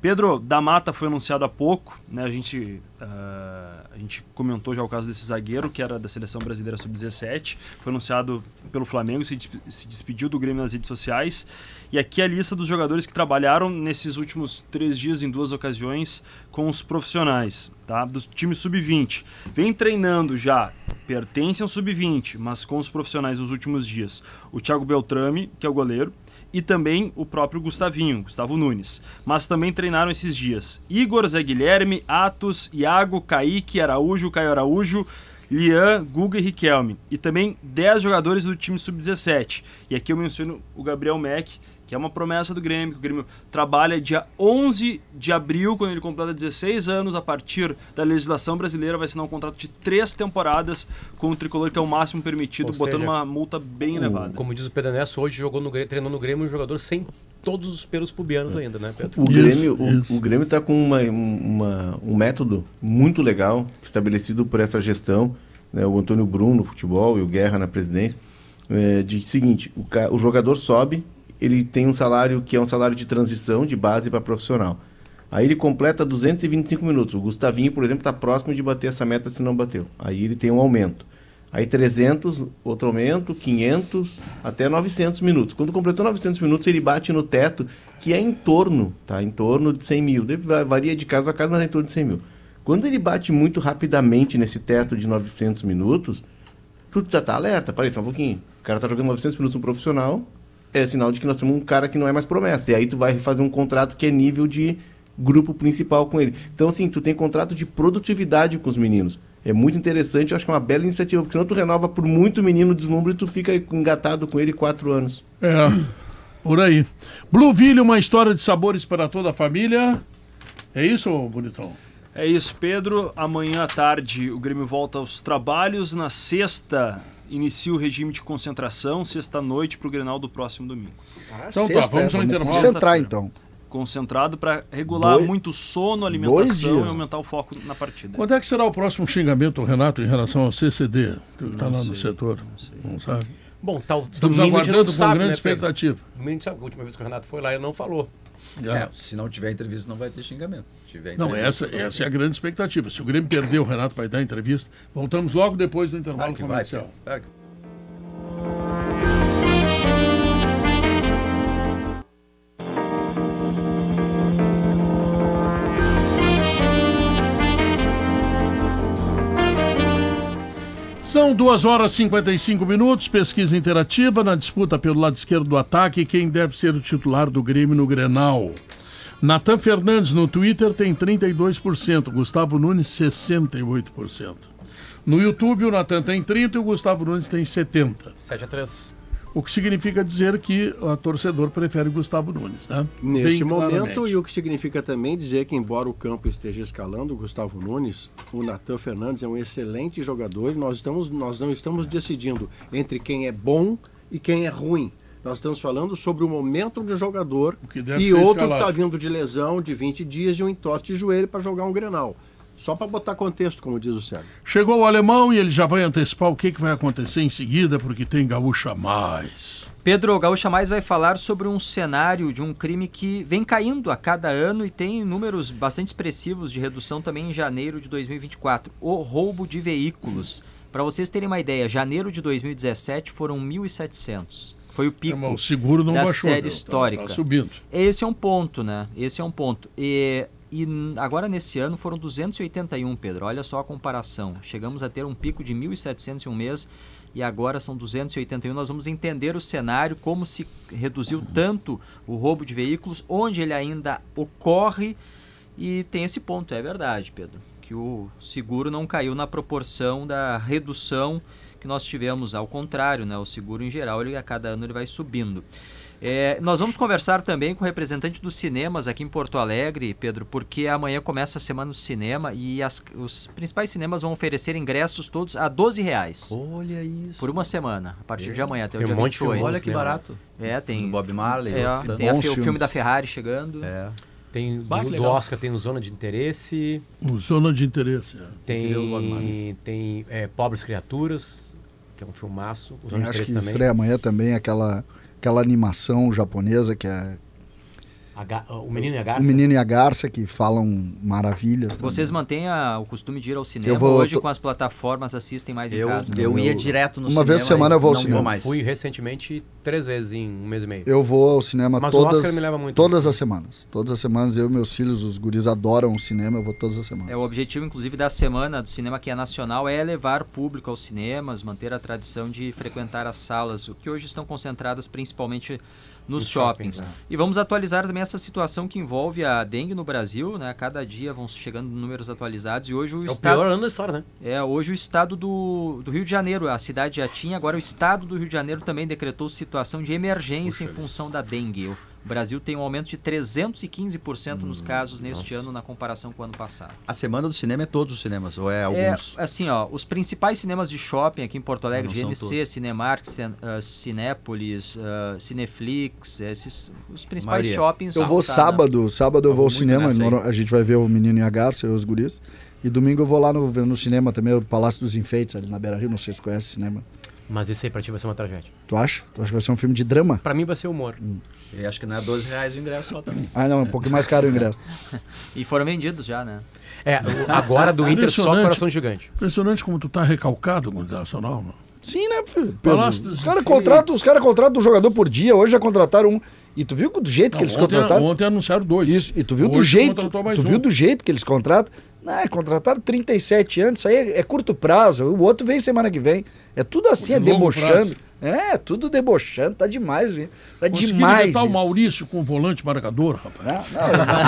Pedro, da Mata foi anunciado há pouco, né? A gente, ah, a gente comentou já o caso desse zagueiro, que era da seleção brasileira sub-17. Foi anunciado pelo Flamengo, se, se despediu do Grêmio nas redes sociais. E aqui a lista dos jogadores que trabalharam nesses últimos três dias, em duas ocasiões, com os profissionais, tá? Do time sub-20. Vem treinando já, pertence ao sub-20, mas com os profissionais nos últimos dias. O Thiago Beltrame, que é o goleiro e também o próprio Gustavinho, Gustavo Nunes. Mas também treinaram esses dias Igor, Zé Guilherme, Atos, Iago, Kaique, Araújo, Caio Araújo, Lian, Guga e Riquelme. E também 10 jogadores do time sub-17. E aqui eu menciono o Gabriel Mack, que é uma promessa do Grêmio, que o Grêmio trabalha dia 11 de abril, quando ele completa 16 anos, a partir da legislação brasileira, vai assinar um contrato de três temporadas com o Tricolor, que é o máximo permitido, Ou botando seja, uma multa bem O- elevada. como diz o Pedro Nesso, hoje jogou no, Grêmio- treinou no Grêmio um jogador sem todos os pelos pubianos ainda, né, Pedro? O Isso, Grêmio, o- isso. o, Grêmio está com uma, uma- um método muito legal estabelecido por essa gestão, né, o Antônio Bruno no futebol e o Guerra na presidência, é, de seguinte, o, o jogador sobe, ele tem um salário que é um salário de transição de base para profissional. Aí ele completa 225 minutos. O Gustavinho, por exemplo, está próximo de bater essa meta se não bateu. Aí ele tem um aumento. Aí 300, outro aumento, 500, até 900 minutos. Quando completou 900 minutos, ele bate no teto, que é em torno, tá? Em torno de 100 mil. Varia de caso a caso, mas é em torno de 100 mil. Quando ele bate muito rapidamente nesse teto de 900 minutos, tu já tá alerta. Parei só um pouquinho. O cara tá jogando 900 minutos no profissional, é sinal de que nós temos um cara que não é mais promessa. E aí tu vai fazer um contrato que é nível de grupo principal com ele. Então, assim, tu tem contrato de produtividade com os meninos. É muito interessante, eu acho que é uma bela iniciativa, porque senão tu renova por muito menino deslumbro e tu fica engatado com ele quatro anos. É, por aí. Blueville, uma história de sabores para toda a família. É isso, bonitão? É isso, Pedro. Amanhã à tarde o Grêmio volta aos trabalhos. Na sexta, inicia o regime de concentração. Sexta-noite para o Grenal do próximo domingo. Então tá, vamos ao intervalo. concentrar então. Concentrado para regular Dois- muito sono, alimentação e aumentar o foco na partida. Quando é que será o próximo xingamento, Renato, em relação ao CCD? Que está lá no setor. Não, sabe? Bom, tal, Estamos não aguardando com sabe, grande né, expectativa. Domingo, sabe, a última vez que o Renato foi lá, ele não falou. É, se não tiver entrevista, não vai ter xingamento. Não, essa, essa é a grande expectativa. Se o Grêmio perder, o Renato vai dar entrevista. Voltamos logo depois do intervalo Claro que vai. comercial. Claro que- São 2 horas e 55 minutos, pesquisa interativa na disputa pelo lado esquerdo do ataque, quem deve ser o titular do Grêmio no Grenal. Natan Fernandes no Twitter tem 32%, Gustavo Nunes 68%. No YouTube o Natan tem 30% e o Gustavo Nunes tem 70%. 7 a 3 O que significa dizer que o torcedor prefere Gustavo Nunes, né? Neste Bem momento, claramente. e o que significa também dizer que, embora o campo esteja escalando o Gustavo Nunes, o Natan Fernandes é um excelente jogador e nós, estamos, nós não estamos decidindo entre quem é bom e quem é ruim. Nós estamos falando sobre o momento de um jogador e outro que está vindo de lesão de 20 dias e um entorse de joelho para jogar um Grenal. Só para botar contexto, como diz o Sérgio. Chegou o alemão e ele já vai antecipar o que, que vai acontecer em seguida, porque tem gaúcha mais. Pedro Gaúcha Mais vai falar sobre um cenário de um crime que vem caindo a cada ano e tem números bastante expressivos de redução também em janeiro de 2024. O roubo de veículos. Para vocês terem uma ideia, janeiro de 2017 foram 1.700. Foi o pico Irmão, o seguro não da baixou, série meu, tá- histórica. tá subindo. Esse é um ponto, né? Esse é um ponto. E, e agora nesse ano foram 281, Pedro. Olha só a comparação. Chegamos a ter um pico de 1.700 em um mês e agora são 281. Nós vamos entender o cenário, como se reduziu tanto o roubo de veículos, onde ele ainda ocorre. E tem esse ponto, é verdade, Pedro, que o seguro não caiu na proporção da redução que nós tivemos, ao contrário, né? O seguro em geral, ele a cada ano ele vai subindo. É, nós vamos conversar também com o representante dos cinemas aqui em Porto Alegre, Pedro, porque amanhã começa a semana do cinema e as- os principais cinemas vão oferecer ingressos todos a 12 reais Olha isso. por uma semana, a partir de amanhã até Tem o dia um monte de 28. filme Olha que cinema. barato. É, tem. Do Bob Marley. É, tem a o filme filmes. da Ferrari chegando. É. Tem Bah, do, do. Oscar tem o Zona de Interesse, O Zona de interesse. é. tem, tem é, Pobres Criaturas, que é um filmaço. O Zona de Acho que também. estreia amanhã também aquela, aquela animação japonesa que é Ga- o Menino e a Garça. O Menino e a Garça, que falam maravilhas. também. Vocês mantêm a- o costume de ir ao cinema Eu vou- hoje tô- com as plataformas, assistem mais Eu, em casa? eu ia Eu- direto no uma vez cinema por semana eu vou ao não cinema. Vou mais. Fui recentemente três vezes em um mês e meio. Eu vou ao cinema Mas o todas, Oscar me leva muito todas as semanas. Todas as semanas, eu e meus filhos, os guris adoram o cinema, eu vou todas as semanas. É, o objetivo, inclusive, da semana do cinema que é nacional é levar público aos cinemas, manter a tradição de frequentar as salas, o que hoje estão concentradas principalmente nos shoppings. shoppings, E vamos atualizar também essa situação que envolve a dengue no Brasil, né? Cada dia vão chegando números atualizados e hoje o É o estado pior ano da história, né? é, hoje o estado do, do Rio de Janeiro, a cidade já tinha, agora o estado do Rio de Janeiro também decretou situação de emergência em função da dengue. O Brasil tem um aumento de 315% Hum, nos casos neste ano na comparação com o ano passado. A semana do cinema é todos os cinemas, ou é É, alguns? assim, ó, os principais cinemas de shopping aqui em Porto Alegre, GNC, Cinemark, Cin, ah, Cinépolis, ah, Cineflix, esses os principais Maioria. shoppings. Eu vou tá, né? sábado, sábado eu vou ao cinema, a gente vai ver o Menino e a Garça e os guris. E domingo eu vou lá no, no cinema também, o Palácio dos Enfeites, ali na Beira Rio, não sei se conhece o cinema. Mas esse aí pra ti vai ser uma tragédia. Tu acha? Tu acha que vai ser um filme de drama? Pra mim vai ser humor. Eu acho que não é 12 reais o ingresso só também. Ah, não, é um pouco mais caro o ingresso. [laughs] E foram vendidos já, né? É, agora do Inter só coração gigante. Impressionante como tu tá recalcado com o Internacional, mano. Sim, né, filho? Palácio dos Os caras contratam, os cara contratam um jogador por dia, hoje já contrataram um. E tu viu do jeito que eles ontem, contrataram? ontem anunciaram dois. Isso, e tu viu do Hoje jeito, contratou mais tu um. viu do jeito que eles contratam? Não, é, contrataram 37 anos, isso aí é, é curto prazo, o outro vem semana que vem. É tudo assim, é De debochando. É, tudo debochando, tá demais, viu? Tá demais. irritar o isso. Maurício com o volante marcador, rapaz. Ah,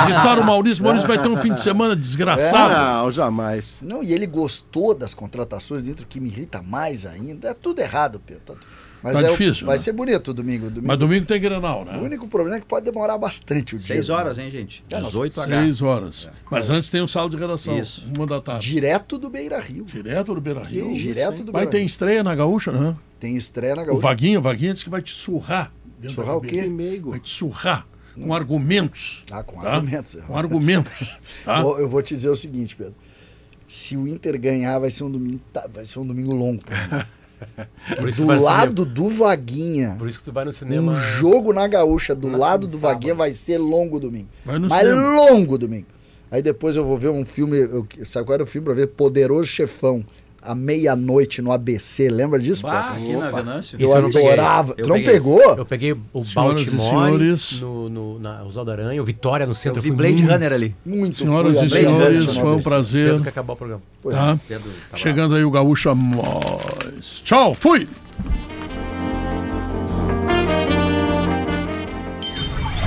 não, Irritaram o Maurício. O Maurício vai ter um fim de semana desgraçado. Não, jamais. Não, e ele gostou das contratações dentro que me irrita mais ainda. É tudo errado, Pedro. Tá- Mas Tá é o- difícil, vai né? ser bonito o domingo. domingo. Mas domingo tem Grenal, O né? único problema é que pode demorar bastante o dia. 6 horas, hein, gente? É, nós- 18 H. Seis horas. Mas antes tem o sala de redação. Isso. Uma da tarde. Direto do Beira Rio. Direto do Beira Rio. Direto do Vai Beira ter Rio. estreia na Gaúcha, né? Tem estreia na O Gaúcha. Vaguinho, o Vaguinho disse que vai te surrar. Surrar o quê? Vai te surrar com argumentos. Ah, com tá? argumentos. Com argumentos. [laughs] Tá? Eu, eu vou te dizer o seguinte, Pedro. Se o Inter ganhar, vai ser um domingo, tá, vai ser um domingo longo. [laughs] do lado do Vaguinha, Por isso que tu vai no cinema. um jogo na Gaúcha do na- lado do sábado. Vaguinha vai ser longo domingo. Vai no Mas cinema. longo domingo. Aí depois eu vou ver um filme, eu, sabe qual era o filme pra ver? Poderoso Chefão, à meia-noite no ABC. Lembra disso, Bah, aqui na Venâncio. Eu adorava. Eu tu não peguei. pegou? Eu peguei o Senhoras e Baltimore senhores. no, no, na Oswaldo Aranha, o Vitória no centro. Eu vi Blade muito Runner ali. Muito Senhoras fui e senhores, Runner foi um prazer. Pedro que acabar o programa. Pois Tá? Pedro, tá. Chegando aí o Gaúcha Mais. Tchau, fui!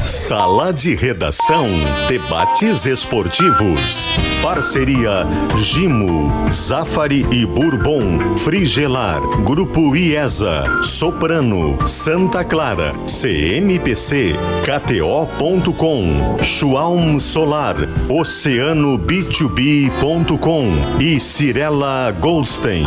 Sala de Redação. Debates esportivos. Parceria Gimo, Zafari e Bourbon, Frigelar, Grupo IESA, Soprano, Santa Clara, CMPC, KTO.com, Schwalm Solar, Oceano B2B.com e Cirela Goldstein.